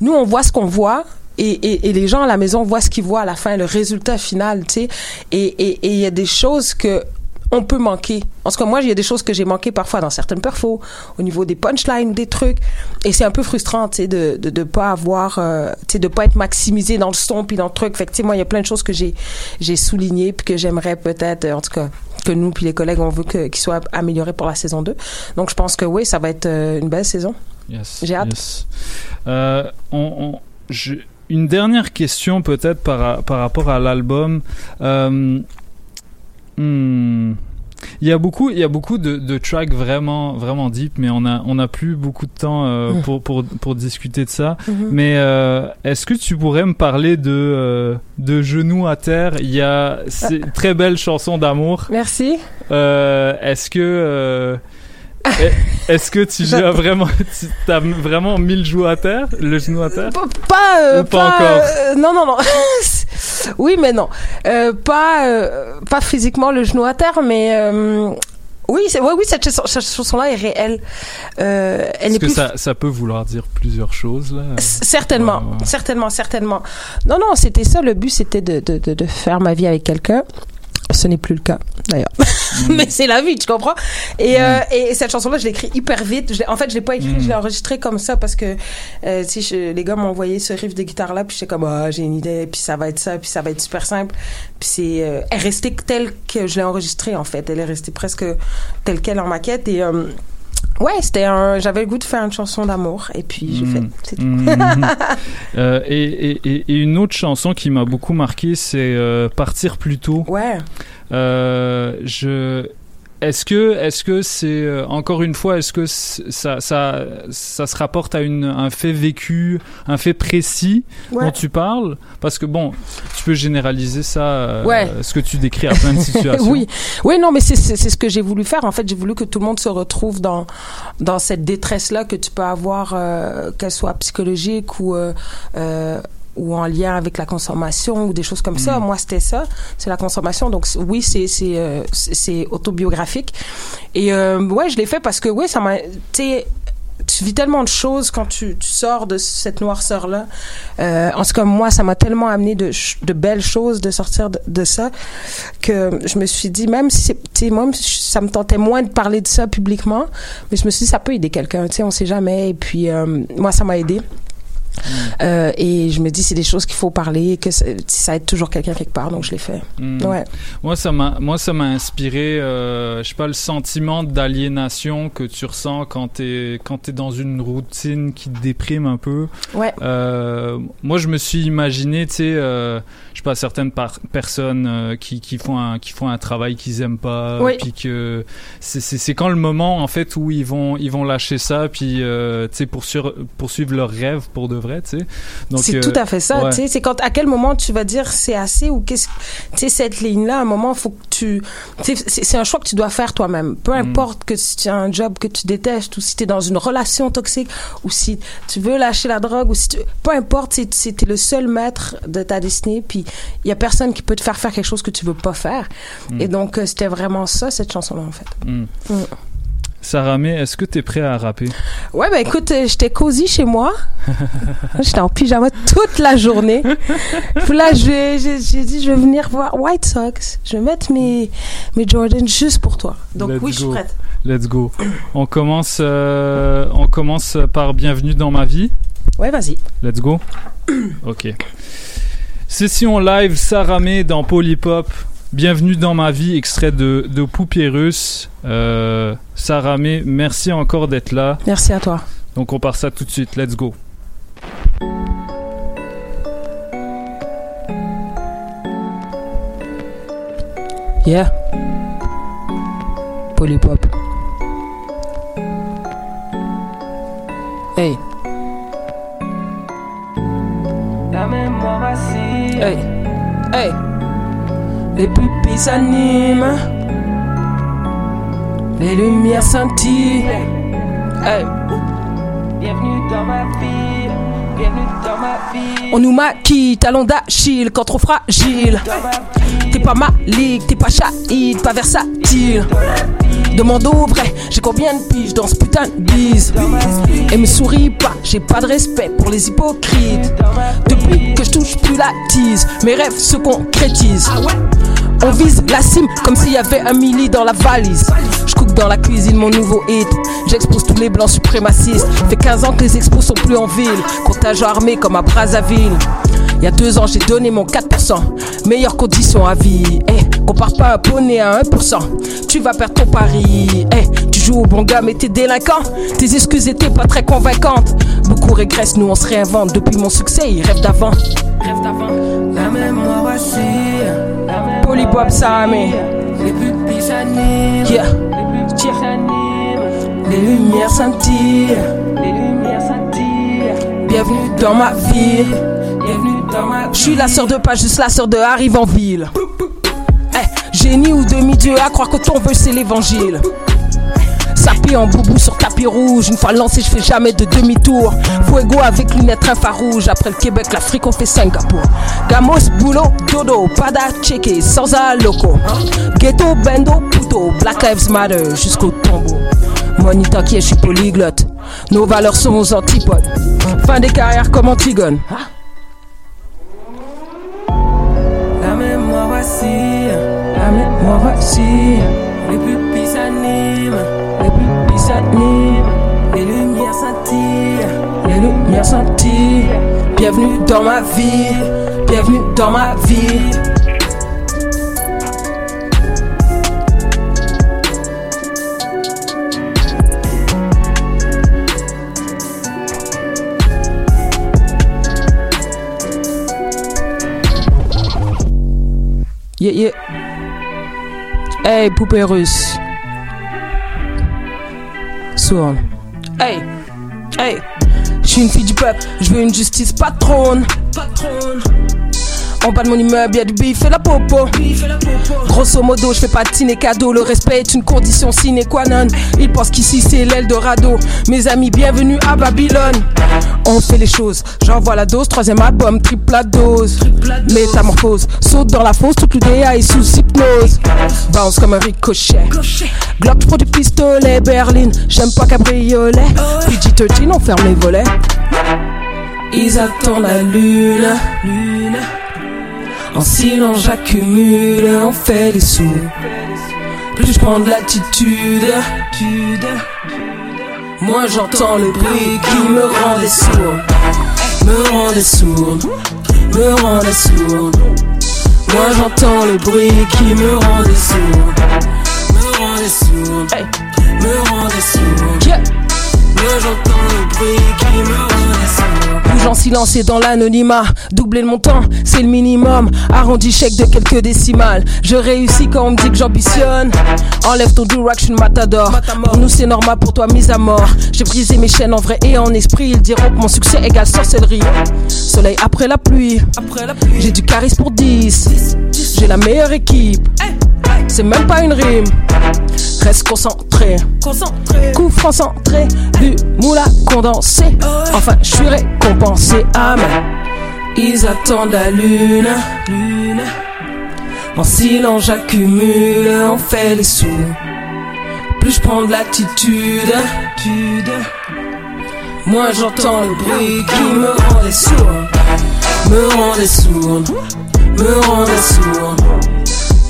nous, on voit ce qu'on voit. Et, et, et les gens à la maison voient ce qu'ils voient à la fin, le résultat final, tu sais. Et il y a des choses que on peut manquer. En tout cas, moi, il y a des choses que j'ai manquées parfois dans certaines perfos, au niveau des punchlines, des trucs. Et c'est un peu frustrant, tu sais, de, de, de pas avoir, euh, tu sais, de pas être maximisé dans le son puis dans le truc. Effectivement, il y a plein de choses que j'ai, j'ai soulignées puis que j'aimerais peut-être, euh, en tout cas, que nous puis les collègues, on veut que, qu'ils soient améliorés pour la saison 2. Donc, je pense que oui, ça va être euh, une belle saison. Yes, J'ai hâte. yes. Euh, on, on- je- une dernière question peut-être par, par rapport à l'album. Euh, hmm, il y a beaucoup, il y a beaucoup de, de tracks vraiment, vraiment deep, mais on a, on a plus beaucoup de temps euh, pour, pour, pour discuter de ça. Mhm. Mais euh, est-ce que tu pourrais me parler de, euh, de Genoux à terre? Il y a c'est une très belle chanson d'amour. Merci. Est-ce que est-ce que tu as vraiment tu as vraiment mis le genou à terre, le genou à terre? Pas, euh, Ou pas encore? euh, non, non, non. oui, mais non. Euh, pas, pas physiquement le genou à terre, mais oui, ouais, oui, cette, chanson- cette chanson-là est réelle. Euh, elle est que plus ça, ça peut vouloir dire plusieurs choses là? Certainement, Ouais, ouais. certainement, certainement. Non, non, c'était ça. Le but, c'était de, de, de, de faire ma vie avec quelqu'un. Ce n'est plus le cas, d'ailleurs. Mm. Mais c'est la vie, tu comprends? Et, euh, et cette chanson-là, je l'ai écrite hyper vite. Je en fait, je l'ai pas écrite, Mm. je l'ai enregistrée comme ça parce que euh, sais, je- les gars m'ont envoyé ce riff de guitare-là, puis j'étais comme, ah, j'ai une idée, puis ça va être ça, puis ça va être super simple. Puis c'est, euh, elle est restée telle que je l'ai enregistrée, en fait. Elle est restée presque telle qu'elle en maquette. Et euh, ouais, c'était un, j'avais le goût de faire une chanson d'amour, et puis j'ai fait. Mm. C'est tout. Mhm. Euh, et, et, et- et une autre chanson qui m'a beaucoup marqué, c'est euh, Partir plus tôt. Ouais. Euh, je est-ce que est-ce que c'est euh, encore une fois est-ce que ça ça ça se rapporte à une un fait vécu un fait précis Ouais. dont tu parles? Parce que bon tu peux généraliser ça euh, Ouais. ce que tu décris à plein de situations oui, oui, non, mais c'est c'est c'est ce que j'ai voulu faire. En fait, j'ai voulu que tout le monde se retrouve dans dans cette détresse là que tu peux avoir, euh, qu'elle soit psychologique ou euh, euh, ou en lien avec la consommation ou des choses comme ça. Mm. Moi, c'était ça, c'est la consommation. Donc oui, c'est c'est euh, c'est autobiographique. Et euh, ouais, je l'ai fait parce que oui, ça m'a, tu vis tellement de choses quand tu, tu sors de cette noirceur-là. Euh, en tout cas, moi, ça m'a tellement amené de, de belles choses de sortir de, de ça que je me suis dit, même si tu sais, moi, ça me tentait moins de parler de ça publiquement, mais je me suis dit, ça peut aider quelqu'un, tu sais, on sait jamais. Et puis, euh, moi, ça m'a aidé. Euh, et je me dis, c'est des choses qu'il faut parler, que ça, ça aide toujours quelqu'un quelque part, donc je l'ai fait. Mm. Ouais. Moi, ça m'a, moi, ça m'a inspiré, euh, je sais pas, le sentiment d'aliénation que tu ressens quand t'es, quand t'es dans une routine qui te déprime un peu. Ouais. Euh, moi, je me suis imaginé, tu sais, euh, je sais pas, certaines par- personnes qui, qui font un, qui font un travail qu'ils aiment pas, Oui. puis que c'est, c'est, quand le moment, en fait, où ils vont, ils vont lâcher ça, puis, tu sais, poursuivre, poursuivre leurs rêves pour de vrai, tu sais. Donc, C'est euh, tout à fait ça. ouais. tu sais, C'est quand à quel moment tu vas dire c'est assez ou qu'est-ce tu sais cette ligne là à un moment faut que tu tu c'est un choix que tu dois faire toi-même. Peu Mm. importe que si tu as un job que tu détestes ou si tu es dans une relation toxique ou si tu veux lâcher la drogue ou si tu peu importe c'est c'était le seul maître de ta destinée puis il y a personne qui peut te faire faire quelque chose que tu veux pas faire. Mm. Et donc euh, c'était vraiment ça cette chanson là en fait. Mm. Mm. Saramé, est-ce que t'es prêt à rapper? Ouais, bah écoute, euh, j'étais cosy chez moi. j'étais en pyjama toute la journée. Puis là, j'ai dit, je vais venir voir White Sox. Je vais mettre mes, mes Jordan juste pour toi. Donc Let's oui, je suis prête. Let's go. On commence, euh, on commence par Bienvenue dans ma vie. Ouais, vas-y. Let's go. Ok. Session live Saramé dans Polypop. Bienvenue dans ma vie, extrait de, de Poupée Russe. Euh, Saramé, merci encore d'être là. Merci à toi. Donc on part ça tout de suite. Let's go. Yeah. Polypop. Hey. La mémoire assise. Hey. Hey. Les pupilles s'animent. Les lumières scintillent. Bienvenue dans ma vie. On nous maquille, talon d'Achille, quand trop fragile. T'es pas malique, t'es pas chaïd, pas versatile. Demande au vrai, j'ai combien de piges dans ce putain de bise? Et me souris pas, j'ai pas de respect pour les hypocrites. Depuis que je touche plus la tease, mes rêves se concrétisent. On vise la cime comme s'il y avait un milli dans la valise. Je cook dans la cuisine mon nouveau hit. J'expose tous les blancs suprémacistes. Fait 15 ans que les expos sont plus en ville. Contagion armé comme à Brazzaville. Il y a deux ans, j'ai donné mon 4%. Meilleures conditions à vie. Eh, compare pas un poney à 1%. Tu vas perdre ton pari. Eh, tu joues au bon gars, mais t'es délinquant. Tes excuses étaient pas très convaincantes. Beaucoup régressent, nous on se réinvente. Depuis mon succès, ils rêvent d'avant. Rêvent d'avant. La mémoire assise. Polypop Saramé. Les pupilles s'animent. Yeah. Les pupilles s'animent. Les lumières scintillent. Les lumières scintillent. Bienvenue dans ma ville. Bienvenue dans ma vie. Je suis la sœur de pas juste la sœur de arrive en ville. Eh, génie ou demi-dieu à croire que ton vœu c'est l'évangile. En boubou sur tapis rouge, une fois lancé, je fais jamais de demi-tour. Fuego avec lunettes infrarouges, après le Québec, l'Afrique, on fait Singapour. Gamos, boulot, dodo, pada checké, sans un loco. Ghetto, bendo, puto, Black Lives Matter, jusqu'au tombeau. Money t'inquiète, je suis polyglotte. Nos valeurs sont aux antipodes. Fin des carrières comme Antigone. La mémoire assise. La mémoire assise. Les pupilles s'animent. Les lumières scintillent. Les lumières scintillent. Bienvenue dans ma vie. Bienvenue dans ma vie. Yeah, yeah. Hey, poupée russe. Hey, hey. Je suis une fille du peuple, je veux une justice patronne. Patronne. En bas de mon immeuble, y a du bif et la popo. Grosso modo, je fais pas de cadeau. Le respect est une condition sine qua non. Ils pensent qu'ici c'est l'Eldorado. Mes amis, bienvenue à Babylone. On fait les choses, j'envoie la dose. Troisième album, triple la dose. Métamorphose, saute dans la fosse, toute l'UDA est sous hypnose. Bounce comme un ricochet. Glock, j'prends du pistolet. Berlin, j'aime pas cabriolet. PG-13, on ferme les volets. Ils attendent la lune. En silence, j'accumule, on fait les sous. Plus je prends de l'attitude, moi j'entends le bruit qui me rendait sourd. Me rendait sourd, me rendait sourd. Moi j'entends le bruit qui me rendait sourd. Me rendait sourd, me rendait sourd. J'entends le bruit qui me rendait sourd. Bouge en silence et dans l'anonymat. Doubler le montant, c'est le minimum. Arrondi chèque de quelques décimales. Je réussis quand on me dit que j'ambitionne. Enlève ton direction matador. Pour nous, c'est normal, pour toi, mise à mort. J'ai brisé mes chaînes en vrai et en esprit. Ils diront que mon succès égale sorcellerie. Soleil après la pluie. J'ai du charisme pour 10. J'ai la meilleure équipe. C'est même pas une rime. Reste concentré. Concentré. Coup franc centré. Du moula condensé. Enfin, je suis récompensé. Amen. Ils attendent la lune. lune. En silence, j'accumule. On fait les sous. plus je prends de l'attitude. Moi j'entends le bruit qui me rendait sourd, me rendait sourd, me rendait sourd.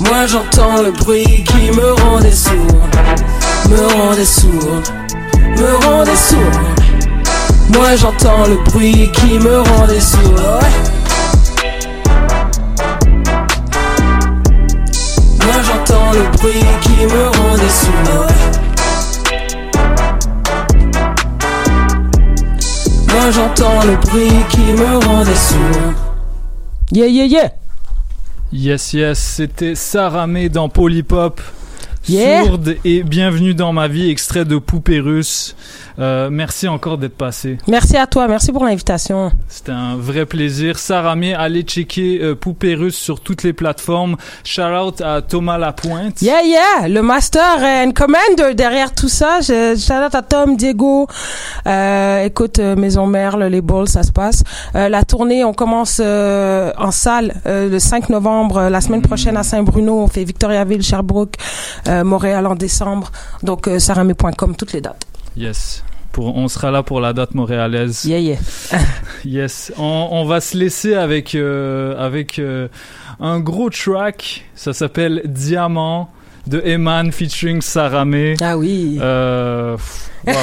Moi j'entends le bruit qui me rendait sourd, me rendait sourd, me rendait sourd. Moi j'entends le bruit qui me rendait sourd. Moi j'entends le bruit qui me rendait sourd. Moi j'entends le bruit qui me rendait sourd. Yeah yeah yeah. Yes, yes, c'était Saramé dans Polypop. Yeah. Sourde et bienvenue dans ma vie, extrait de Poupée russe. Euh, merci encore d'être passé. Merci à toi, merci pour l'invitation. C'était un vrai plaisir. Saramé, allez checker euh, Poupée russe sur toutes les plateformes. Shout out à Thomas Lapointe. Yeah, yeah, le master and commander derrière tout ça. Je, shout out à Tom, Diego. Euh, écoute, euh, Maison Merle, les balls, ça se passe. Euh, la tournée, on commence en salle le 5 novembre. La semaine prochaine à Saint-Bruno, on fait Victoriaville, Sherbrooke, Montréal en décembre. Donc, saramé.com, toutes les dates. Yes. Pour, on sera là pour la date montréalaise. Yeah, yeah. yes. On, on va se laisser avec, euh, avec euh, un gros track. Ça s'appelle Diamant de Eman featuring Saramé. Ah oui. Euh, wow.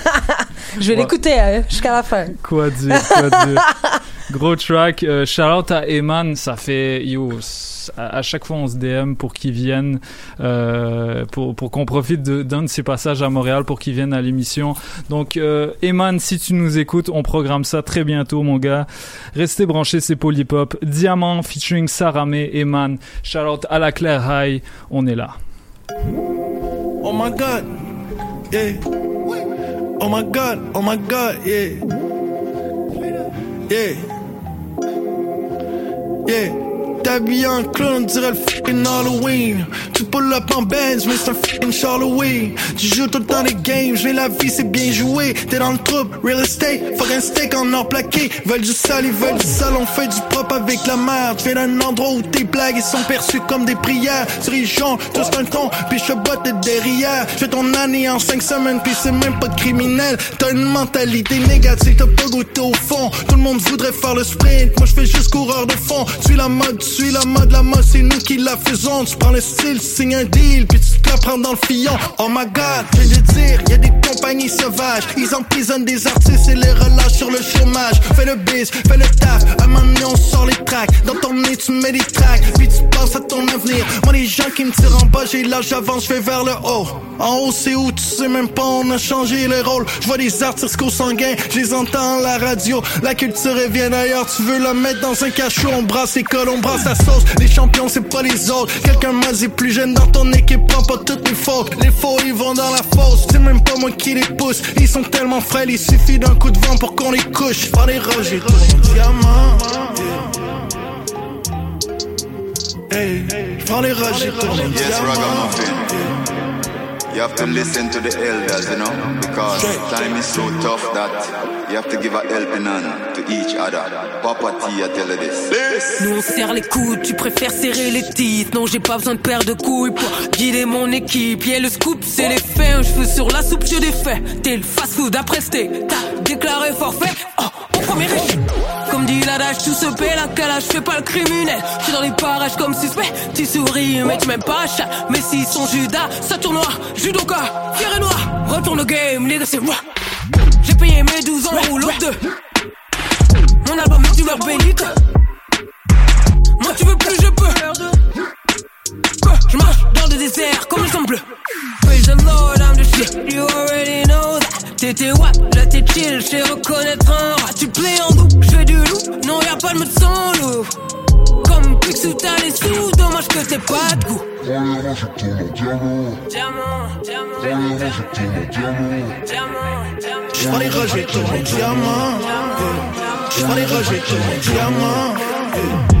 Je vais l'écouter hein, jusqu'à la fin. Quoi dire, quoi dire. Gros track. Euh, shout out à Eman. Ça fait, yo, à, chaque fois on se DM pour qu'il vienne, euh, pour, pour qu'on profite de- d'un de ses passages à Montréal pour qu'il vienne à l'émission. Donc, euh, Eman, si tu nous écoutes, on programme ça très bientôt, mon gars. Restez branchés, c'est Polypop. Diamant featuring Saramé, Eman. Shout out à la Claire High. On est là. Oh my god, yeah. Oh my god, oh my god, yeah. Yeah. Yeah. T'habilles en clown, on dirait le fucking Halloween. Tu pull up en Benz, mais c'est un fucking Halloween. Tu joues tout le temps des games, mais la vie c'est bien joué. T'es dans le trouble, real estate, fucking steak en or plaqué. Veulent du sale, ils veulent du sale, on fait du propre avec la merde. Viens d'un endroit où tes blagues ils sont perçues comme des prières. Gens, tous un ton, puis je botte derrière. Fais ton année en cinq semaines, puis c'est même pas criminel. T'as une mentalité négative, t'as pas goûté au fond. Tout le monde voudrait faire le sprint, moi je fais juste coureur de fond. Tu la mode, suis la mode, la mode c'est nous qui la faisons. Tu prends le style, tu signes un deal, puis tu te la prends dans le fillon. Oh my god, je viens de dire, y a des compagnies sauvages. Ils emprisonnent des artistes et les relâchent sur le chômage. Fais le biz, fais le taf, un moment on sort les tracks. Dans ton nez tu mets des tracks, puis tu penses à ton avenir. Moi les gens qui me tirent en bas, j'ai l'âge j'avance, je vais vers le haut. En haut c'est où, tu sais même pas, on a changé les rôles. Je vois des artistes consanguins, je les entends à la radio. La culture elle vient d'ailleurs, tu veux la mettre dans un cachot, on brasse l'école, on brasse sauce. Les champions c'est pas les autres. Quelqu'un m'a dit plus jeune dans ton équipe, prends pas toutes les fautes. Les faux ils vont dans la fosse, c'est même pas moi qui les pousse. Ils sont tellement frêles, il suffit d'un coup de vent pour qu'on les couche. Par les roches, j'ai diamant. Hey, prends les roches, j'ai tout mon Yes, diamant. You have to listen to the elders, you know, because time is so tough that you have to give a helping hand to each other. Papa T, I tell you this. Nous on serre les coudes, tu préfères serrer les titres. Non, j'ai pas besoin de paire de couilles pour guider mon équipe. Yeah, le scoop, c'est les faits. Un cheveu sur la soupe, je défais. T'es le fast food après steak. T'as déclaré forfait. Oh, au premier échec. Comme dit l'adage, tout se paie, la calage, fais pas le criminel. Je suis dans les parages comme suspect. Tu souris, mais tu m'aimes pas chat. Mais s'ils sont Judas, ça tourne noir. Judoka, fier et noir. Retourne au game, les gars, c'est moi. J'ai payé mes 12 ans, roule aux deux. Mon album est une heure bénite. Moi tu veux plus je peux. Je marche dans le désert comme le sang bleu Praise the Lord I'm the shit You already know that. T'étais what? Là t'es chill Je sais reconnaître un rat Tu plais en doux Je fais du loup. Non y'a pas de mode sans loup Comme Picsou t'as les sous Dommage que t'aies pas de goût les roches, j'ai tout mon diamant. Les roches, j'ai tout mon diamant.